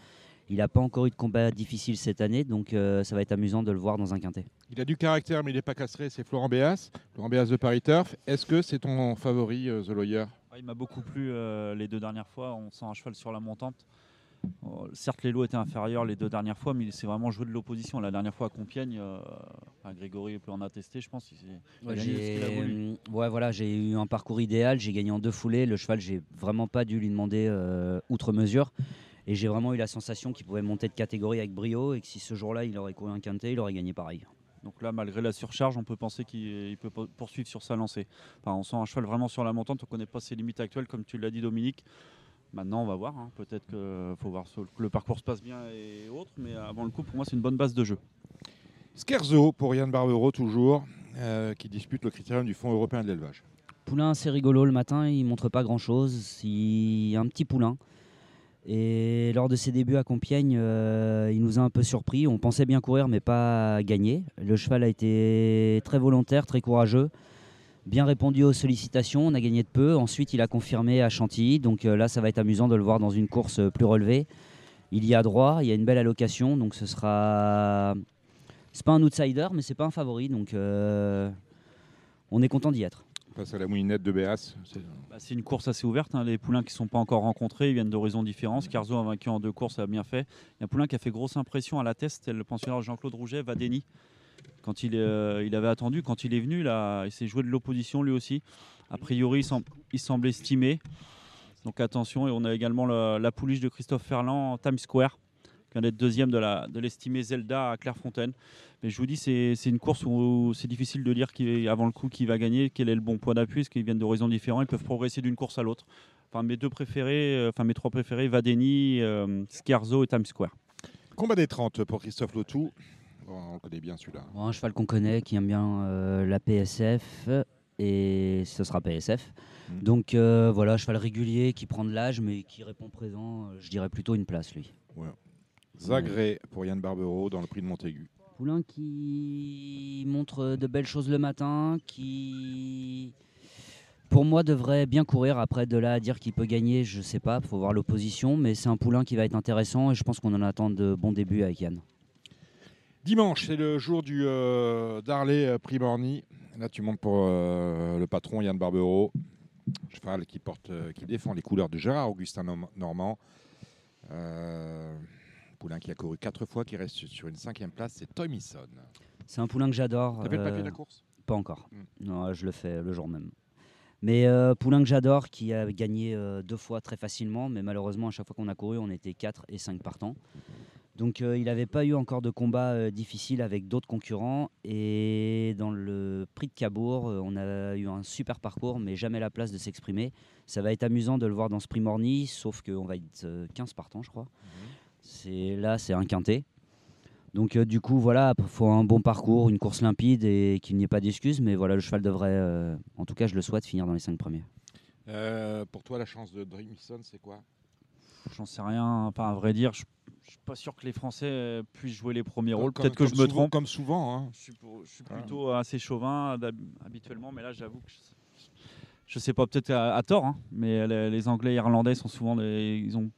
Il n'a pas encore eu de combat difficile cette année, donc euh, ça va être amusant de le voir dans un quintet. Il a du caractère, mais il n'est pas castré. C'est Florent Béas. Florent Béas de Paris Turf. Est-ce que c'est ton favori, euh, The Lawyer? Ah, Il m'a beaucoup plu euh, les deux dernières fois. On sent un cheval sur la montante. Oh, certes, les lots étaient inférieurs les deux dernières fois, mais il s'est vraiment joué de l'opposition. La dernière fois à Compiègne, euh, enfin, Grégory peut en attester, je pense. Il, J'ai voulu. ouais, voilà, j'ai eu un parcours idéal, j'ai gagné en deux foulées. Le cheval, j'ai vraiment pas dû lui demander euh, outre mesure. Et j'ai vraiment eu la sensation qu'il pouvait monter de catégorie avec brio et que si ce jour-là il aurait couru un quintet, il aurait gagné pareil. Donc là, malgré la surcharge, on peut penser qu'il il peut po- poursuivre sur sa lancée. Enfin, on sent un cheval vraiment sur la montante. On ne connaît pas ses limites actuelles, comme tu l'as dit, Dominique. Maintenant, on va voir. hein. Peut-être qu'il faut voir que le parcours se passe bien et autres. Mais avant le coup, pour moi, c'est une bonne base de jeu. Scherzo pour Yann Barbero, toujours, euh, qui dispute le critérium du Fonds européen de l'élevage. Poulain assez rigolo le matin, il montre pas grand chose. Il y a un petit poulain. Et lors de ses débuts à Compiègne, euh, il nous a un peu surpris. On pensait bien courir, mais pas gagner. Le cheval a été très volontaire, très courageux, bien répondu aux sollicitations. On a gagné de peu. Ensuite, il a confirmé à Chantilly. Donc euh, là, ça va être amusant de le voir dans une course euh, plus relevée. Il y a droit, il y a une belle allocation. Donc ce sera. C'est pas un outsider, mais c'est pas un favori. Donc on est content d'y être. Passe à la moulinette de Béas. C'est- Bah, une course assez ouverte. hein. Les poulains qui ne sont pas encore rencontrés, ils viennent d'horizons différents. Scarzo a vaincu en deux courses, a bien fait. Il y a un poulain qui a fait grosse impression à la test, le pensionnaire Jean-Claude Rouget, Vadeni. Quand il, euh, avait attendu, quand il est venu, il s'est joué de l'opposition lui aussi. A priori, il semble, il semble estimé. Donc attention, et on a également la, la pouliche de Christophe Ferland, Times Square, vient d'être deuxième de la de l'estimé Zelda à Clairefontaine. Mais je vous dis, c'est c'est une course où c'est difficile de dire qui, avant le coup qui va gagner, quel est le bon point d'appui, parce qu'ils viennent d'horizons différents, ils peuvent progresser d'une course à l'autre. Enfin, mes deux préférés, euh, enfin mes trois préférés, Vadeni, euh, Scherzo et Times Square. Combat des 30 pour Christophe Lotou. Bon, on le connaît bien celui-là. Bon, un cheval qu'on connaît, qui aime bien euh, la PSF, et ce sera PSF. Mm. Donc euh, voilà, cheval régulier qui prend de l'âge, mais qui répond présent. euh, je dirais plutôt une place, lui. Zagré pour Yann Barbero dans le prix de Montaigu. Poulain qui montre de belles choses le matin, qui pour moi devrait bien courir. Après de là à dire qu'il peut gagner, je sais pas, faut voir l'opposition, mais c'est un poulain qui va être intéressant et je pense qu'on en attend de bons débuts avec Yann. Dimanche, c'est le jour du euh, Darley euh, Prix Morny. Là, tu montes pour euh, le patron Yann Barbero. Cheval qui, porte, euh, qui défend les couleurs de Gérard Augustin Norm- Normand. Euh, poulain qui a couru quatre fois, qui reste sur une cinquième place, c'est Tomison. C'est un poulain que j'adore. T'as fait le papier euh, de la course? Pas encore. Mm. Non, je le fais le jour même. Mais euh, Poulain que j'adore, qui a gagné euh, deux fois très facilement, mais malheureusement, à chaque fois qu'on a couru, on était 4 et 5 partants. Donc euh, il n'avait pas eu encore de combat euh, difficile avec d'autres concurrents. Et dans le prix de Cabourg, euh, on a eu un super parcours, mais jamais la place de s'exprimer. Ça va être amusant de le voir dans ce prix Morny, sauf qu'on va être euh, 15 partants, je crois. C'est Là, c'est un quintet. Donc euh, du coup, voilà, il faut un bon parcours, une course limpide et qu'il n'y ait pas d'excuses. Mais voilà, le cheval devrait, euh, en tout cas, je le souhaite, finir dans les 5 premiers. Euh, pour toi, la chance de Dreamson, c'est quoi? J'en sais rien. Enfin, à vrai dire, je je suis pas sûr que les Français puissent jouer les premiers rôles. Peut-être que je me trompe. Comme souvent. hein. Je suis, pour- je suis Ah. plutôt assez chauvin habituellement, mais là, j'avoue que je sais, je sais pas, peut-être à, à tort, hein, mais les, les Anglais et Irlandais sont souvent des, ils ont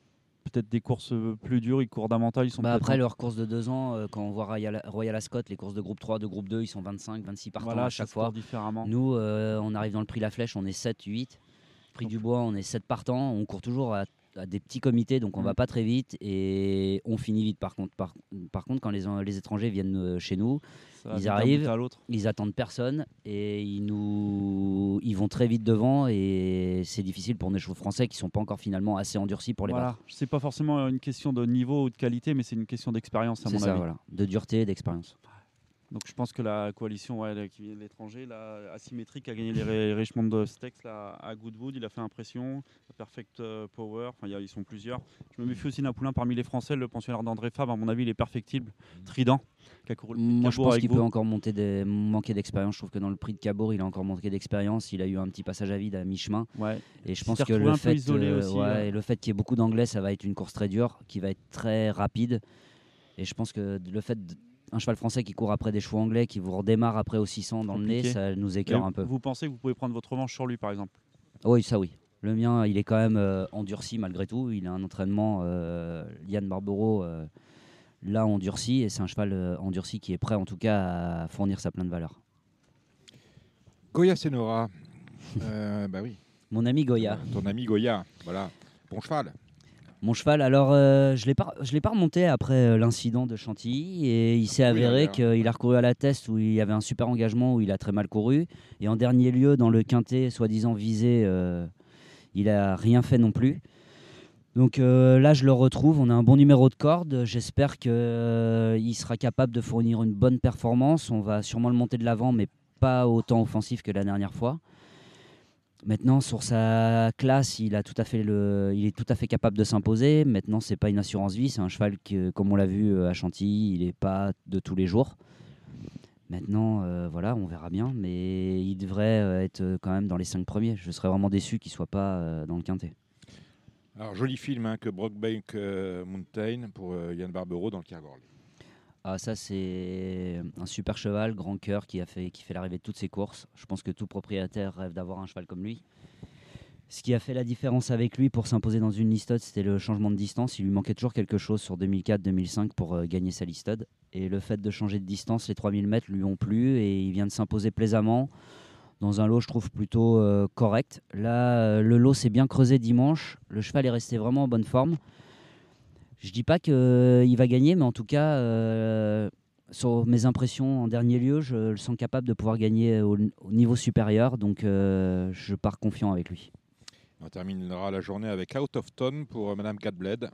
peut-être des courses euh, plus dures, ils courent davantage, ils sont Bah, après un- leur course de 2 ans, euh, quand on voit Royal, Royal Ascot, les courses de groupe 3, de groupe 2, ils sont 25, 26 partants voilà, à chaque fois. différemment. Nous, euh, on arrive dans le prix La Flèche, on est 7, 8. Prix du Bois, on est 7 partants. On court toujours à, à des petits comités, donc on Mm. va pas très vite et on finit vite par contre. Par, par contre, quand les, les étrangers viennent chez nous, ils arrivent. ils attendent personne et ils nous ils vont très vite devant et c'est difficile pour nos chevaux français qui sont pas encore finalement assez endurcis pour les Voilà. battre. C'est pas forcément une question de niveau ou de qualité, mais c'est une question d'expérience à mon ça, avis. voilà, de dureté, d'expérience. Donc je pense que la coalition ouais, là, qui vient de l'étranger, asymétrique, a gagné les Richmond Stakes là, à Goodwood. Il a fait impression. Perfect euh, Power, enfin, il y a- ils sont plusieurs. Je me méfie aussi d'un poulain parmi les Français, le pensionnaire d'André Fabre. À mon avis, il est perfectible. Trident, qui a couru le prix de Moi, je pense qu'il peut encore monter des, manquer d'expérience. Je trouve que dans le prix de Cabourg, il a encore manqué d'expérience. Il a eu un petit passage à vide à mi-chemin. Ouais. Et je pense que le fait, euh, aussi, ouais, là. et le fait qu'il y ait beaucoup d'anglais, ça va être une course très dure, qui va être très rapide. Et je pense que le fait d'un cheval français qui court après des chevaux anglais, qui vous redémarre après au 600 dans le nez, ça nous écœure un peu. Vous pensez que vous pouvez prendre votre revanche sur lui, par exemple? Oui, ça oui. Le mien, il est quand même euh, endurci malgré tout. Il a un entraînement, euh, Yann Barbero, euh, là endurci, et c'est un cheval euh, endurci qui est prêt en tout cas à fournir sa pleine valeur. Goya Senora. Euh, bah oui. Mon ami Goya. Ton ami Goya. Voilà. Bon cheval. Mon cheval, alors euh, je ne l'ai pas, remonté après euh, l'incident de Chantilly et il s'est Oui, avéré qu'il a recouru à la test où il y avait un super engagement où il a très mal couru. Et en dernier lieu dans le quintet soi-disant visé, euh, il a rien fait non plus. Donc là je le retrouve, on a un bon numéro de corde, j'espère qu'il sera capable de fournir une bonne performance, on va sûrement le monter de l'avant mais pas autant offensif que la dernière fois. Maintenant, sur sa classe, il, a tout à fait le, il est tout à fait capable de s'imposer. Maintenant, c'est pas une assurance vie, c'est un cheval que, comme on l'a vu euh, à Chantilly, il n'est pas de tous les jours. Maintenant, euh, voilà, on verra bien, mais il devrait euh, être quand même dans les cinq premiers. Je serais vraiment déçu qu'il soit pas dans le quintet. Alors, joli film hein, que Brokeback euh, Mountain pour Yann Barbero dans le Kergorle. Ah, ça, c'est un super cheval, grand cœur, qui, fait l'arrivée de toutes ses courses. Je pense que tout propriétaire rêve d'avoir un cheval comme lui. Ce qui a fait la différence avec lui pour s'imposer dans une listode, c'était le changement de distance. Il lui manquait toujours quelque chose sur 2004-2005 pour euh, gagner sa listode. Et le fait de changer de distance, les 3000 mètres lui ont plu et il vient de s'imposer plaisamment dans un lot, je trouve, plutôt euh, correct. Là, euh, le lot s'est bien creusé dimanche. Le cheval est resté vraiment en bonne forme. Je dis pas qu'il va gagner, mais en tout cas, euh, sur mes impressions en dernier lieu, je le sens capable de pouvoir gagner au, au niveau supérieur. Donc, euh, je pars confiant avec lui. On terminera la journée avec Out of Tone pour euh, Madame Cadbled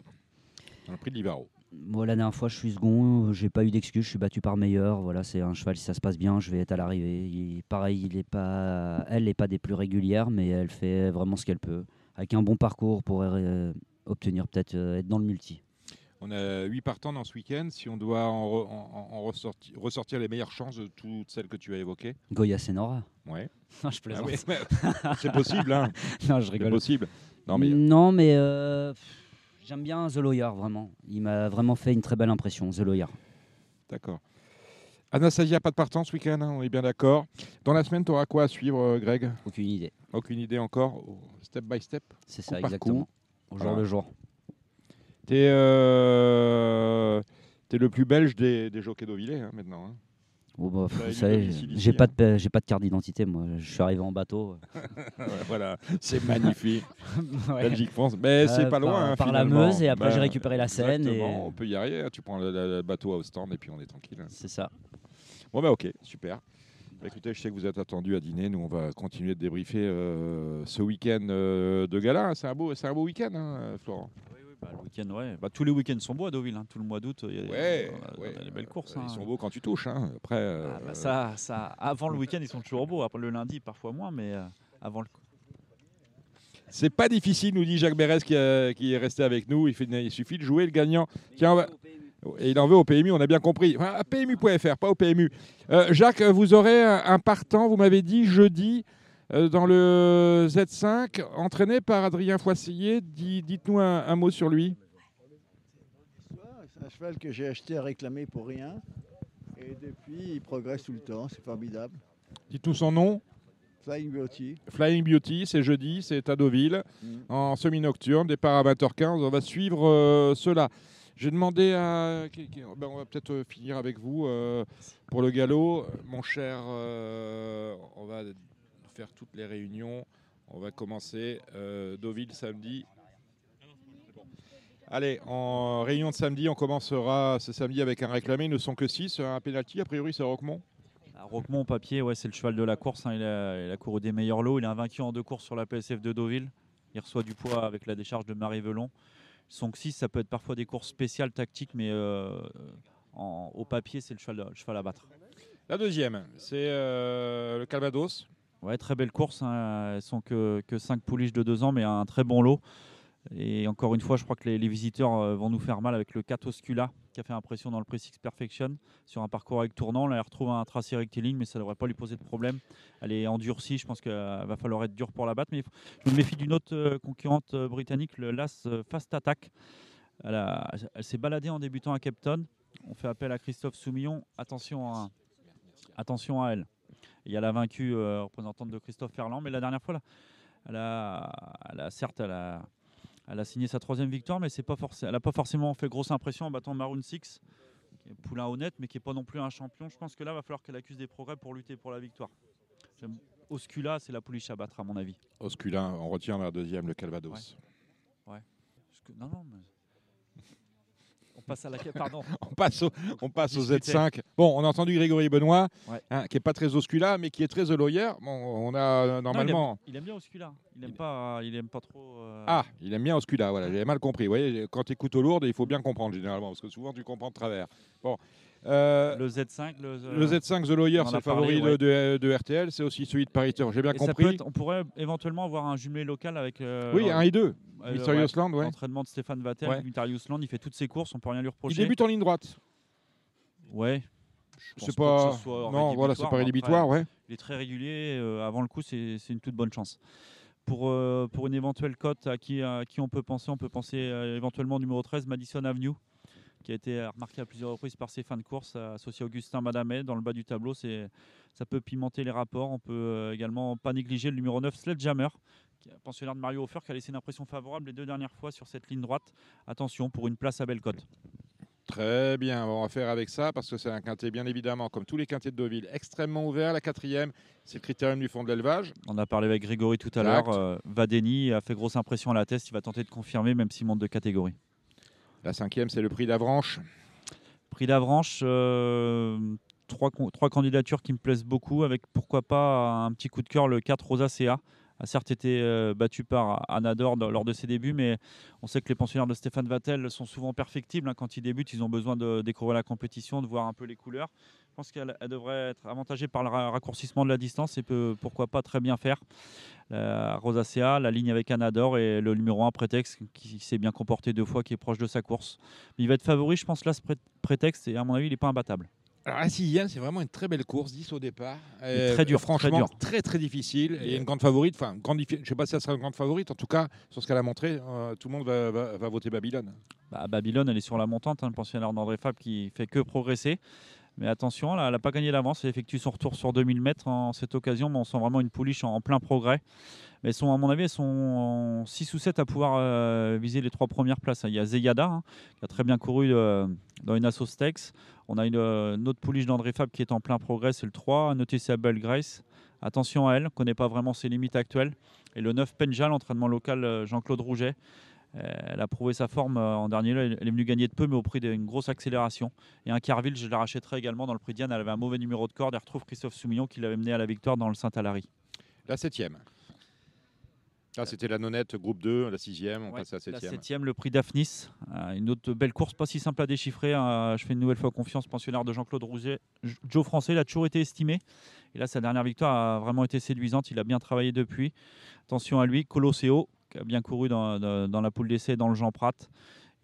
dans le prix de Livaro. Moi, la dernière fois, je suis second, j'ai pas eu d'excuse, je suis battu par meilleur. Voilà, c'est un cheval, si ça se passe bien, je vais être à l'arrivée. Il- Pareil, il est pas, elle n'est pas des plus régulières, mais elle fait vraiment ce qu'elle peut. Avec un bon parcours, pour euh, obtenir peut-être euh, être dans le multi. On a 8 partants dans ce week-end. Si on doit en, re- en- en ressorti- ressortir les meilleures chances de toutes celles que tu as évoquées. Goya Senora. Ouais. Non, je Ah plaisante. oui, c'est possible, hein. non, je C'est rigole. possible. Non, mais Non, mais euh, j'aime bien The Lawyer, vraiment. Il m'a vraiment fait une très belle impression, The Lawyer. d'accord. Anastasia, pas de partant ce week-end, hein, on est bien d'accord. Dans la semaine, tu auras quoi à suivre, euh, Greg? Aucune idée. Aucune idée encore au- Step by step C'est ça, exactement. coup. Au jour Voilà. le jour. T'es euh, t'es le plus belge des, des jockeys d'Auvillé hein, maintenant. hein. Oh, bah, vous une savez, j'ai pas hein. de j'ai pas de carte d'identité moi. Je suis arrivé en bateau. Ouais, voilà, c'est magnifique. Ouais. Belgique-France, mais c'est Euh, pas loin. par- hein, par la. Meuse, et après, j'ai Ben, récupéré la Seine, et- On peut y arriver. hein. Tu prends le, bateau à Ostende et puis on est tranquille. hein. C'est ça. Bon, bah ok, super. Bah, écoutez, je sais que vous êtes attendus à dîner. Nous, on va continuer de débriefer euh, ce week-end euh, de gala. hein. C'est un beau, c'est un beau week-end, hein, Florent. Bah, le week-end, ouais. Bah, tous les week-ends sont beaux à Deauville. hein. Tout le mois d'août, il y a, Ouais, on a- on a ouais. des belles courses. Euh, hein. Ils sont beaux quand tu touches. hein. Après, euh, Ah, bah, ça, ça, avant le week-end, ils sont toujours beaux. Après le lundi, parfois moins, mais euh, avant le. c'est pas difficile, nous dit Jacques Bérès qui, euh, qui est resté avec nous. Il, fait, il suffit de jouer le gagnant. Tiens, on va- Et il en veut au PMU, on a bien compris. Enfin, à PMU.fr, pas au PMU. Euh, Jacques, vous aurez un, un partant, vous m'avez dit, jeudi, euh, dans le Z5, entraîné par Adrien Foissillier. Dites-nous un, un mot sur lui. C'est un cheval que j'ai acheté à réclamer pour rien. Et depuis, il progresse tout le temps. C'est formidable. Dites-nous son nom. Flying Beauty. Flying Beauty, c'est jeudi, c'est à Deauville, Mm. en semi-nocturne, départ à 20h15. On va suivre euh, cela. J'ai demandé à. ben, on va peut-être euh, finir avec vous euh, pour le galop. Mon cher, euh, on va faire toutes les réunions. On va commencer euh, Deauville samedi. Allez, en réunion de samedi, on commencera ce samedi avec un réclamé. Ils ne sont que 6. Un penalty, a priori, c'est Roquemont. Ah, Roquemont, papier, ouais, c'est le cheval de la course. hein. Il, a, il a couru des meilleurs lots. Il est invaincu en deux courses sur la PSF de Deauville. Il reçoit du poids avec la décharge de Marie Velon. Son 6, ça peut être parfois des courses spéciales tactiques, mais euh, en- au papier, c'est le cheval, le cheval à battre. La deuxième, c'est euh, le Calvados. Ouais, très belle course. hein. Elles sont que, que 5 pouliches de 2 ans, mais un très bon lot. Et encore une fois, je crois que les, visiteurs euh, vont nous faire mal avec le 4 Oscula qui a fait impression dans le Prix Six Perfection sur un parcours avec tournant. Là, elle retrouve un tracé rectiligne, mais ça ne devrait pas lui poser de problème. Elle est endurcie, je pense qu'il va falloir être dur pour la battre. Mais je me méfie d'une autre euh, concurrente euh, britannique, le LAS Fast Attack. Elle, s'est baladée en débutant à Capton. On fait appel à Christophe Soumillon. Attention à elle. Il y a la vaincue euh, représentante de Christophe Ferland, mais la dernière fois, là, elle a, elle a certes, elle a, elle a signé sa troisième victoire, mais c'est pas elle n'a pas forcément fait grosse impression en battant Maroon 6, qui est poulain honnête, mais qui n'est pas non plus un champion. Je pense que là, il va falloir qu'elle accuse des progrès pour lutter pour la victoire. Oscula, c'est la pouliche à battre, à mon avis. Osculin, on retient la deuxième, le Calvados. Que- non, non, mais... On passe à la... Pardon. On passe au, on passe au Discuter. Z5. Bon, on a entendu Grégory Benoît, Ouais. hein, qui est pas très Oscula, mais qui est très Lawyer. Bon, on a euh, Non, il, aime, normalement. il aime bien Oscula. Il aime pas, il aime pas trop... euh, Ah, il aime bien Oscula, voilà, j'avais mal compris. Vous voyez, quand tu écoutes au lourd, il faut bien comprendre généralement, parce que souvent tu comprends de travers. Bon. Euh, Le Z5, le, le Z5 The Lawyer, c'est le favori de, de- de RTL, c'est aussi celui de Paris Tour. J'ai bien Et compris. être- on pourrait éventuellement avoir un jumelé local avec. euh, Oui, euh, un et deux. euh, Mysterious ouais, Land, ouais. L'entraînement de Stéphane Vattel, Ouais. Mysterious Land, il fait toutes ses courses, on peut rien lui Il reprocher. débute en ligne droite. Ouais. Je C'est pas pas. que ce soit Non, voilà, c'est pas rédhibitoire, ouais. Il est très régulier. euh, avant le coup, c'est c'est une toute bonne chance. Pour, euh, pour une éventuelle cote à qui, à qui on peut penser, on peut penser euh, éventuellement au numéro 13, Madison Avenue, qui a été remarqué à plusieurs reprises par ses fins de course, associé à Augustin Madamet. Dans le bas du tableau, c'est- ça peut pimenter les rapports. On peut euh, également pas négliger le numéro 9, Sledgehammer, pensionnaire de Mario Hofer, qui a laissé une impression favorable les deux dernières fois sur cette ligne droite. Attention, pour une place à belle cote. Très bien, on va faire avec ça parce que c'est un quintet bien évidemment, comme tous les quintets de Deauville, extrêmement ouvert. La quatrième, c'est le critérium du fond de l'élevage. On a parlé avec Grégory tout à l'heure. Euh, Vadeni a fait grosse impression à la test. Il va tenter de confirmer, même s'il monte de catégorie. La cinquième, c'est le prix d'Avranches. Prix d'Avranches, euh, trois, trois candidatures qui me plaisent beaucoup, avec pourquoi pas un petit coup de cœur, le 4 Rosa CA, a certes été euh, battu par Anador lors de ses débuts, mais on sait que les pensionnaires de Stéphane Vattel sont souvent perfectibles. hein. Quand ils débutent, ils ont besoin de découvrir la compétition, de voir un peu les couleurs. Je pense qu'elle elle devrait être avantagée par le ra- raccourcissement de la distance et peut pourquoi pas très bien faire. La Rosacea, la ligne avec Anador et le numéro 1 Prétexte qui s'est bien comporté deux fois, qui est proche de sa course. Il va être favori, je pense, là, ce Pré- Prétexte, et à mon avis, il n'est pas imbattable. Alors la sixième, c'est vraiment une très belle course, 10 au départ. très dur, très franchement, dur. très très difficile. Et une grande favorite, enfin, grande je ne sais pas si elle sera une grande favorite, en tout cas, sur ce qu'elle a montré, euh, tout le monde va, va- va voter Babylone. Bah, Babylone, elle est sur la montante, hein, le pensionnaire d'André Fab qui fait que progresser. Mais attention, là, elle n'a pas gagné l'avance. Elle effectue son retour sur 2000 mètres en cette occasion, mais on sent vraiment une pouliche en, en plein progrès. Mais sont, à mon avis, elles sont 6 ou 7 à pouvoir euh, viser les trois premières places. Il y a Zeyada, hein, qui a très bien couru euh, dans une Asso Stakes. On a une, euh, une autre pouliche d'André Fab qui est en plein progrès, c'est le 3, Noticeable Grace. Attention à elle, ne connaît pas vraiment ses limites actuelles. Et le 9, Penjal, entraînement local euh, Jean-Claude Rouget. Euh, Elle a prouvé sa forme en dernier lieu. Elle elle est venue gagner de peu, mais au prix d'une grosse accélération. Et un Carville, je la rachèterai également dans le prix Diane. Elle avait un mauvais numéro de corde. Elle retrouve Christophe Soumillon qui l'avait mené à la victoire dans le Saint-Alary. La septième. Là, c'était la nonnette, groupe 2, la sixième, on Ouais, passe à la La septième. septième, le prix Daphnis. Euh, une autre belle course, pas si simple à déchiffrer. hein. Je fais une nouvelle fois confiance, pensionnaire de Jean-Claude Rouget. Joe Français, il a toujours été estimé. Et là, sa dernière victoire a vraiment été séduisante. Il a bien travaillé depuis. Attention à lui, Colosseo, qui a bien couru dans, dans- dans la poule d'essai dans le Jean Prat.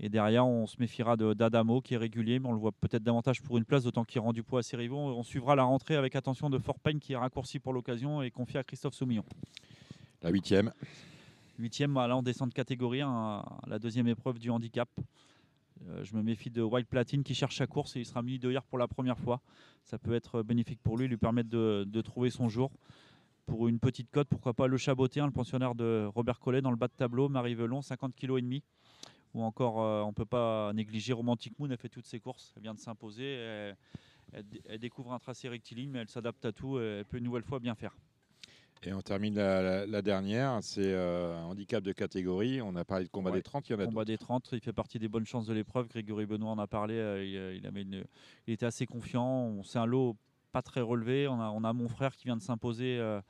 Et derrière, on se méfiera d'Adamo, qui est régulier, mais on le voit peut-être davantage pour une place, d'autant qu'il rend du poids à ses rivaux. On suivra la rentrée avec attention de Fort Payne, qui est raccourci pour l'occasion et confié à Christophe Soumillon. La huitième. Huitième, là on descend de catégorie, la deuxième épreuve du handicap. Euh, je me méfie de White Platine qui cherche sa course et il sera muni de hier pour la première fois. Ça peut être bénéfique pour lui, lui permettre de, trouver son jour. Pour une petite cote, pourquoi pas le Chaboté, hein, le pensionnaire de Robert Collet dans le bas de tableau, Marie Velon, 50 kg et demi. Ou encore, euh, on ne peut pas négliger Romantic Moon, elle fait toutes ses courses, elle vient de s'imposer. Elle, elle découvre un tracé rectiligne, mais elle s'adapte à tout et elle peut une nouvelle fois bien faire. Et on termine la, la- la dernière, c'est euh, un handicap de catégorie. On a parlé de combat Ouais. des 30, il y en a combat des 30, il fait partie des bonnes chances de l'épreuve. Grégory Benoît en a parlé, euh, il, euh, il avait une- il était assez confiant. On- C'est un lot pas très relevé. On a, on a mon frère qui vient de s'imposer euh,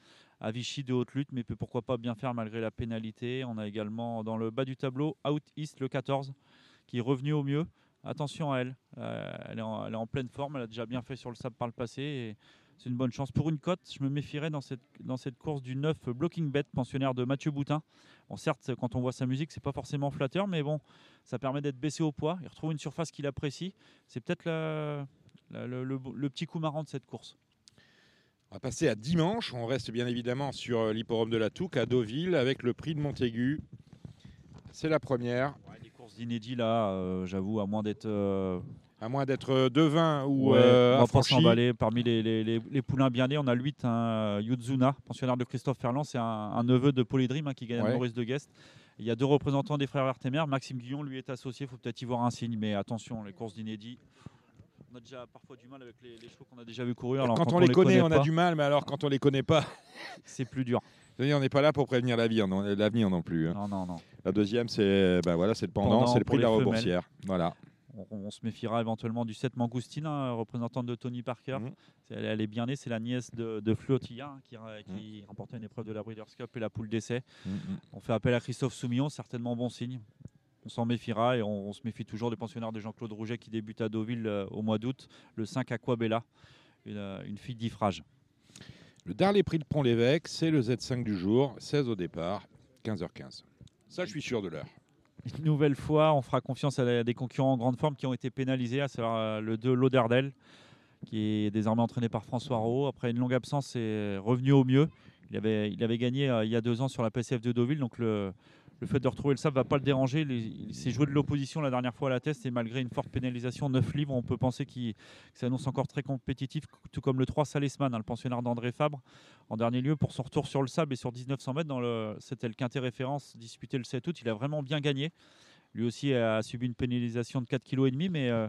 à Vichy de haute lutte, mais peut pourquoi pas bien faire malgré la pénalité. On a également dans le bas du tableau Out East le 14 qui est revenu au mieux. Attention à elle, elle, est en, elle est en pleine forme, elle a déjà bien fait sur le sable par le passé. et c'est une bonne chance. Pour une cote, je me méfierais dans cette, dans cette course du 9 Blocking Bet, pensionnaire de Mathieu Boutin. Bon, certes, quand on voit sa musique, c'est pas forcément flatteur, mais bon, ça permet d'être baissé au poids. Il retrouve une surface qu'il apprécie. C'est peut-être le petit coup marrant de cette course. On va passer à dimanche. On reste bien évidemment sur euh, l'hipporome de la Touque à Deauville avec le prix de Montaigu. C'est la première. Les courses d'inédit, là, euh, j'avoue, à moins d'être. euh, À moins d'être euh, devin ou ouais, euh, on va s'emballer. Parmi les, les- les- les poulains bien nés, on a le 8, hein, Yuzuna, pensionnaire de Christophe Ferland. C'est un, un neveu de Polydream hein, qui gagne Ouais. à Maurice de Guest. Il y a deux représentants des frères Vertemer. Maxime Guillon, lui, est associé. Il faut peut-être y voir un signe. Mais attention, les courses d'inédit. On a déjà parfois du mal avec les, chevaux qu'on a déjà vu courir. Alors, quand, on les connaît, on a pas, du mal, mais alors quand on les connaît pas, C'est plus dur. on n'est pas là pour prévenir l'avenir non, plus. hein. Non, non, non. La deuxième, c'est ben voilà, le pendant, Pendant c'est le prix de la les femelles. reboursière. Voilà. On, on se méfiera éventuellement du 7 Mangoustine, hein, représentante de Tony Parker. Mhm. Elle, elle est bien née, c'est la nièce de, de Fluotilla hein, qui, ra- qui remportait une épreuve de la Breeders' Cup et la poule d'essai. On fait appel à Christophe Soumillon, certainement bon signe. On s'en méfiera et on, on se méfie toujours des pensionnaires de Jean-Claude Rouget qui débute à Deauville euh, au mois d'août, le 5 Aquabella, une, euh, une fille d'Ifrage. Le dernier prix de Pont-l'Évêque, c'est le Z5 du jour, 16 au départ, 15h15. Ça, je suis sûr de l'heure. Une nouvelle fois, on fera confiance à des concurrents en grande forme qui ont été pénalisés, à savoir euh, le 2 Lauderdale, qui est désormais entraîné par François Rowe. Après une longue absence, c'est revenu au mieux. Il avait, il avait gagné euh, il y a deux ans sur la PCF de Deauville, donc le, le fait de retrouver le sable ne va pas le déranger. Il, s'est joué de l'opposition la dernière fois à la test et malgré une forte pénalisation, 9 livres, on peut penser qu'il que ça annonce encore très compétitif, tout comme le 3 Salesman, hein, le pensionnaire d'André Fabre. En dernier lieu, pour son retour sur le sable et sur 1900 mètres, dans le- c'était le quintet référence disputé le 7 août, il a vraiment bien gagné. Lui aussi a subi une pénalisation de 4,5 kg, mais euh,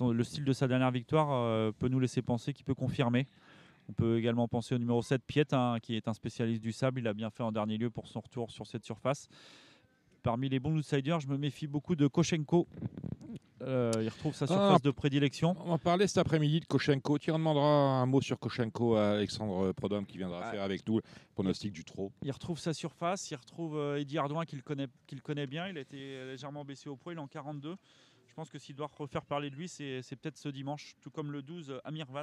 le style de sa dernière victoire euh, peut nous laisser penser qu'il peut confirmer. On peut également penser au numéro 7, Piet, hein, qui est un spécialiste du sable. Il a bien fait en dernier lieu pour son retour sur cette surface. Parmi les bons outsiders, je me méfie beaucoup de Koshenko, euh, il retrouve sa Ah. surface de prédilection. On en parlait cet après-midi de Koshenko. Tu en demanderas un mot sur Koshenko à Alexandre Prodhomme qui viendra Ah. faire avec nous le pronostic du trot. Il retrouve sa surface, il retrouve euh, Eddie Ardouin qu'il connaît, connaît bien. Il a été légèrement baissé au pro, il est en 42. Je pense que s'il doit refaire parler de lui, c'est peut-être ce dimanche. Tout comme le 12, euh, Amir Van,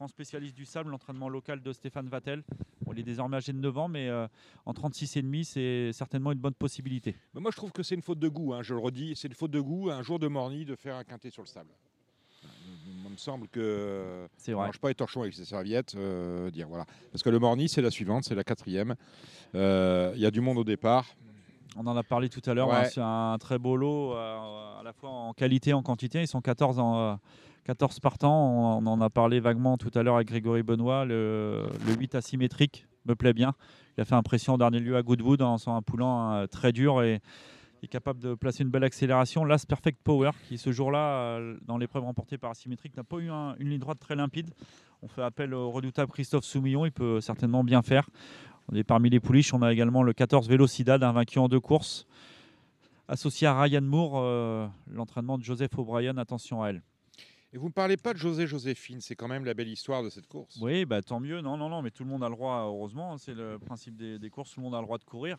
grand spécialiste du sable, l'entraînement local de Stéphane Vattel. Bon, il est désormais âgé de 9 ans, mais euh, en 36,5, c'est certainement une bonne possibilité. Mais moi, je trouve que c'est une faute de goût. hein, je le redis, c'est une faute de goût un jour de morny de faire un quintet sur le sable. Il me semble que C'est ne mange pas les torchons avec ses serviettes. euh, dire voilà, parce que le morny, c'est la suivante, c'est la quatrième. Euh, Il y a du monde au départ. On en a parlé tout à l'heure. Ouais. hein, c'est un très beau lot, euh, à la fois en qualité et en quantité. Ils sont 14, en, euh, 14 partants. On, on en a parlé vaguement tout à l'heure avec Grégory Benoît. Le, le 8 asymétrique me plaît bien. Il a fait impression en dernier lieu à Goodwood en un poulant euh, très dur et est capable de placer une belle accélération. L'As Perfect Power, qui ce jour-là, euh, dans l'épreuve remportée par asymétrique, n'a pas eu un- une ligne droite très limpide. On fait appel au redoutable Christophe Soumillon. Il peut certainement bien faire. On est parmi les pouliches. On a également le 14 Velocidad, invaincu en deux courses. Associé à Ryan Moore, euh, l'entraînement de Joseph O'Brien, attention à elle. Et vous ne parlez pas de José Joséphine, c'est quand même la belle histoire de cette course. Oui, bah, tant mieux. Non, non, non, mais tout le monde a le droit, heureusement. C'est le principe des, des courses, tout le monde a le droit de courir.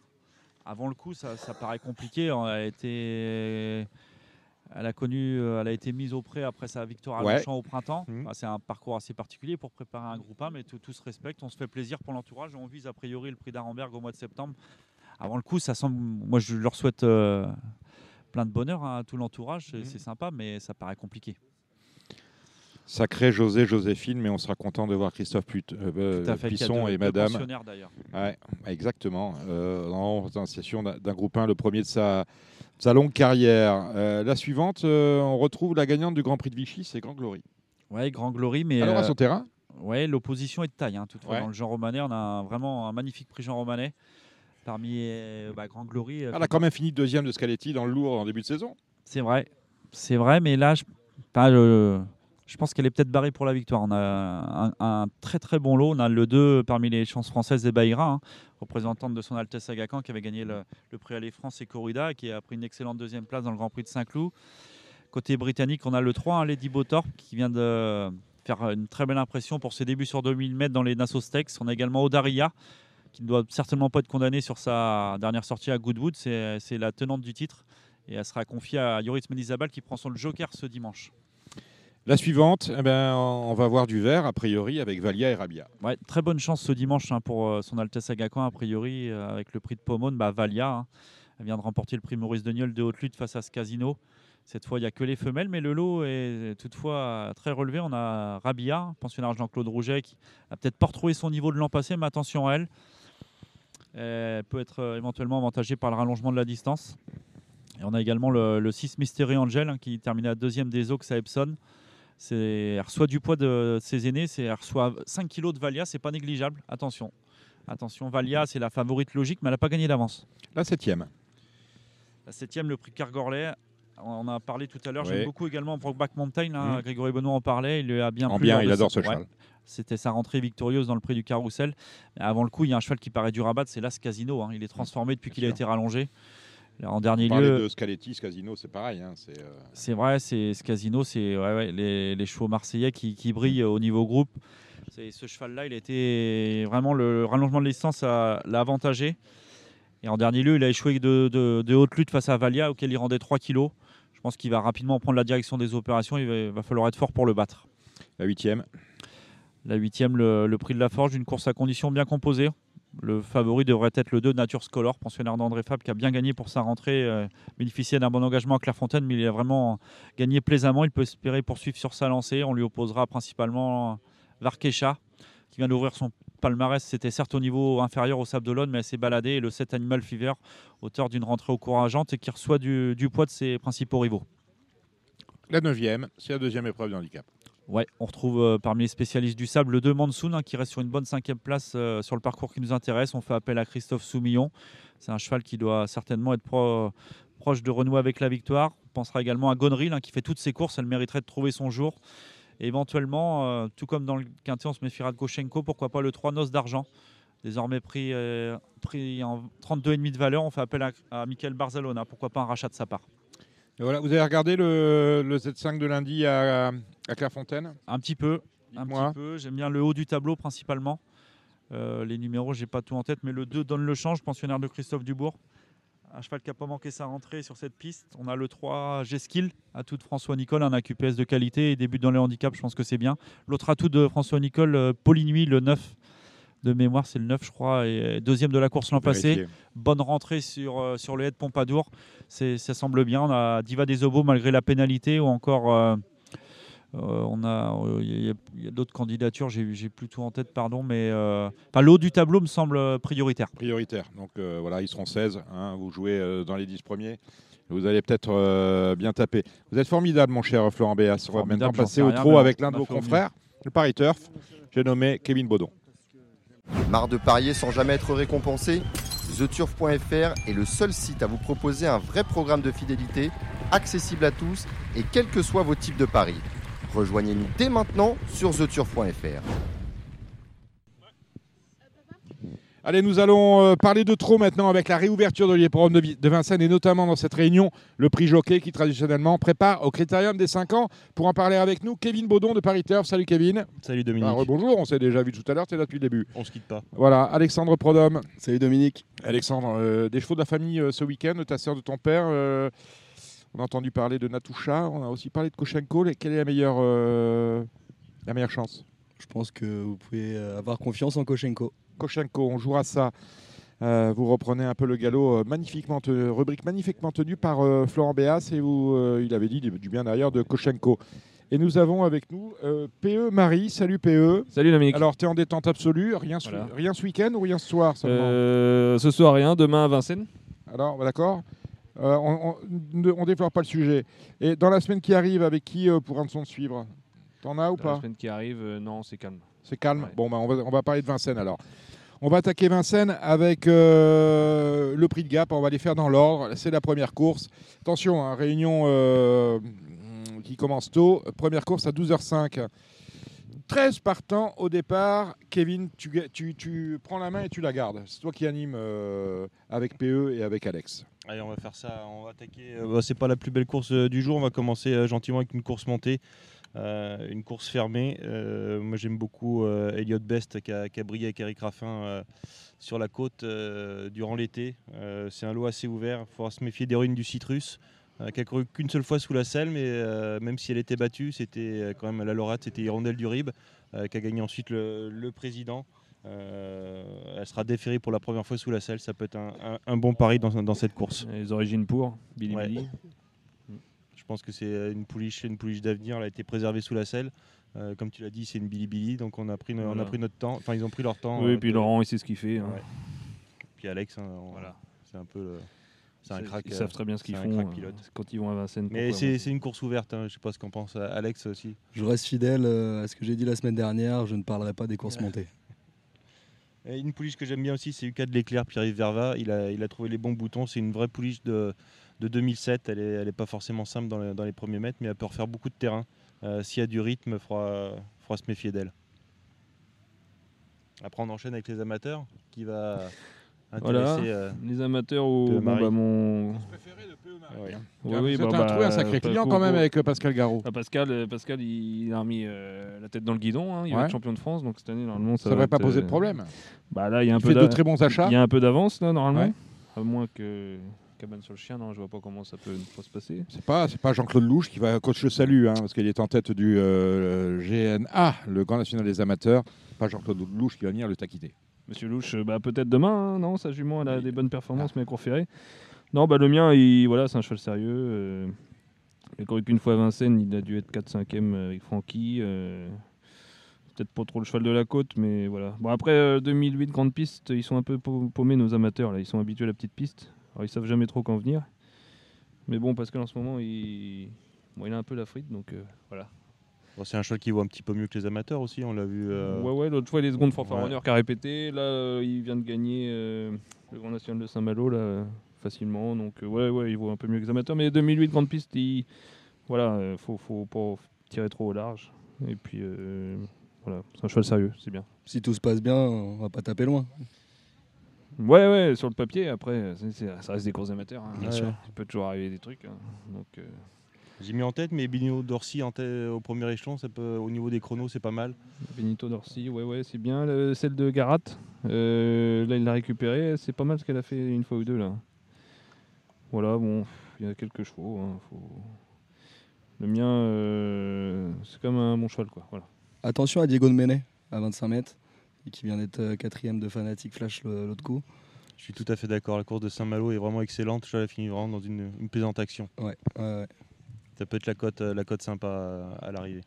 Avant le coup, ça, ça paraît compliqué. Elle a été, elle a connu, euh, elle a été mise au pré après sa victoire à Ouais. Longchamp au printemps. Mhm. C'est un parcours assez particulier pour préparer un groupe 1, mais tout, tout se respecte. On se fait plaisir pour l'entourage. On vise a priori le prix d'Arenberg au mois de septembre. Avant le coup, ça semble. Moi, je leur souhaite euh, plein de bonheur hein, à tout l'entourage. Mhm. C'est sympa, mais ça paraît compliqué. Sacré José Joséphine, mais on sera content de voir Christophe Put- euh, fait, a Pisson deux- et Madame. Ouais, exactement. Euh, en présentation d'un groupe 1, le premier de sa, de sa longue carrière. Euh, la suivante, euh, on retrouve la gagnante du Grand Prix de Vichy, c'est Grand Glory. Ouais, grand glory, mais. Alors à euh, son terrain Ouais, l'opposition est de taille. hein, toutefois, Ouais. dans le Jean Romanet, on a un- vraiment un magnifique prix Jean Romanet. Parmi euh, bah, Grand Glory. euh, Elle a quand même fini deuxième de Scaletti dans le lourd en début de saison. C'est vrai. C'est vrai, mais là, je, pas le- je pense qu'elle est peut-être barrée pour la victoire. On a un, très très bon lot. On a le 2 parmi les chances françaises des Baïra, hein, représentante de son Altesse Agacan, qui avait gagné le, prix Aller France et Corrida, qui a pris une excellente deuxième place dans le Grand Prix de Saint-Cloud. Côté britannique, on a le 3, hein, Lady Botorp, qui vient de faire une très belle impression pour ses débuts sur 2000 mètres dans les Nassau Stakes. On a également Odaria, qui ne doit certainement pas être condamnée sur sa dernière sortie à Goodwood. C'est la tenante du titre. Et elle sera confiée à Yoris Medizabal qui prend son joker ce dimanche. La suivante, eh ben, on va voir du vert, a priori, avec Valia et Rabia. Ouais, très bonne chance ce dimanche hein, pour euh, son Altesse Agacan, a priori, euh, avec le prix de Pomone, bah, Valia. hein. Elle vient de remporter le prix Maurice Deniol de haute lutte face à ce casino. Cette fois, il n'y a que les femelles, mais le lot est toutefois très relevé. On a Rabia, pensionnaire Jean-Claude Rouget, qui a peut-être pas retrouvé son niveau de l'an passé, mais attention à elle. Elle peut être euh, éventuellement avantagée par le rallongement de la distance. Et on a également le, le 6 Mystery Angel hein, qui terminait à deuxième des Oaks à Epson. C'est- Elle reçoit du poids de ses aînés, c'est- elle reçoit 5 kg de Valia, c'est pas négligeable. Attention. Attention, Valia, c'est la favorite logique, mais elle n'a pas gagné d'avance. La septième. La septième, le prix Cargorlay. On en a parlé tout à l'heure. Oui. J'aime beaucoup également Brokeback Mountain. hein. Mhm. Grégory Benoît en parlait. Il a bien En plu bien, il adore ce Ouais. cheval. C'était sa rentrée victorieuse dans le prix du Carrousel. Avant le coup, il y a un cheval qui paraît dur à battre, c'est l'As Casino. hein. Il est transformé depuis qu'il a été rallongé. En dernier On lieu, de Scaletti, ce casino, c'est pareil. hein, c'est, euh, c'est vrai, c'est ce casino, c'est ouais, ouais, les, les chevaux marseillais qui, qui brillent au niveau groupe. Ce cheval-là, il été vraiment le rallongement de distance l'a avantagé. Et en dernier lieu, il a échoué de, de- de haute lutte face à Valia, auquel il rendait 3 kilos. Je pense qu'il va rapidement prendre la direction des opérations. Il va, il va falloir être fort pour le battre. la huitième. La huitième, le, le prix de la Forge, une course à conditions bien composée. Le favori devrait être le 2 Nature Scholar, pensionnaire d'André Fab, qui a bien gagné pour sa rentrée, euh, d'un bon engagement à Clairefontaine, mais il a vraiment gagné plaisamment. Il peut espérer poursuivre sur sa lancée. On lui opposera principalement Varkesha, qui vient d'ouvrir son palmarès. C'était certes au niveau inférieur au Sable d'Olonne, mais elle s'est baladée. Et le 7 Animal Fever, auteur d'une rentrée encourageante et qui reçoit du, du poids de ses principaux rivaux. La neuvième, c'est la deuxième épreuve de handicap. Ouais, on retrouve euh, parmi les spécialistes du sable le 2 Monsoon hein, qui reste sur une bonne cinquième place euh, sur le parcours qui nous intéresse. On fait appel à Christophe Soumillon. C'est un cheval qui doit certainement être pro- proche de renouer avec la victoire. On pensera également à Gonril hein, qui fait toutes ses courses. Elle mériterait de trouver son jour. Et éventuellement, euh, tout comme dans le quintet, on se méfiera de Goshenko. Pourquoi pas le 3 Noces d'argent Désormais pris, pris en 32,5 de valeur. On fait appel à, à Michael Barzalona. Pourquoi pas un rachat de sa part Et voilà, vous avez regardé le, le Z5 de lundi à, à Clairefontaine? Un petit peu. Un Dites-moi. petit peu. J'aime bien le haut du tableau principalement. Euh, les numéros, j'ai pas tout en tête, mais le 2 donne le change, pensionnaire de Christophe Dubourg. Un cheval qui n'a pas manqué sa rentrée sur cette piste. On a le 3 G-Skill, atout de François Nicole, un AQPS de qualité et débute dans les handicaps, je pense que c'est bien. L'autre atout de François Nicole, euh, Paulinuit, le 9 de mémoire, c'est le 9 je crois, et deuxième de la course l'an passé. Bonne rentrée sur, euh, sur le head Pompadour, ça semble bien. On a Diva des Obos malgré la pénalité ou encore euh, euh, on a euh, il y a, il d'autres candidatures, j'ai plus tout en tête, pardon, mais euh, enfin, le haut du tableau me semble prioritaire. prioritaire. Donc voilà, ils seront 16. hein, vous jouez dans les 10 premiers. Vous allez peut-être bien taper. Vous êtes formidable, mon cher Florent Béas. On va maintenant passer au trot avec l'un de vos confrères, le Paris Turf. J'ai nommé Kevin Baudon. Marre de parier sans jamais être récompensé TheTurf.fr est le seul site à vous proposer un vrai programme de fidélité, accessible à tous et quels que soient vos types de paris. Rejoignez-nous dès maintenant sur TheTurf.fr. Allez, nous allons euh, parler de trop maintenant avec la réouverture de l'hippodrome de, Vi- de Vincennes et notamment dans cette réunion, le prix Jockey qui traditionnellement prépare au critérium des 5 ans. Pour en parler avec nous, Kevin Baudon de Paris Turf. Salut Kevin. Salut Dominique. Ah, bonjour, on s'est déjà vu tout à l'heure, tu es là depuis le début. On se quitte pas. Voilà, Alexandre Prodhomme. Salut Dominique. Alexandre, euh, des chevaux de la famille euh, ce week-end, de ta sœur, de ton père. euh, on a entendu parler de Natoucha, on a aussi parlé de Koshenko. Quelle est la meilleure, euh, la meilleure chance? Je pense que vous pouvez avoir confiance en Koshenko. Koshenko, on jouera ça. Euh, vous reprenez un peu le galop, euh, magnifiquement tenu- rubrique magnifiquement tenue par euh, Florent Béas et où euh, il avait dit du, bien d'ailleurs de Koshenko. Et nous avons avec nous PE Marie. Salut PE. Salut Dominique. Alors, tu es en détente absolue, rien, ce- Voilà. rien ce week-end ou rien ce soir seulement ce soir rien, demain à Vincennes. Alors, bah, d'accord. On ne développe pas le sujet. Et dans la semaine qui arrive, avec qui euh, pourra-t-on suivre? T'en as ou Dans la pas semaine qui arrive, non, c'est calme. C'est calme Ouais. Bon, bah, on, va, on va parler de Vincennes alors. On va attaquer Vincennes avec euh, le prix de Gap. On va les faire dans l'ordre. C'est la première course. Attention, hein, réunion euh, qui commence tôt. Première course à 12h05. 13 partants au départ. Kevin, tu, prends la main et tu la gardes. C'est toi qui anime euh, avec PE et avec Alex. Allez, on va faire ça. On va attaquer. bah, c'est pas la plus belle course du jour. On va commencer gentiment avec une course montée, une course fermée. Euh, moi, j'aime beaucoup euh, Elliot Best qui a, qui a brillé avec Eric Raffin euh, sur la côte euh, durant l'été. Euh, c'est un lot assez ouvert. Il faudra se méfier d'Héroïne du Citrus. euh, qui a couru qu'une seule fois sous la selle, mais euh, même si elle était battue, c'était euh, quand même la lauréate, c'était Hirondelle du Rib, euh, qui a gagné ensuite le, le président. Euh, elle sera déférée pour la première fois sous la selle. Ça peut être un, un- un bon pari dans, dans cette course. Les origines pour Billy Ouais. Billy. Je pense que c'est une pouliche, une pouliche d'avenir. Elle a été préservée sous la selle. Euh, comme tu l'as dit, c'est une Billy. Donc on a pris, no- on a pris notre temps. Enfin, ils ont pris leur temps. Oui, euh, puis de- Laurent, il sait ce qu'il fait. hein. Ouais. Puis Alex, hein, on- Voilà. c'est un peu. le- C'est un crack. Ils euh, savent très bien ce qu'ils font crack euh, pilote. quand ils vont à Vincennes. Mais c'est une course ouverte. hein. Je sais pas ce qu'en pense euh, Alex aussi. Je reste fidèle euh, à ce que j'ai dit la semaine dernière, je ne parlerai pas des courses montées. Et une pouliche que j'aime bien aussi, c'est Lucas de l'éclair, Pierre-Yves Verva. Il a, il a trouvé les bons boutons. C'est une vraie pouliche de, de 2007. Elle n'est elle est pas forcément simple dans, les- dans les premiers mètres, mais elle peut refaire beaucoup de terrain. Euh, S'il y a du rythme, il faudra, faudra se méfier d'elle. Après, on enchaîne avec les amateurs, qui va Voilà, intéresser. euh, les amateurs ou Peu bon, bah, mon. ouais. Oui, Ah, oui, vous bah, êtes un, bah, un sacré client quand même avec euh, Pascal Garot. Ah, Pascal, Pascal, il, a remis euh, la tête dans le guidon. hein. Il va Ouais. être champion de France, donc cette année normalement ça, ne va devrait pas être, poser euh, de problème. Bah là, il y a un Il peu fait de très bons achats. Il y a un peu d'avance là normalement. Ouais. À moins que cabane sur le chien, non, je vois pas comment ça peut, pas se passer. C'est pas, c'est pas Jean-Claude Louche qui va coach le salut, hein, parce qu'il est en tête du euh, GNA, le Grand National des Amateurs. Pas Jean-Claude Louche qui va venir le taquiner. Monsieur Louche, euh, bah, peut-être demain, hein, non Sa jument, elle a des bonnes performances, mais à court ferré. Non, bah, le mien, il, voilà, c'est un cheval sérieux. euh, il a couru qu'une fois à Vincennes, il a dû être 4-5e avec Francky. euh, Peut-être pas trop le cheval de la côte, mais voilà. Bon, après, euh, 2008, grande piste, ils sont un peu pau- paumés, nos amateurs. Là. Ils sont habitués à la petite piste. Alors, ils savent jamais trop quand venir. Mais bon, Pascal, en ce moment, il, bon, il a un peu la frite, donc euh, voilà. Bon, c'est un cheval qui vaut un petit peu mieux que les amateurs aussi. On l'a vu. euh, Ouais, ouais, l'autre fois, les secondes fanfare Ouais. qui a répété. Là, euh, il vient de gagner euh, le Grand National de Saint-Malo, là, facilement. Donc, euh, ouais, ouais, il vaut un peu mieux que les amateurs. Mais 2008, grande piste, il... voilà, euh, faut, faut pas tirer trop au large. Et puis, euh, voilà, c'est un cheval sérieux, c'est bien. Si tout se passe bien, on va pas taper loin. Ouais, ouais, sur le papier, après, c'est- c'est- ça reste des courses amateurs. hein. Bien Ouais, sûr. ouais. Il peut toujours arriver des trucs. hein. Donc, euh, J'ai mis en tête, mais Bino Dorsi en tête, au premier échelon, ça peut, au niveau des chronos, c'est pas mal. Benito Dorsi, ouais, ouais, c'est bien. Le- celle de Garat, euh, là, il l'a récupérée. C'est pas mal ce qu'elle a fait une fois ou deux, là. Voilà, bon, il y a quelques chevaux. hein, faut- Le mien, euh, c'est comme un bon cheval, quoi. Voilà. Attention à Diego de Menet à 25 mètres, et qui vient d'être euh, quatrième de Fanatic Flash l'autre coup. Je suis tout à fait d'accord. La course de Saint-Malo est vraiment excellente. Je la fini vraiment dans une, une plaisante action. Ouais, ouais, ouais. Ça peut être la cote, euh, la cote sympa à, à l'arrivée.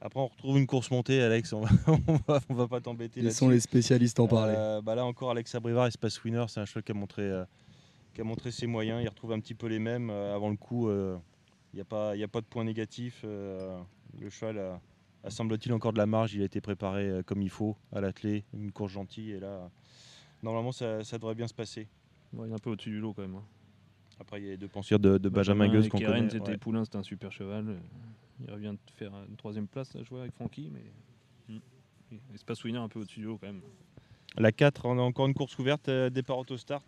Après, on retrouve une course montée, Alex. On va, on va, on va pas t'embêter. Ils sont les spécialistes en parler. Euh, bah là encore, Alex Abrivard, Espace Winner, c'est un cheval qui a montré, euh, qui a montré ses moyens. Il retrouve un petit peu les mêmes. Euh, avant le coup, euh, il n'y a, a pas de point négatif. Euh, le cheval a, semble-t-il encore de la marge. Il a été préparé euh, comme il faut à l'attelé. Une course gentille. Et là, normalement, ça, ça devrait bien se passer. Ouais, il est un peu au-dessus du lot, quand même. hein. Après, il y a les deux pensieurs de, de Benjamin Gueuse qu'on connaît. c'était ouais. Poulain, c'était un super cheval. Euh, Il revient de faire une troisième place, là, je vois, avec Francky, mais. Mm. Espace winner un peu au-dessus du lot, quand même. La 4, on a encore une course ouverte, euh, départ auto-start.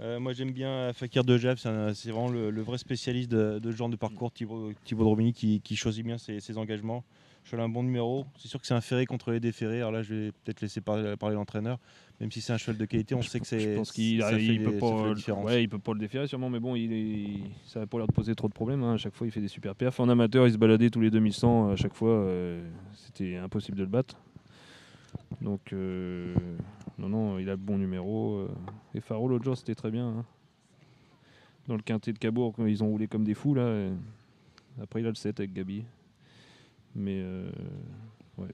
Euh, moi j'aime bien euh, Fakir de Jeff, c'est vraiment le, le vrai spécialiste de, de ce genre de parcours, Thibaut, Thibaut Dromini qui, qui choisit bien ses, ses engagements. Je suis un bon numéro, c'est sûr que c'est un ferré contre les déférés, alors là je vais peut-être laisser parler, parler l'entraîneur, même si c'est un cheval de qualité, on sait que c'est Je pense qu'il il peut pas, ouais, il peut pas le déférer sûrement, mais bon, il est, ça n'a pas l'air de poser trop de problèmes. hein. À chaque fois, il fait des super perfs. En amateur, il se baladait tous les 2100. À chaque fois, euh, c'était impossible de le battre. Donc, euh, non, non, il a le bon numéro. euh. Et Faro, l'autre jour, c'était très bien. hein. Dans le quintet de Cabourg, ils ont roulé comme des fous, là. euh. Après, il a le 7 avec Gabi. Mais, euh, ouais.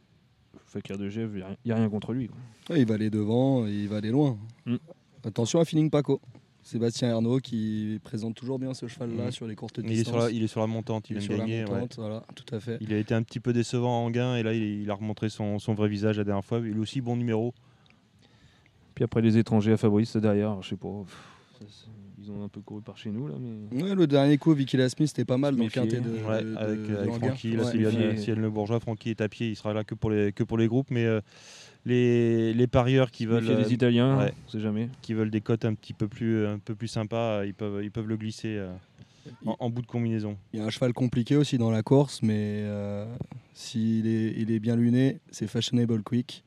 Fakir de Gève, il n'y a, rien contre lui. quoi. Ouais, il va aller devant, et il va aller loin. Mm. Attention à Feeling Paco. Sébastien Ernaud qui présente toujours bien ce cheval-là Mm. sur les courtes il, est distances. sur la, il est sur la montante, il, est vient sur la gagner. ouais. montante, voilà, tout à fait. Il a été un petit peu décevant en gain et là il, il a remontré son, son vrai visage la dernière fois. Il est aussi bon numéro. Puis après, les étrangers à Fabrice derrière, je sais pas. pff, ça, c'est- ils ont un peu couru par chez nous, là, mais. Ouais, le dernier coup, Vicky Lasmith, c'était pas mal dans le Méfier. quintet de, Ouais, de- avec, de avec. Francky, là, Ouais. Le Bourgeois. Francky est à pied, il sera là que pour les, que pour les groupes. Mais euh, les, les parieurs qui veulent, fait euh, des Italiens, ouais. on sait jamais. qui veulent des cotes un petit peu plus, un peu plus sympas, euh, ils peuvent, ils peuvent le glisser euh, en, en bout de combinaison. Il y a un cheval compliqué aussi dans la course, mais euh, s'il est, il est bien luné, c'est Fashionable Quick.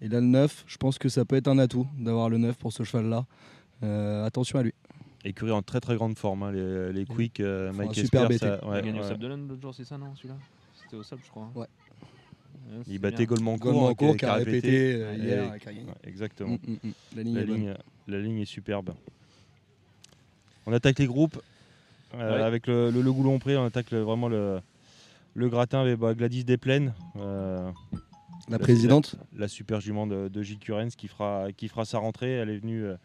Et là, le 9, je pense que ça peut être un atout d'avoir le 9 pour ce cheval-là. Euh, attention à lui. Écurie en très très grande forme, hein, les, les quick, euh, Mike super Esper, BT. ça- il a gagné au. Sable d'Olonne l'autre jour, c'est ça, non Celui-là C'était au Sable, je crois. hein. Ouais. Il battait bien. Golemancourt, Golemancourt hein, qui a répété euh, Et- hier. qui a gagné. ouais, exactement. Mm, mm, mm. La ligne La est bonne. ligne, la ligne est superbe. On attaque les groupes euh, Ouais. avec le, le, le Goulon Pré, on attaque le- vraiment le, le gratin avec bah, Gladys Desplaines. euh, La présidente la, la super jument de, de Gilles Curens qui fera, qui fera sa rentrée. Elle est venue, euh,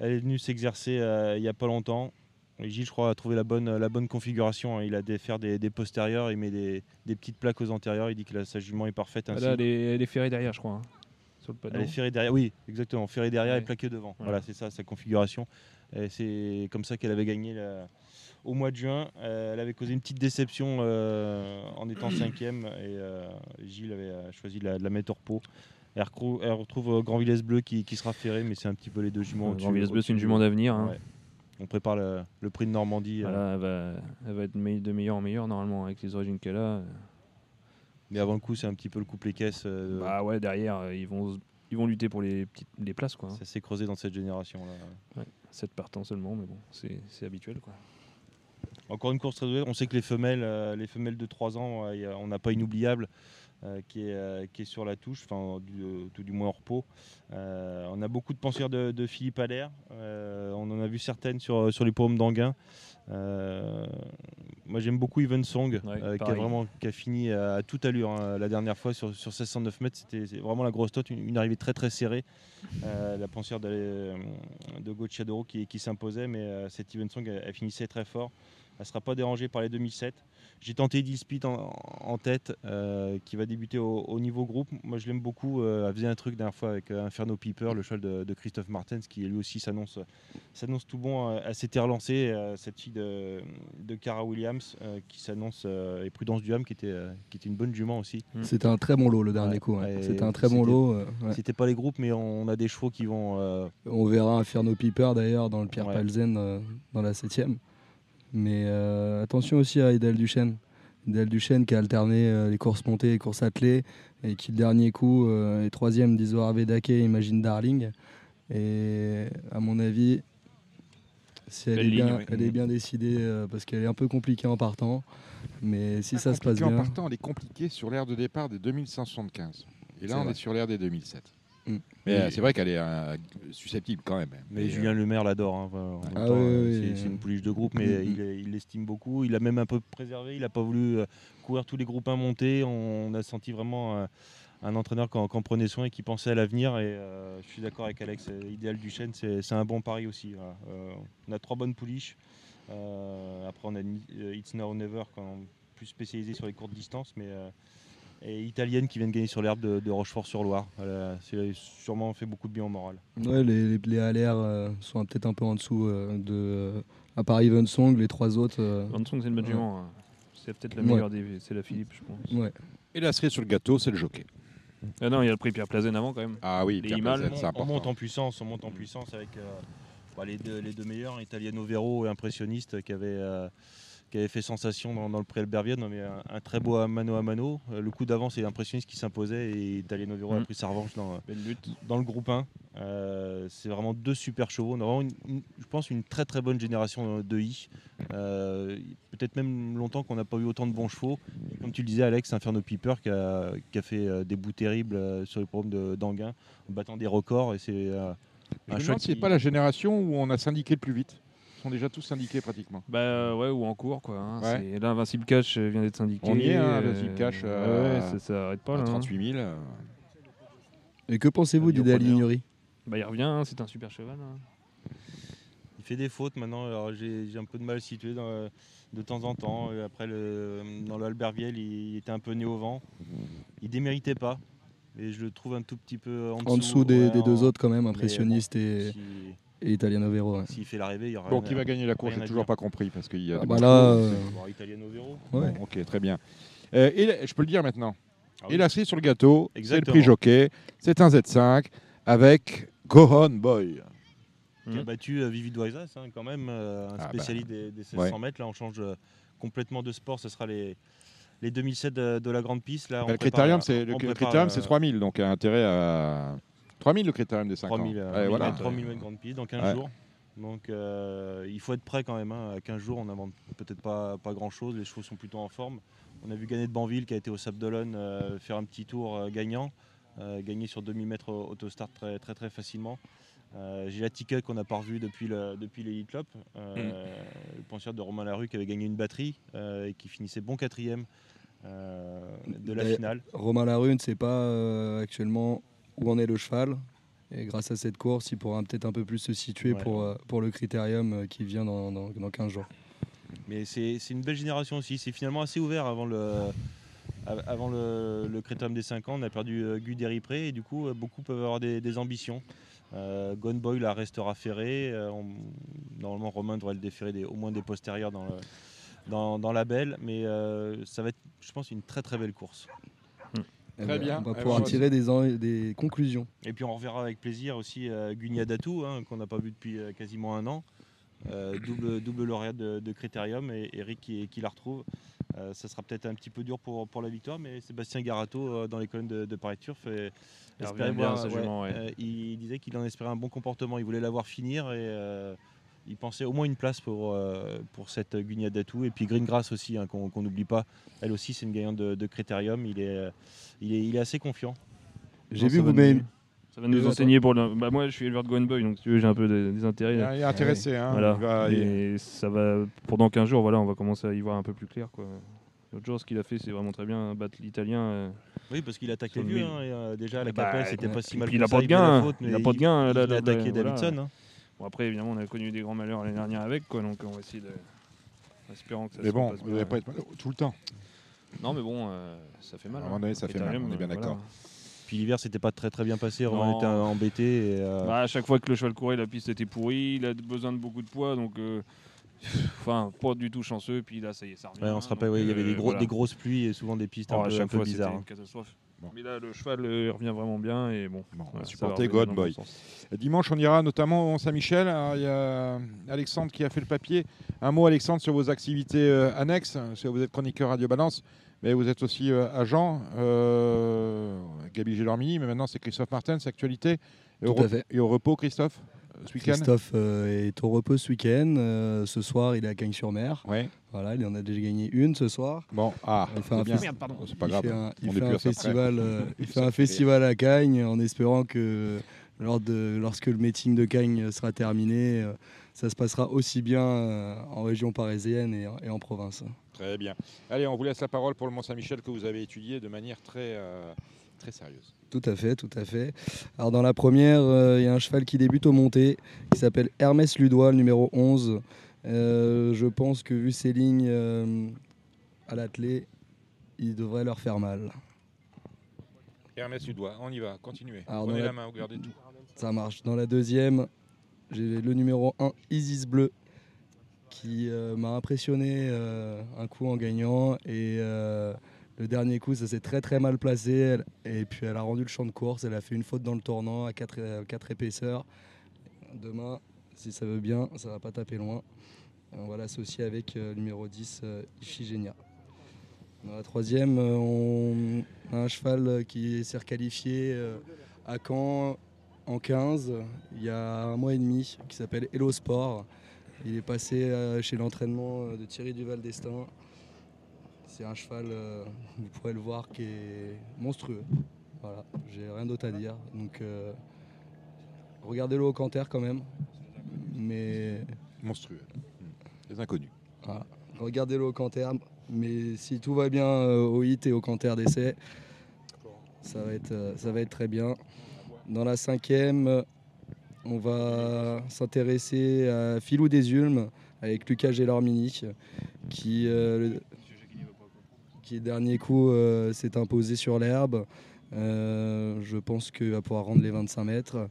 elle est venue s'exercer euh, il n'y a pas longtemps. Et Gilles, je crois, a trouvé la bonne, la bonne configuration. Il a des, faire des, des postérieurs, il met des, des petites plaques aux antérieurs. Il dit que la, sa jument est parfaite. Ah, ainsi. Là, elle est, elle est ferrée derrière, je crois. hein, Sur le Elle est ferrée derrière, oui, exactement. Ferrée derrière Ouais. et plaquée devant. Voilà. Voilà, c'est ça, sa configuration. C'est comme ça qu'elle avait gagné la- au mois de juin. Euh, elle avait causé une petite déception euh, en étant cinquième et euh, Gilles avait choisi de la, de la mettre au repos. Elle, retrouve euh, Grand Villesse Bleu qui, qui sera ferré, mais c'est un petit peu les deux juments. Euh, Grand Villesse Bleu, c'est une jument d'avenir. hein. Ouais. On prépare le, le prix de Normandie. euh, Voilà, elle, va, elle va être de meilleur en meilleur, normalement, avec les origines qu'elle a. mais avant le coup, c'est un petit peu le couple les caisses. euh, Bah ouais, derrière, euh, ils vont, ils vont lutter pour les, petites, les places, quoi. hein. Ça s'est creusé dans cette génération-là. 7 partants seulement, mais bon, c'est c'est habituel, quoi. Encore une course très ouverte. On sait que les femelles, euh, les femelles de 3 ans, euh, on n'a pas inoubliable euh, qui, est, euh, qui est sur la touche, enfin du- euh, tout du moins en repos. Euh, on a beaucoup de penseurs de, de Philippe Allaire. On en a vu certaines sur, sur les pommes d'Anguin. Moi j'aime beaucoup Even Song, Ouais, qui, a vraiment, qui a fini à, toute allure hein. la dernière fois sur, sur 1609 mètres. C'était vraiment la grosse tote, une, une arrivée très très serrée. La pensière de, de Gocciadoro qui, qui s'imposait, mais cette Even Song elle, elle finissait très fort. Elle ne sera pas dérangée par les 2007. J'ai tenté Speed en, en tête, euh, qui va débuter au, au niveau groupe. Moi, je l'aime beaucoup. Euh, elle faisait un truc la dernière fois avec euh, Inferno Piper, le cheval de, de Christophe Martens, qui lui aussi s'annonce s'annonce tout bon. Elle s'était relancée, euh, cette fille de, de Cara Williams, euh, qui s'annonce, euh, et Prudence Duham, qui était, euh, qui était une bonne jument aussi. C'était un très bon lot le dernier Ouais. coup. ouais. Et C'était un très bon lot. euh, ouais. C'était pas les groupes, mais on a des chevaux qui vont. euh, On verra Inferno Piper d'ailleurs dans le Pierre Ouais. Palzen euh, dans la 7 Mais euh, attention aussi à Idel Duchesne. Idel Duchesne qui a alterné euh, les courses montées et les courses attelées et qui le dernier coup euh, est troisième d'Isoar Vedake Imagine Darling. Et à mon avis, si elle, est, bien, oui. elle est bien décidée euh, parce qu'elle est un peu compliquée en partant. Mais si ça se passe Compliqué en bien. partant, elle est compliquée sur l'air de départ des 2175. Et là, on vrai. est sur l'air des 2007. Mm. Mais euh, c'est vrai qu'elle est euh, susceptible quand même. Mais Julien euh, Lemaire l'adore. hein, enfin, Ah oui, c'est- oui. une pouliche de groupe, mais Mm, il est- il l'estime beaucoup. Il a même un peu préservé. Il n'a pas voulu euh, courir tous les groupes 1 montés. On a senti vraiment euh, un entraîneur qui en, prenait soin et qui pensait à l'avenir. Et euh, je suis d'accord avec Alex. Idéal Duchesne, c'est c'est un bon pari aussi. voilà. Euh, on a trois bonnes pouliches. Euh, après, on a une, It's Now or Never, quand on est plus spécialisé sur les courtes distances, mais euh, et italienne qui vient de gagner sur l'herbe de, de Rochefort-sur-Loire. C'est sûrement fait beaucoup de bien au moral. Ouais, les, les, les ALR euh, sont peut-être un peu en dessous euh, de. euh, à part Even Song, les trois autres. euh, c'est une bonne ouais. hein. C'est peut-être la Ouais. meilleure des. C'est la Philippe, je pense. Ouais. Et la cerise sur le gâteau, c'est le jockey. Ah non, il y a le prix Pierre Plazen avant quand même. Ah oui, Les Pierre. Plazen, c'est on, on monte en puissance, on monte en puissance avec euh, bah, les, deux, les deux meilleurs, Italiano Vero et Impressionniste, qui avaient, euh, qui avaient fait sensation dans, dans le pré Albervienne. On avait un, un très beau mano à mano. Euh, le coup d'avant, c'est Impressionniste qui s'imposait et Italiano Vero a Mm. pris sa revanche dans, Belle lutte. dans le groupe 1. Euh, c'est vraiment deux super chevaux. On a vraiment, une- une- je pense, une très très bonne génération de I. Euh, Peut-être même longtemps qu'on n'a pas eu autant de bons chevaux. Et comme tu le disais, Alex, Inferno Piper qui a, qui a fait euh, des bouts terribles euh, sur les problèmes de- d'Anguin, en battant des records. Et c'est euh, Je un me choix qui- pas la génération où on a syndiqué le plus vite. Sont déjà tous syndiqués pratiquement. Bah euh, ouais, ou en cours quoi. hein. Ouais. C'est- Là, Invincible Cash euh, vient d'être syndiqué. On y est, hein, euh, Invincible Cash, euh, ouais, ça, ça arrête pas À là. hein. 38 000. euh, Et que pensez-vous preneur. Ignory? Bah il revient, hein, c'est un super cheval. hein. Il fait des fautes maintenant. Alors j'ai un peu de mal à le situer dans- de temps en temps. Et après, le, dans le Albertville, il, il était un peu né au vent. Il déméritait pas. Et je le trouve un tout petit peu en dessous, En dessous des, ouais, des deux en- autres quand même, impressionniste bon, et, si- et Italiano Vero. S'il fait l'arrivée, il y aura. Bon, qui va gagner la course J'ai toujours pas compris parce qu'il y a Ah bah là, euh, Italiano Vero. Ouais. Bon, ok, très bien. Euh, et je peux le dire maintenant. Ah Et oui. la cerise sur le gâteau, c'est le prix jockey. C'est un Z5 avec Gohan Boy. qui a battu euh, Vivid Waisas, hein, quand même, euh, un Ah bah. spécialiste des, des 1600 Ouais. mètres. Là, on change euh, complètement de sport. Ce sera les, les 2007 de, de la grande piste. Là, on Bah, le critérium, c'est 3000, donc a intérêt à 3000 le critérium des 5 ans. 3000, euh, Ouais, voilà. 3000 mètres grande piste dans 15 Ouais. jours. Donc euh, il faut être prêt quand même. hein. À 15 jours, on n'invente peut-être pas, pas grand-chose. Les chevaux sont plutôt en forme. On a vu Gagné de Banville qui a été au Sable d'Olonne euh, faire un petit tour euh, gagnant. euh, gagner sur 2000 mètres au- autostart très très très facilement. Euh, J'ai la ticket qu'on n'a pas revue depuis le, depuis l'Elite Club. Euh, Le pensière de Romain Larue qui avait gagné une batterie euh, et qui finissait bon quatrième euh, de la finale. Romain Larue ne sait pas euh, actuellement où en est le cheval. Et grâce à cette course, il pourra peut-être un peu plus se situer Ouais. pour, euh, pour le critérium euh, qui vient dans, dans, dans 15 jours. Mais c'est une belle génération aussi. C'est finalement assez ouvert avant le, av- avant le, le Critérium des 5 ans. On a perdu euh, Guy Deripré et du coup, beaucoup peuvent avoir des, des ambitions. Euh, Gone Boy la restera ferré. Euh, on- normalement, Romain devrait le déférer des- au moins des postérieurs dans, le- dans, dans la belle. Mais euh, ça va être, je pense, une très très belle course. Eh Très ben, bien. On va Eh pouvoir ben, tirer des, en- des conclusions. Et puis on reverra avec plaisir aussi euh, Guigna Datou, hein, qu'on n'a pas vu depuis euh, quasiment un an. Euh, double, double lauréat de, de Critérium et Eric qui, qui la retrouve. Euh, ça sera peut-être un petit peu dur pour, pour la victoire, mais Sébastien Garato euh, dans les colonnes de, de Paris Turf et bien, ouais. euh, il disait qu'il en espérait un bon comportement. Il voulait la voir finir et euh, il pensait au moins une place pour, euh, pour cette Guigna Datou. Et puis Greengrass aussi, hein, qu'on n'oublie pas. Elle aussi, c'est une gagnante de, de Critérium. Il est, euh, il, est, il est assez confiant. J'ai vu vous nous- Ça va nous enseigner pour le. Bah, moi, je suis éleveur de Gwen Boy, donc si tu veux, j'ai un peu des, des intérêts. Il est intéressé. Hein, Voilà. va- Et ça va. Pendant 15 jours, voilà, on va commencer à y voir un peu plus clair. Quoi. L'autre jour, ce qu'il a fait, c'est vraiment très bien. Battre l'Italien. euh, Oui, parce qu'il attaque les le vieux. hein, et, euh, déjà, à la Bah, Capelle, c'était pas si mal. puis, il que a ça, pas de gain, il mais a pas de gain, Il, a attaqué voilà. Davidson. hein. Bon, après, évidemment, on a connu des grands malheurs l'année dernière avec, quoi, donc on va essayer de. espérant que ça Mais se bon, passe vous n'allez pas être malheureux tout le temps. Non, mais bon, euh, ça fait mal. À un moment hein. donné, ça fait mal, on est bien euh, d'accord. Puis l'hiver, c'était pas très très bien passé. Romain Non. était embêté. Et, euh, Bah, à chaque fois que le cheval courait, la piste était pourrie. Il a besoin de beaucoup de poids, donc. euh, Enfin, pas du tout chanceux. Puis là, ça y est, ça revient. ouais, on se rappelle, donc, ouais, il y avait euh, des, gros- voilà. des grosses pluies et souvent des pistes Oh, un à peu, chaque un peu fois, c'était bizarres. une hein. catastrophe. Bon. Mais là, le cheval euh, il revient vraiment bien et bon. Bon, on va voilà, supporter God Boy. bon. Dimanche, on ira notamment au Mont-Saint-Michel. Alors, Il y a Alexandre qui a fait le papier. Un mot, Alexandre, sur vos activités euh, annexes. Parce que Vous êtes chroniqueur Radio Balance, mais vous êtes aussi euh, agent. Euh, Gabi Gélormini, mais maintenant c'est Christophe Martin, c'est actualité. Et au, Tout à rep- fait. et au repos, Christophe, ce week-end Christophe euh, est au repos ce week-end. Euh, ce soir, il est à Cagnes-sur-Mer. Ouais. Voilà, il en a déjà gagné une ce soir. Bon, ah, Il fait c'est un, bien. C'est pas il grave. fait un, il On fait un festival, euh, il fait un festival à Cagnes en espérant que lors de, lorsque le meeting de Cagnes sera terminé, euh, ça se passera aussi bien euh, en région parisienne et, en- et en province. Très bien. Allez, on vous laisse la parole pour le Mont-Saint-Michel que vous avez étudié de manière très, euh, très sérieuse. Tout à fait, tout à fait. Alors dans la première, euh, il y a un cheval qui débute au monté, qui s'appelle Hermès Ludois, le numéro 11. Euh, je pense que vu ses lignes euh, à l'attelé, il devrait leur faire mal. Hermès Sudois, on y va, continuez. Alors, Prenez la la- main, regardez tout. Ça marche. Dans la deuxième, j'ai le numéro 1, Isis Bleu, qui m'a impressionné un coup en gagnant. Et le dernier coup, ça s'est très mal placé. Et puis elle a rendu le champ de course. Elle a fait une faute dans le tournant à 4, épaisseurs. Demain, si ça veut bien, ça va pas taper loin. On va l'associer avec euh, le numéro 10, euh. Dans la troisième, euh, on a un cheval euh, qui s'est requalifié euh, à Caen en 15, il y a un mois et demi, qui s'appelle Hello Sport. Il est passé euh, chez l'entraînement euh, de Thierry Duval d'Estaing. C'est un cheval, euh, vous pourrez le voir, qui est monstrueux. Voilà, j'ai rien d'autre à dire. Donc, euh, regardez-le au canter quand même. Mais Monstrueux. Les inconnus. voilà. Regardez-le au canter, mais si tout va bien euh, au hit et au canter d'essai, ça va être, ça va être très bien. Dans la cinquième, on va s'intéresser à Philou des Ulmes avec Lucas Gélormini, qui, euh, qui dernier coup euh, s'est imposé sur l'herbe. Euh, je pense qu'il va pouvoir rendre les 25 mètres.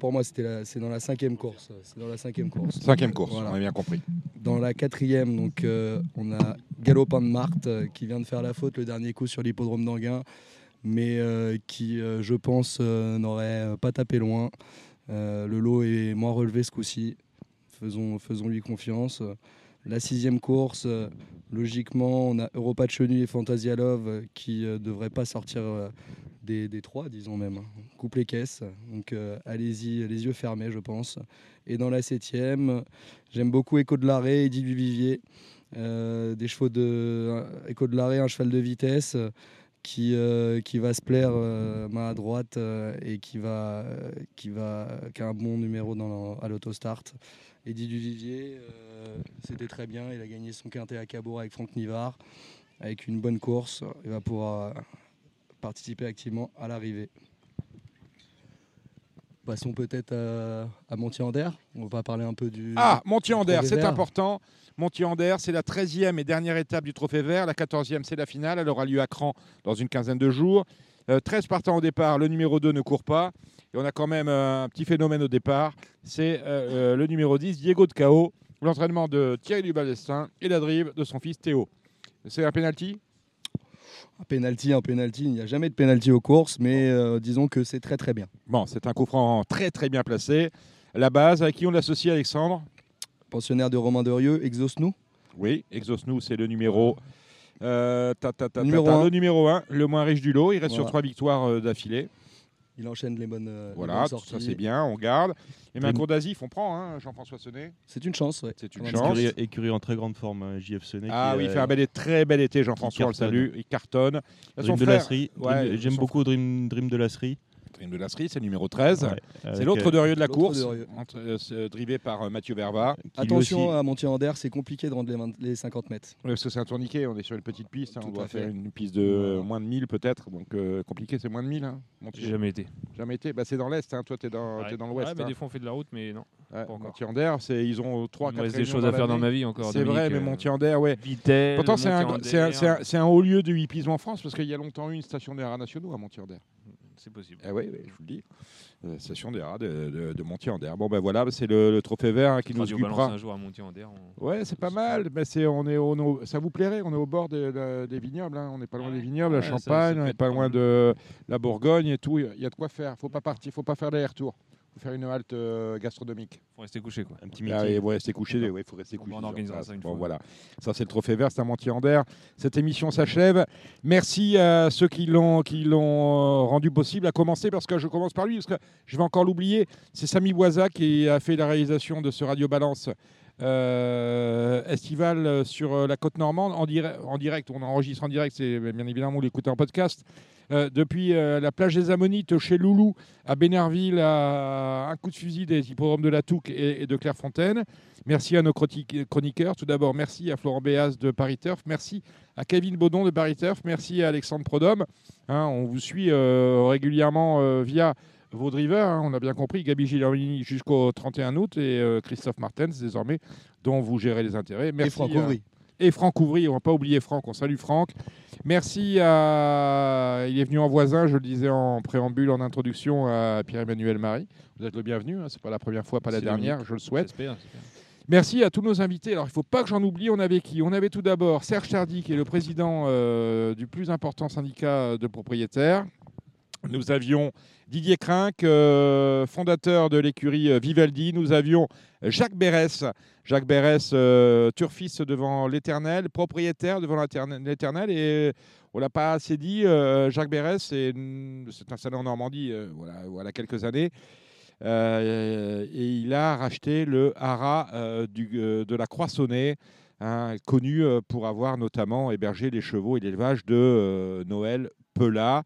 Pour moi, c'était c'est dans la cinquième course. C'est dans la cinquième course. Cinquième course, Voilà. on a bien compris. Dans la quatrième, donc, euh, on a Galopin de Marthe euh, qui vient de faire la faute le dernier coup sur l'hippodrome d'Anguin, mais euh, qui, je pense, n'aurait pas tapé loin. Le lot est moins relevé ce coup-ci. Faisons, faisons-lui confiance. La sixième course, euh, logiquement, on a Europa de Chenu et Fantasia Love euh, qui ne devraient pas sortir euh, des, trois, disons même. Coupe les caisses. Donc euh, allez-y, les yeux fermés, je pense. Et dans la septième, j'aime beaucoup Echo de l'Arrêt, Edith Vivier. Euh, des chevaux de Echo de l'Arrêt, un cheval de vitesse euh, qui, euh, va se plaire euh, main à droite euh, et qui va, euh, qui va qui a un bon numéro dans, à l'autostart. Eddie Duvivier, euh, c'était très bien. Il a gagné son quintet à Cabourg avec Franck Nivard, avec une bonne course. Il va pouvoir euh, participer activement à l'arrivée. Passons peut-être à, à Montier-en-Der. On va parler un peu du. Ah, Montier-en-Der, du c'est important. Montier-en-Der, c'est la 13e et dernière étape du Trophée Vert. La 14e, c'est la finale. Elle aura lieu à Cran dans une quinzaine de jours. Euh, 13 partants au départ. Le numéro 2 ne court pas. Et on a quand même euh, un petit phénomène au départ. C'est euh, euh, le numéro 10, Diego de Cao. L'entraînement de Thierry Dubalestin et la drive de son fils Théo. C'est un penalty? Un penalty, un penalty. Il n'y a jamais de penalty aux courses, mais euh, disons que c'est très très bien. Bon, c'est un coup franc très très bien placé. La base, à qui on l'associe, Alexandre? Pensionnaire de Romain Derieux, Exosnou. Oui, Exosnou, c'est le numéro. euh, ta, ta, ta, ta, Numéro ta, un. le numéro 1, le moins riche du lot. Il reste sur trois victoires euh, d'affilée. Il enchaîne les bonnes, euh, les Voilà, bonnes tout sorties. ça c'est bien, on garde. Et Dream- Main d'Asif, on prend, hein, Jean-François Sonnet. C'est une chance, ouais. C'est une chance. Écurie, écurie en très grande forme, hein, JF Sonnet. Ah qui, oui, il euh, fait un bel été, très bel été, Jean-François, on le cartonne. salue. Il cartonne. Il y a son Dream de Lasserie. Ouais, Dream- J'aime son beaucoup Dream, Dream de Lasserie. Dream de Lasserie, c'est le numéro 13. Ouais, c'est l'autre euh, Derieux de la course, entre- euh, drivé par euh, Mathieu Verva. Attention aussi- à Montier-en-Der, c'est compliqué de rendre les, 20 les 50 mètres. Ouais, parce que c'est un tourniquet, on est sur une petite piste, hein, on doit à fait. faire une piste de euh, moins de 1000 peut-être, donc euh, compliqué, c'est moins de 1000. Hein, Montier. J'ai jamais été. Jamais été, bah, c'est dans l'Est, hein, toi tu es dans, Ouais. t'es dans l'Ouest. Ouais, mais hein. des fois on fait de la route, mais non. C'est ils ont trois, Il me quatre reste des réunions choses à faire dans ma vie encore. C'est vrai, mais euh, Montier-en-Der, ouais. Vitel, Pourtant, c'est un, Montier-en-Der, c'est un- c'est un- c'est un haut lieu de hippisme en France parce qu'il y a longtemps eu une station des rats nationaux à Montier-en-Der. C'est possible. Eh oui, oui, je vous le dis. Euh, station des rats de, de, de Montier-en-Der. Bon, ben voilà, c'est le, le trophée vert hein, qui nous Radio occupera. un jour à Montier-en-Der. on- Ouais, c'est pas mal. Mais c'est, on est, on est au- ça vous plairait On est au bord des, de- des vignobles. hein. On n'est pas loin des vignobles, la Ouais, ça- ça Champagne. on n'est pas loin de la Bourgogne et tout. Il y a de quoi faire. Faut pas partir. Faut pas faire l'aller-retour. Faut faire une halte euh, gastronomique. Faut rester couché quoi. Un petit Ah, meeting. et ouais, rester couché. Ouais, faut rester couché. on organisera ça une Bon, fois. voilà. Ça, c'est le trophée vert. C'est à Montier-en-Der. Cette émission s'achève. Merci à ceux qui l'ont, qui l'ont euh, rendu possible. À commencer parce que je commence par lui parce que je vais encore l'oublier. C'est Samy Boisa qui a fait la réalisation de ce Radio Balance euh, estival sur la côte normande en, dire- en direct. On enregistre en direct, c'est bien évidemment vous l'écoutez en podcast. Euh, depuis euh, la plage des Ammonites chez Loulou à Bénerville, à un coup de fusil des hippodromes de la Touque et, et de Clairefontaine. Merci à nos chronique- chroniqueurs. Tout d'abord, merci à Florent Béas de Paris Turf. Merci à Kevin Baudon de Paris Turf. Merci à Alexandre Prodhomme. Hein, on vous suit euh, régulièrement via vos drivers. hein, on a bien compris. Gabi Gilardini jusqu'au 31 août et euh, Christophe Martens désormais, dont vous gérez les intérêts. Merci, Franck Ouvry. Et Franck Ouvry, on va pas oublier Franck, on salue Franck. Merci à. Il est venu en voisin, je le disais en préambule, en introduction, à Pierre-Emmanuel Marie. Vous êtes le bienvenu, hein, c'est pas la première fois, pas la dernière, je le souhaite. J'espère. Merci à tous nos invités. Alors, il ne faut pas que j'en oublie. On avait qui? On avait tout d'abord Serge Tardy, qui est le président euh, du plus important syndicat de propriétaires. Nous avions Didier Crinck, euh, fondateur de l'écurie euh, Vivaldi. Nous avions Jacques Bérès, Jacques Bérès, euh, turfiste devant l'Éternel, propriétaire devant l'Éternel-. Et on l'a pas assez dit, euh, Jacques Bérès est- s'est installé en Normandie voilà, voilà quelques années. Et il a racheté le haras de la Croissonnée, hein, connu pour avoir notamment hébergé les chevaux et l'élevage de Noël Pelat.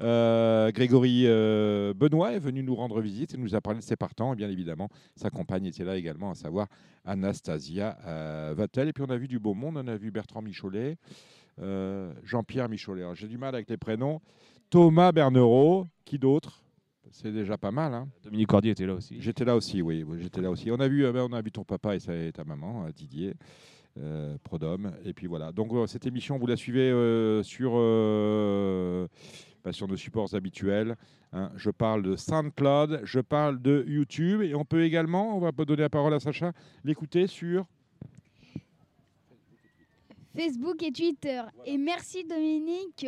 Euh, Grégory euh, Benoît est venu nous rendre visite et nous a parlé de ses partants. Et bien évidemment, sa compagne était là également, à savoir Anastasia euh, Vattel. Et puis on a vu du beau monde, on a vu Bertrand Micholet, Jean-Pierre Micholet. J'ai du mal avec les prénoms. Thomas Bernereau, qui d'autre? C'est déjà pas mal. Hein Dominique Cordier était là aussi. J'étais là aussi, oui, j'étais là aussi. On a vu, ben, on a vu ton papa et, ta maman, Didier. Euh, Prodhomme. Et puis voilà. Donc euh, cette émission, vous la suivez euh, sur, sur nos supports habituels. hein. Je parle de SoundCloud, je parle de YouTube. Et on peut également, on va donner la parole à Sacha, l'écouter sur... Facebook et Twitter. Et merci Dominique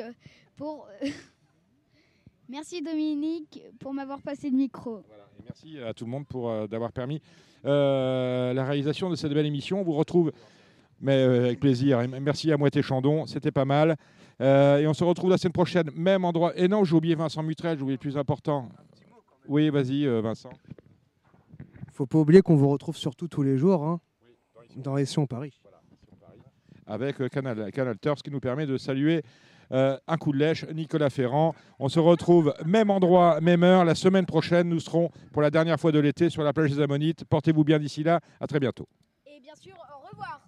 pour merci Dominique pour m'avoir passé le micro. Et merci à tout le monde pour euh, d'avoir permis euh, la réalisation de cette belle émission. On vous retrouve, mais euh, avec plaisir. Et merci à Moitié Chandon, c'était pas mal. Euh, et on se retrouve la semaine prochaine, même endroit. Et non, j'ai oublié Vincent Mutrel, j'ai oublié le plus important. Oui, vas-y, euh, Vincent. Faut pas oublier qu'on vous retrouve surtout tous les jours hein, dans Sion Paris. avec euh, Canal, Canal Turf, ce qui nous permet de saluer euh, un coup de lèche, Nicolas Ferrand. On se retrouve même endroit, même heure. La semaine prochaine, nous serons pour la dernière fois de l'été sur la plage des Ammonites. Portez-vous bien d'ici là. À très bientôt. Et bien sûr, au revoir.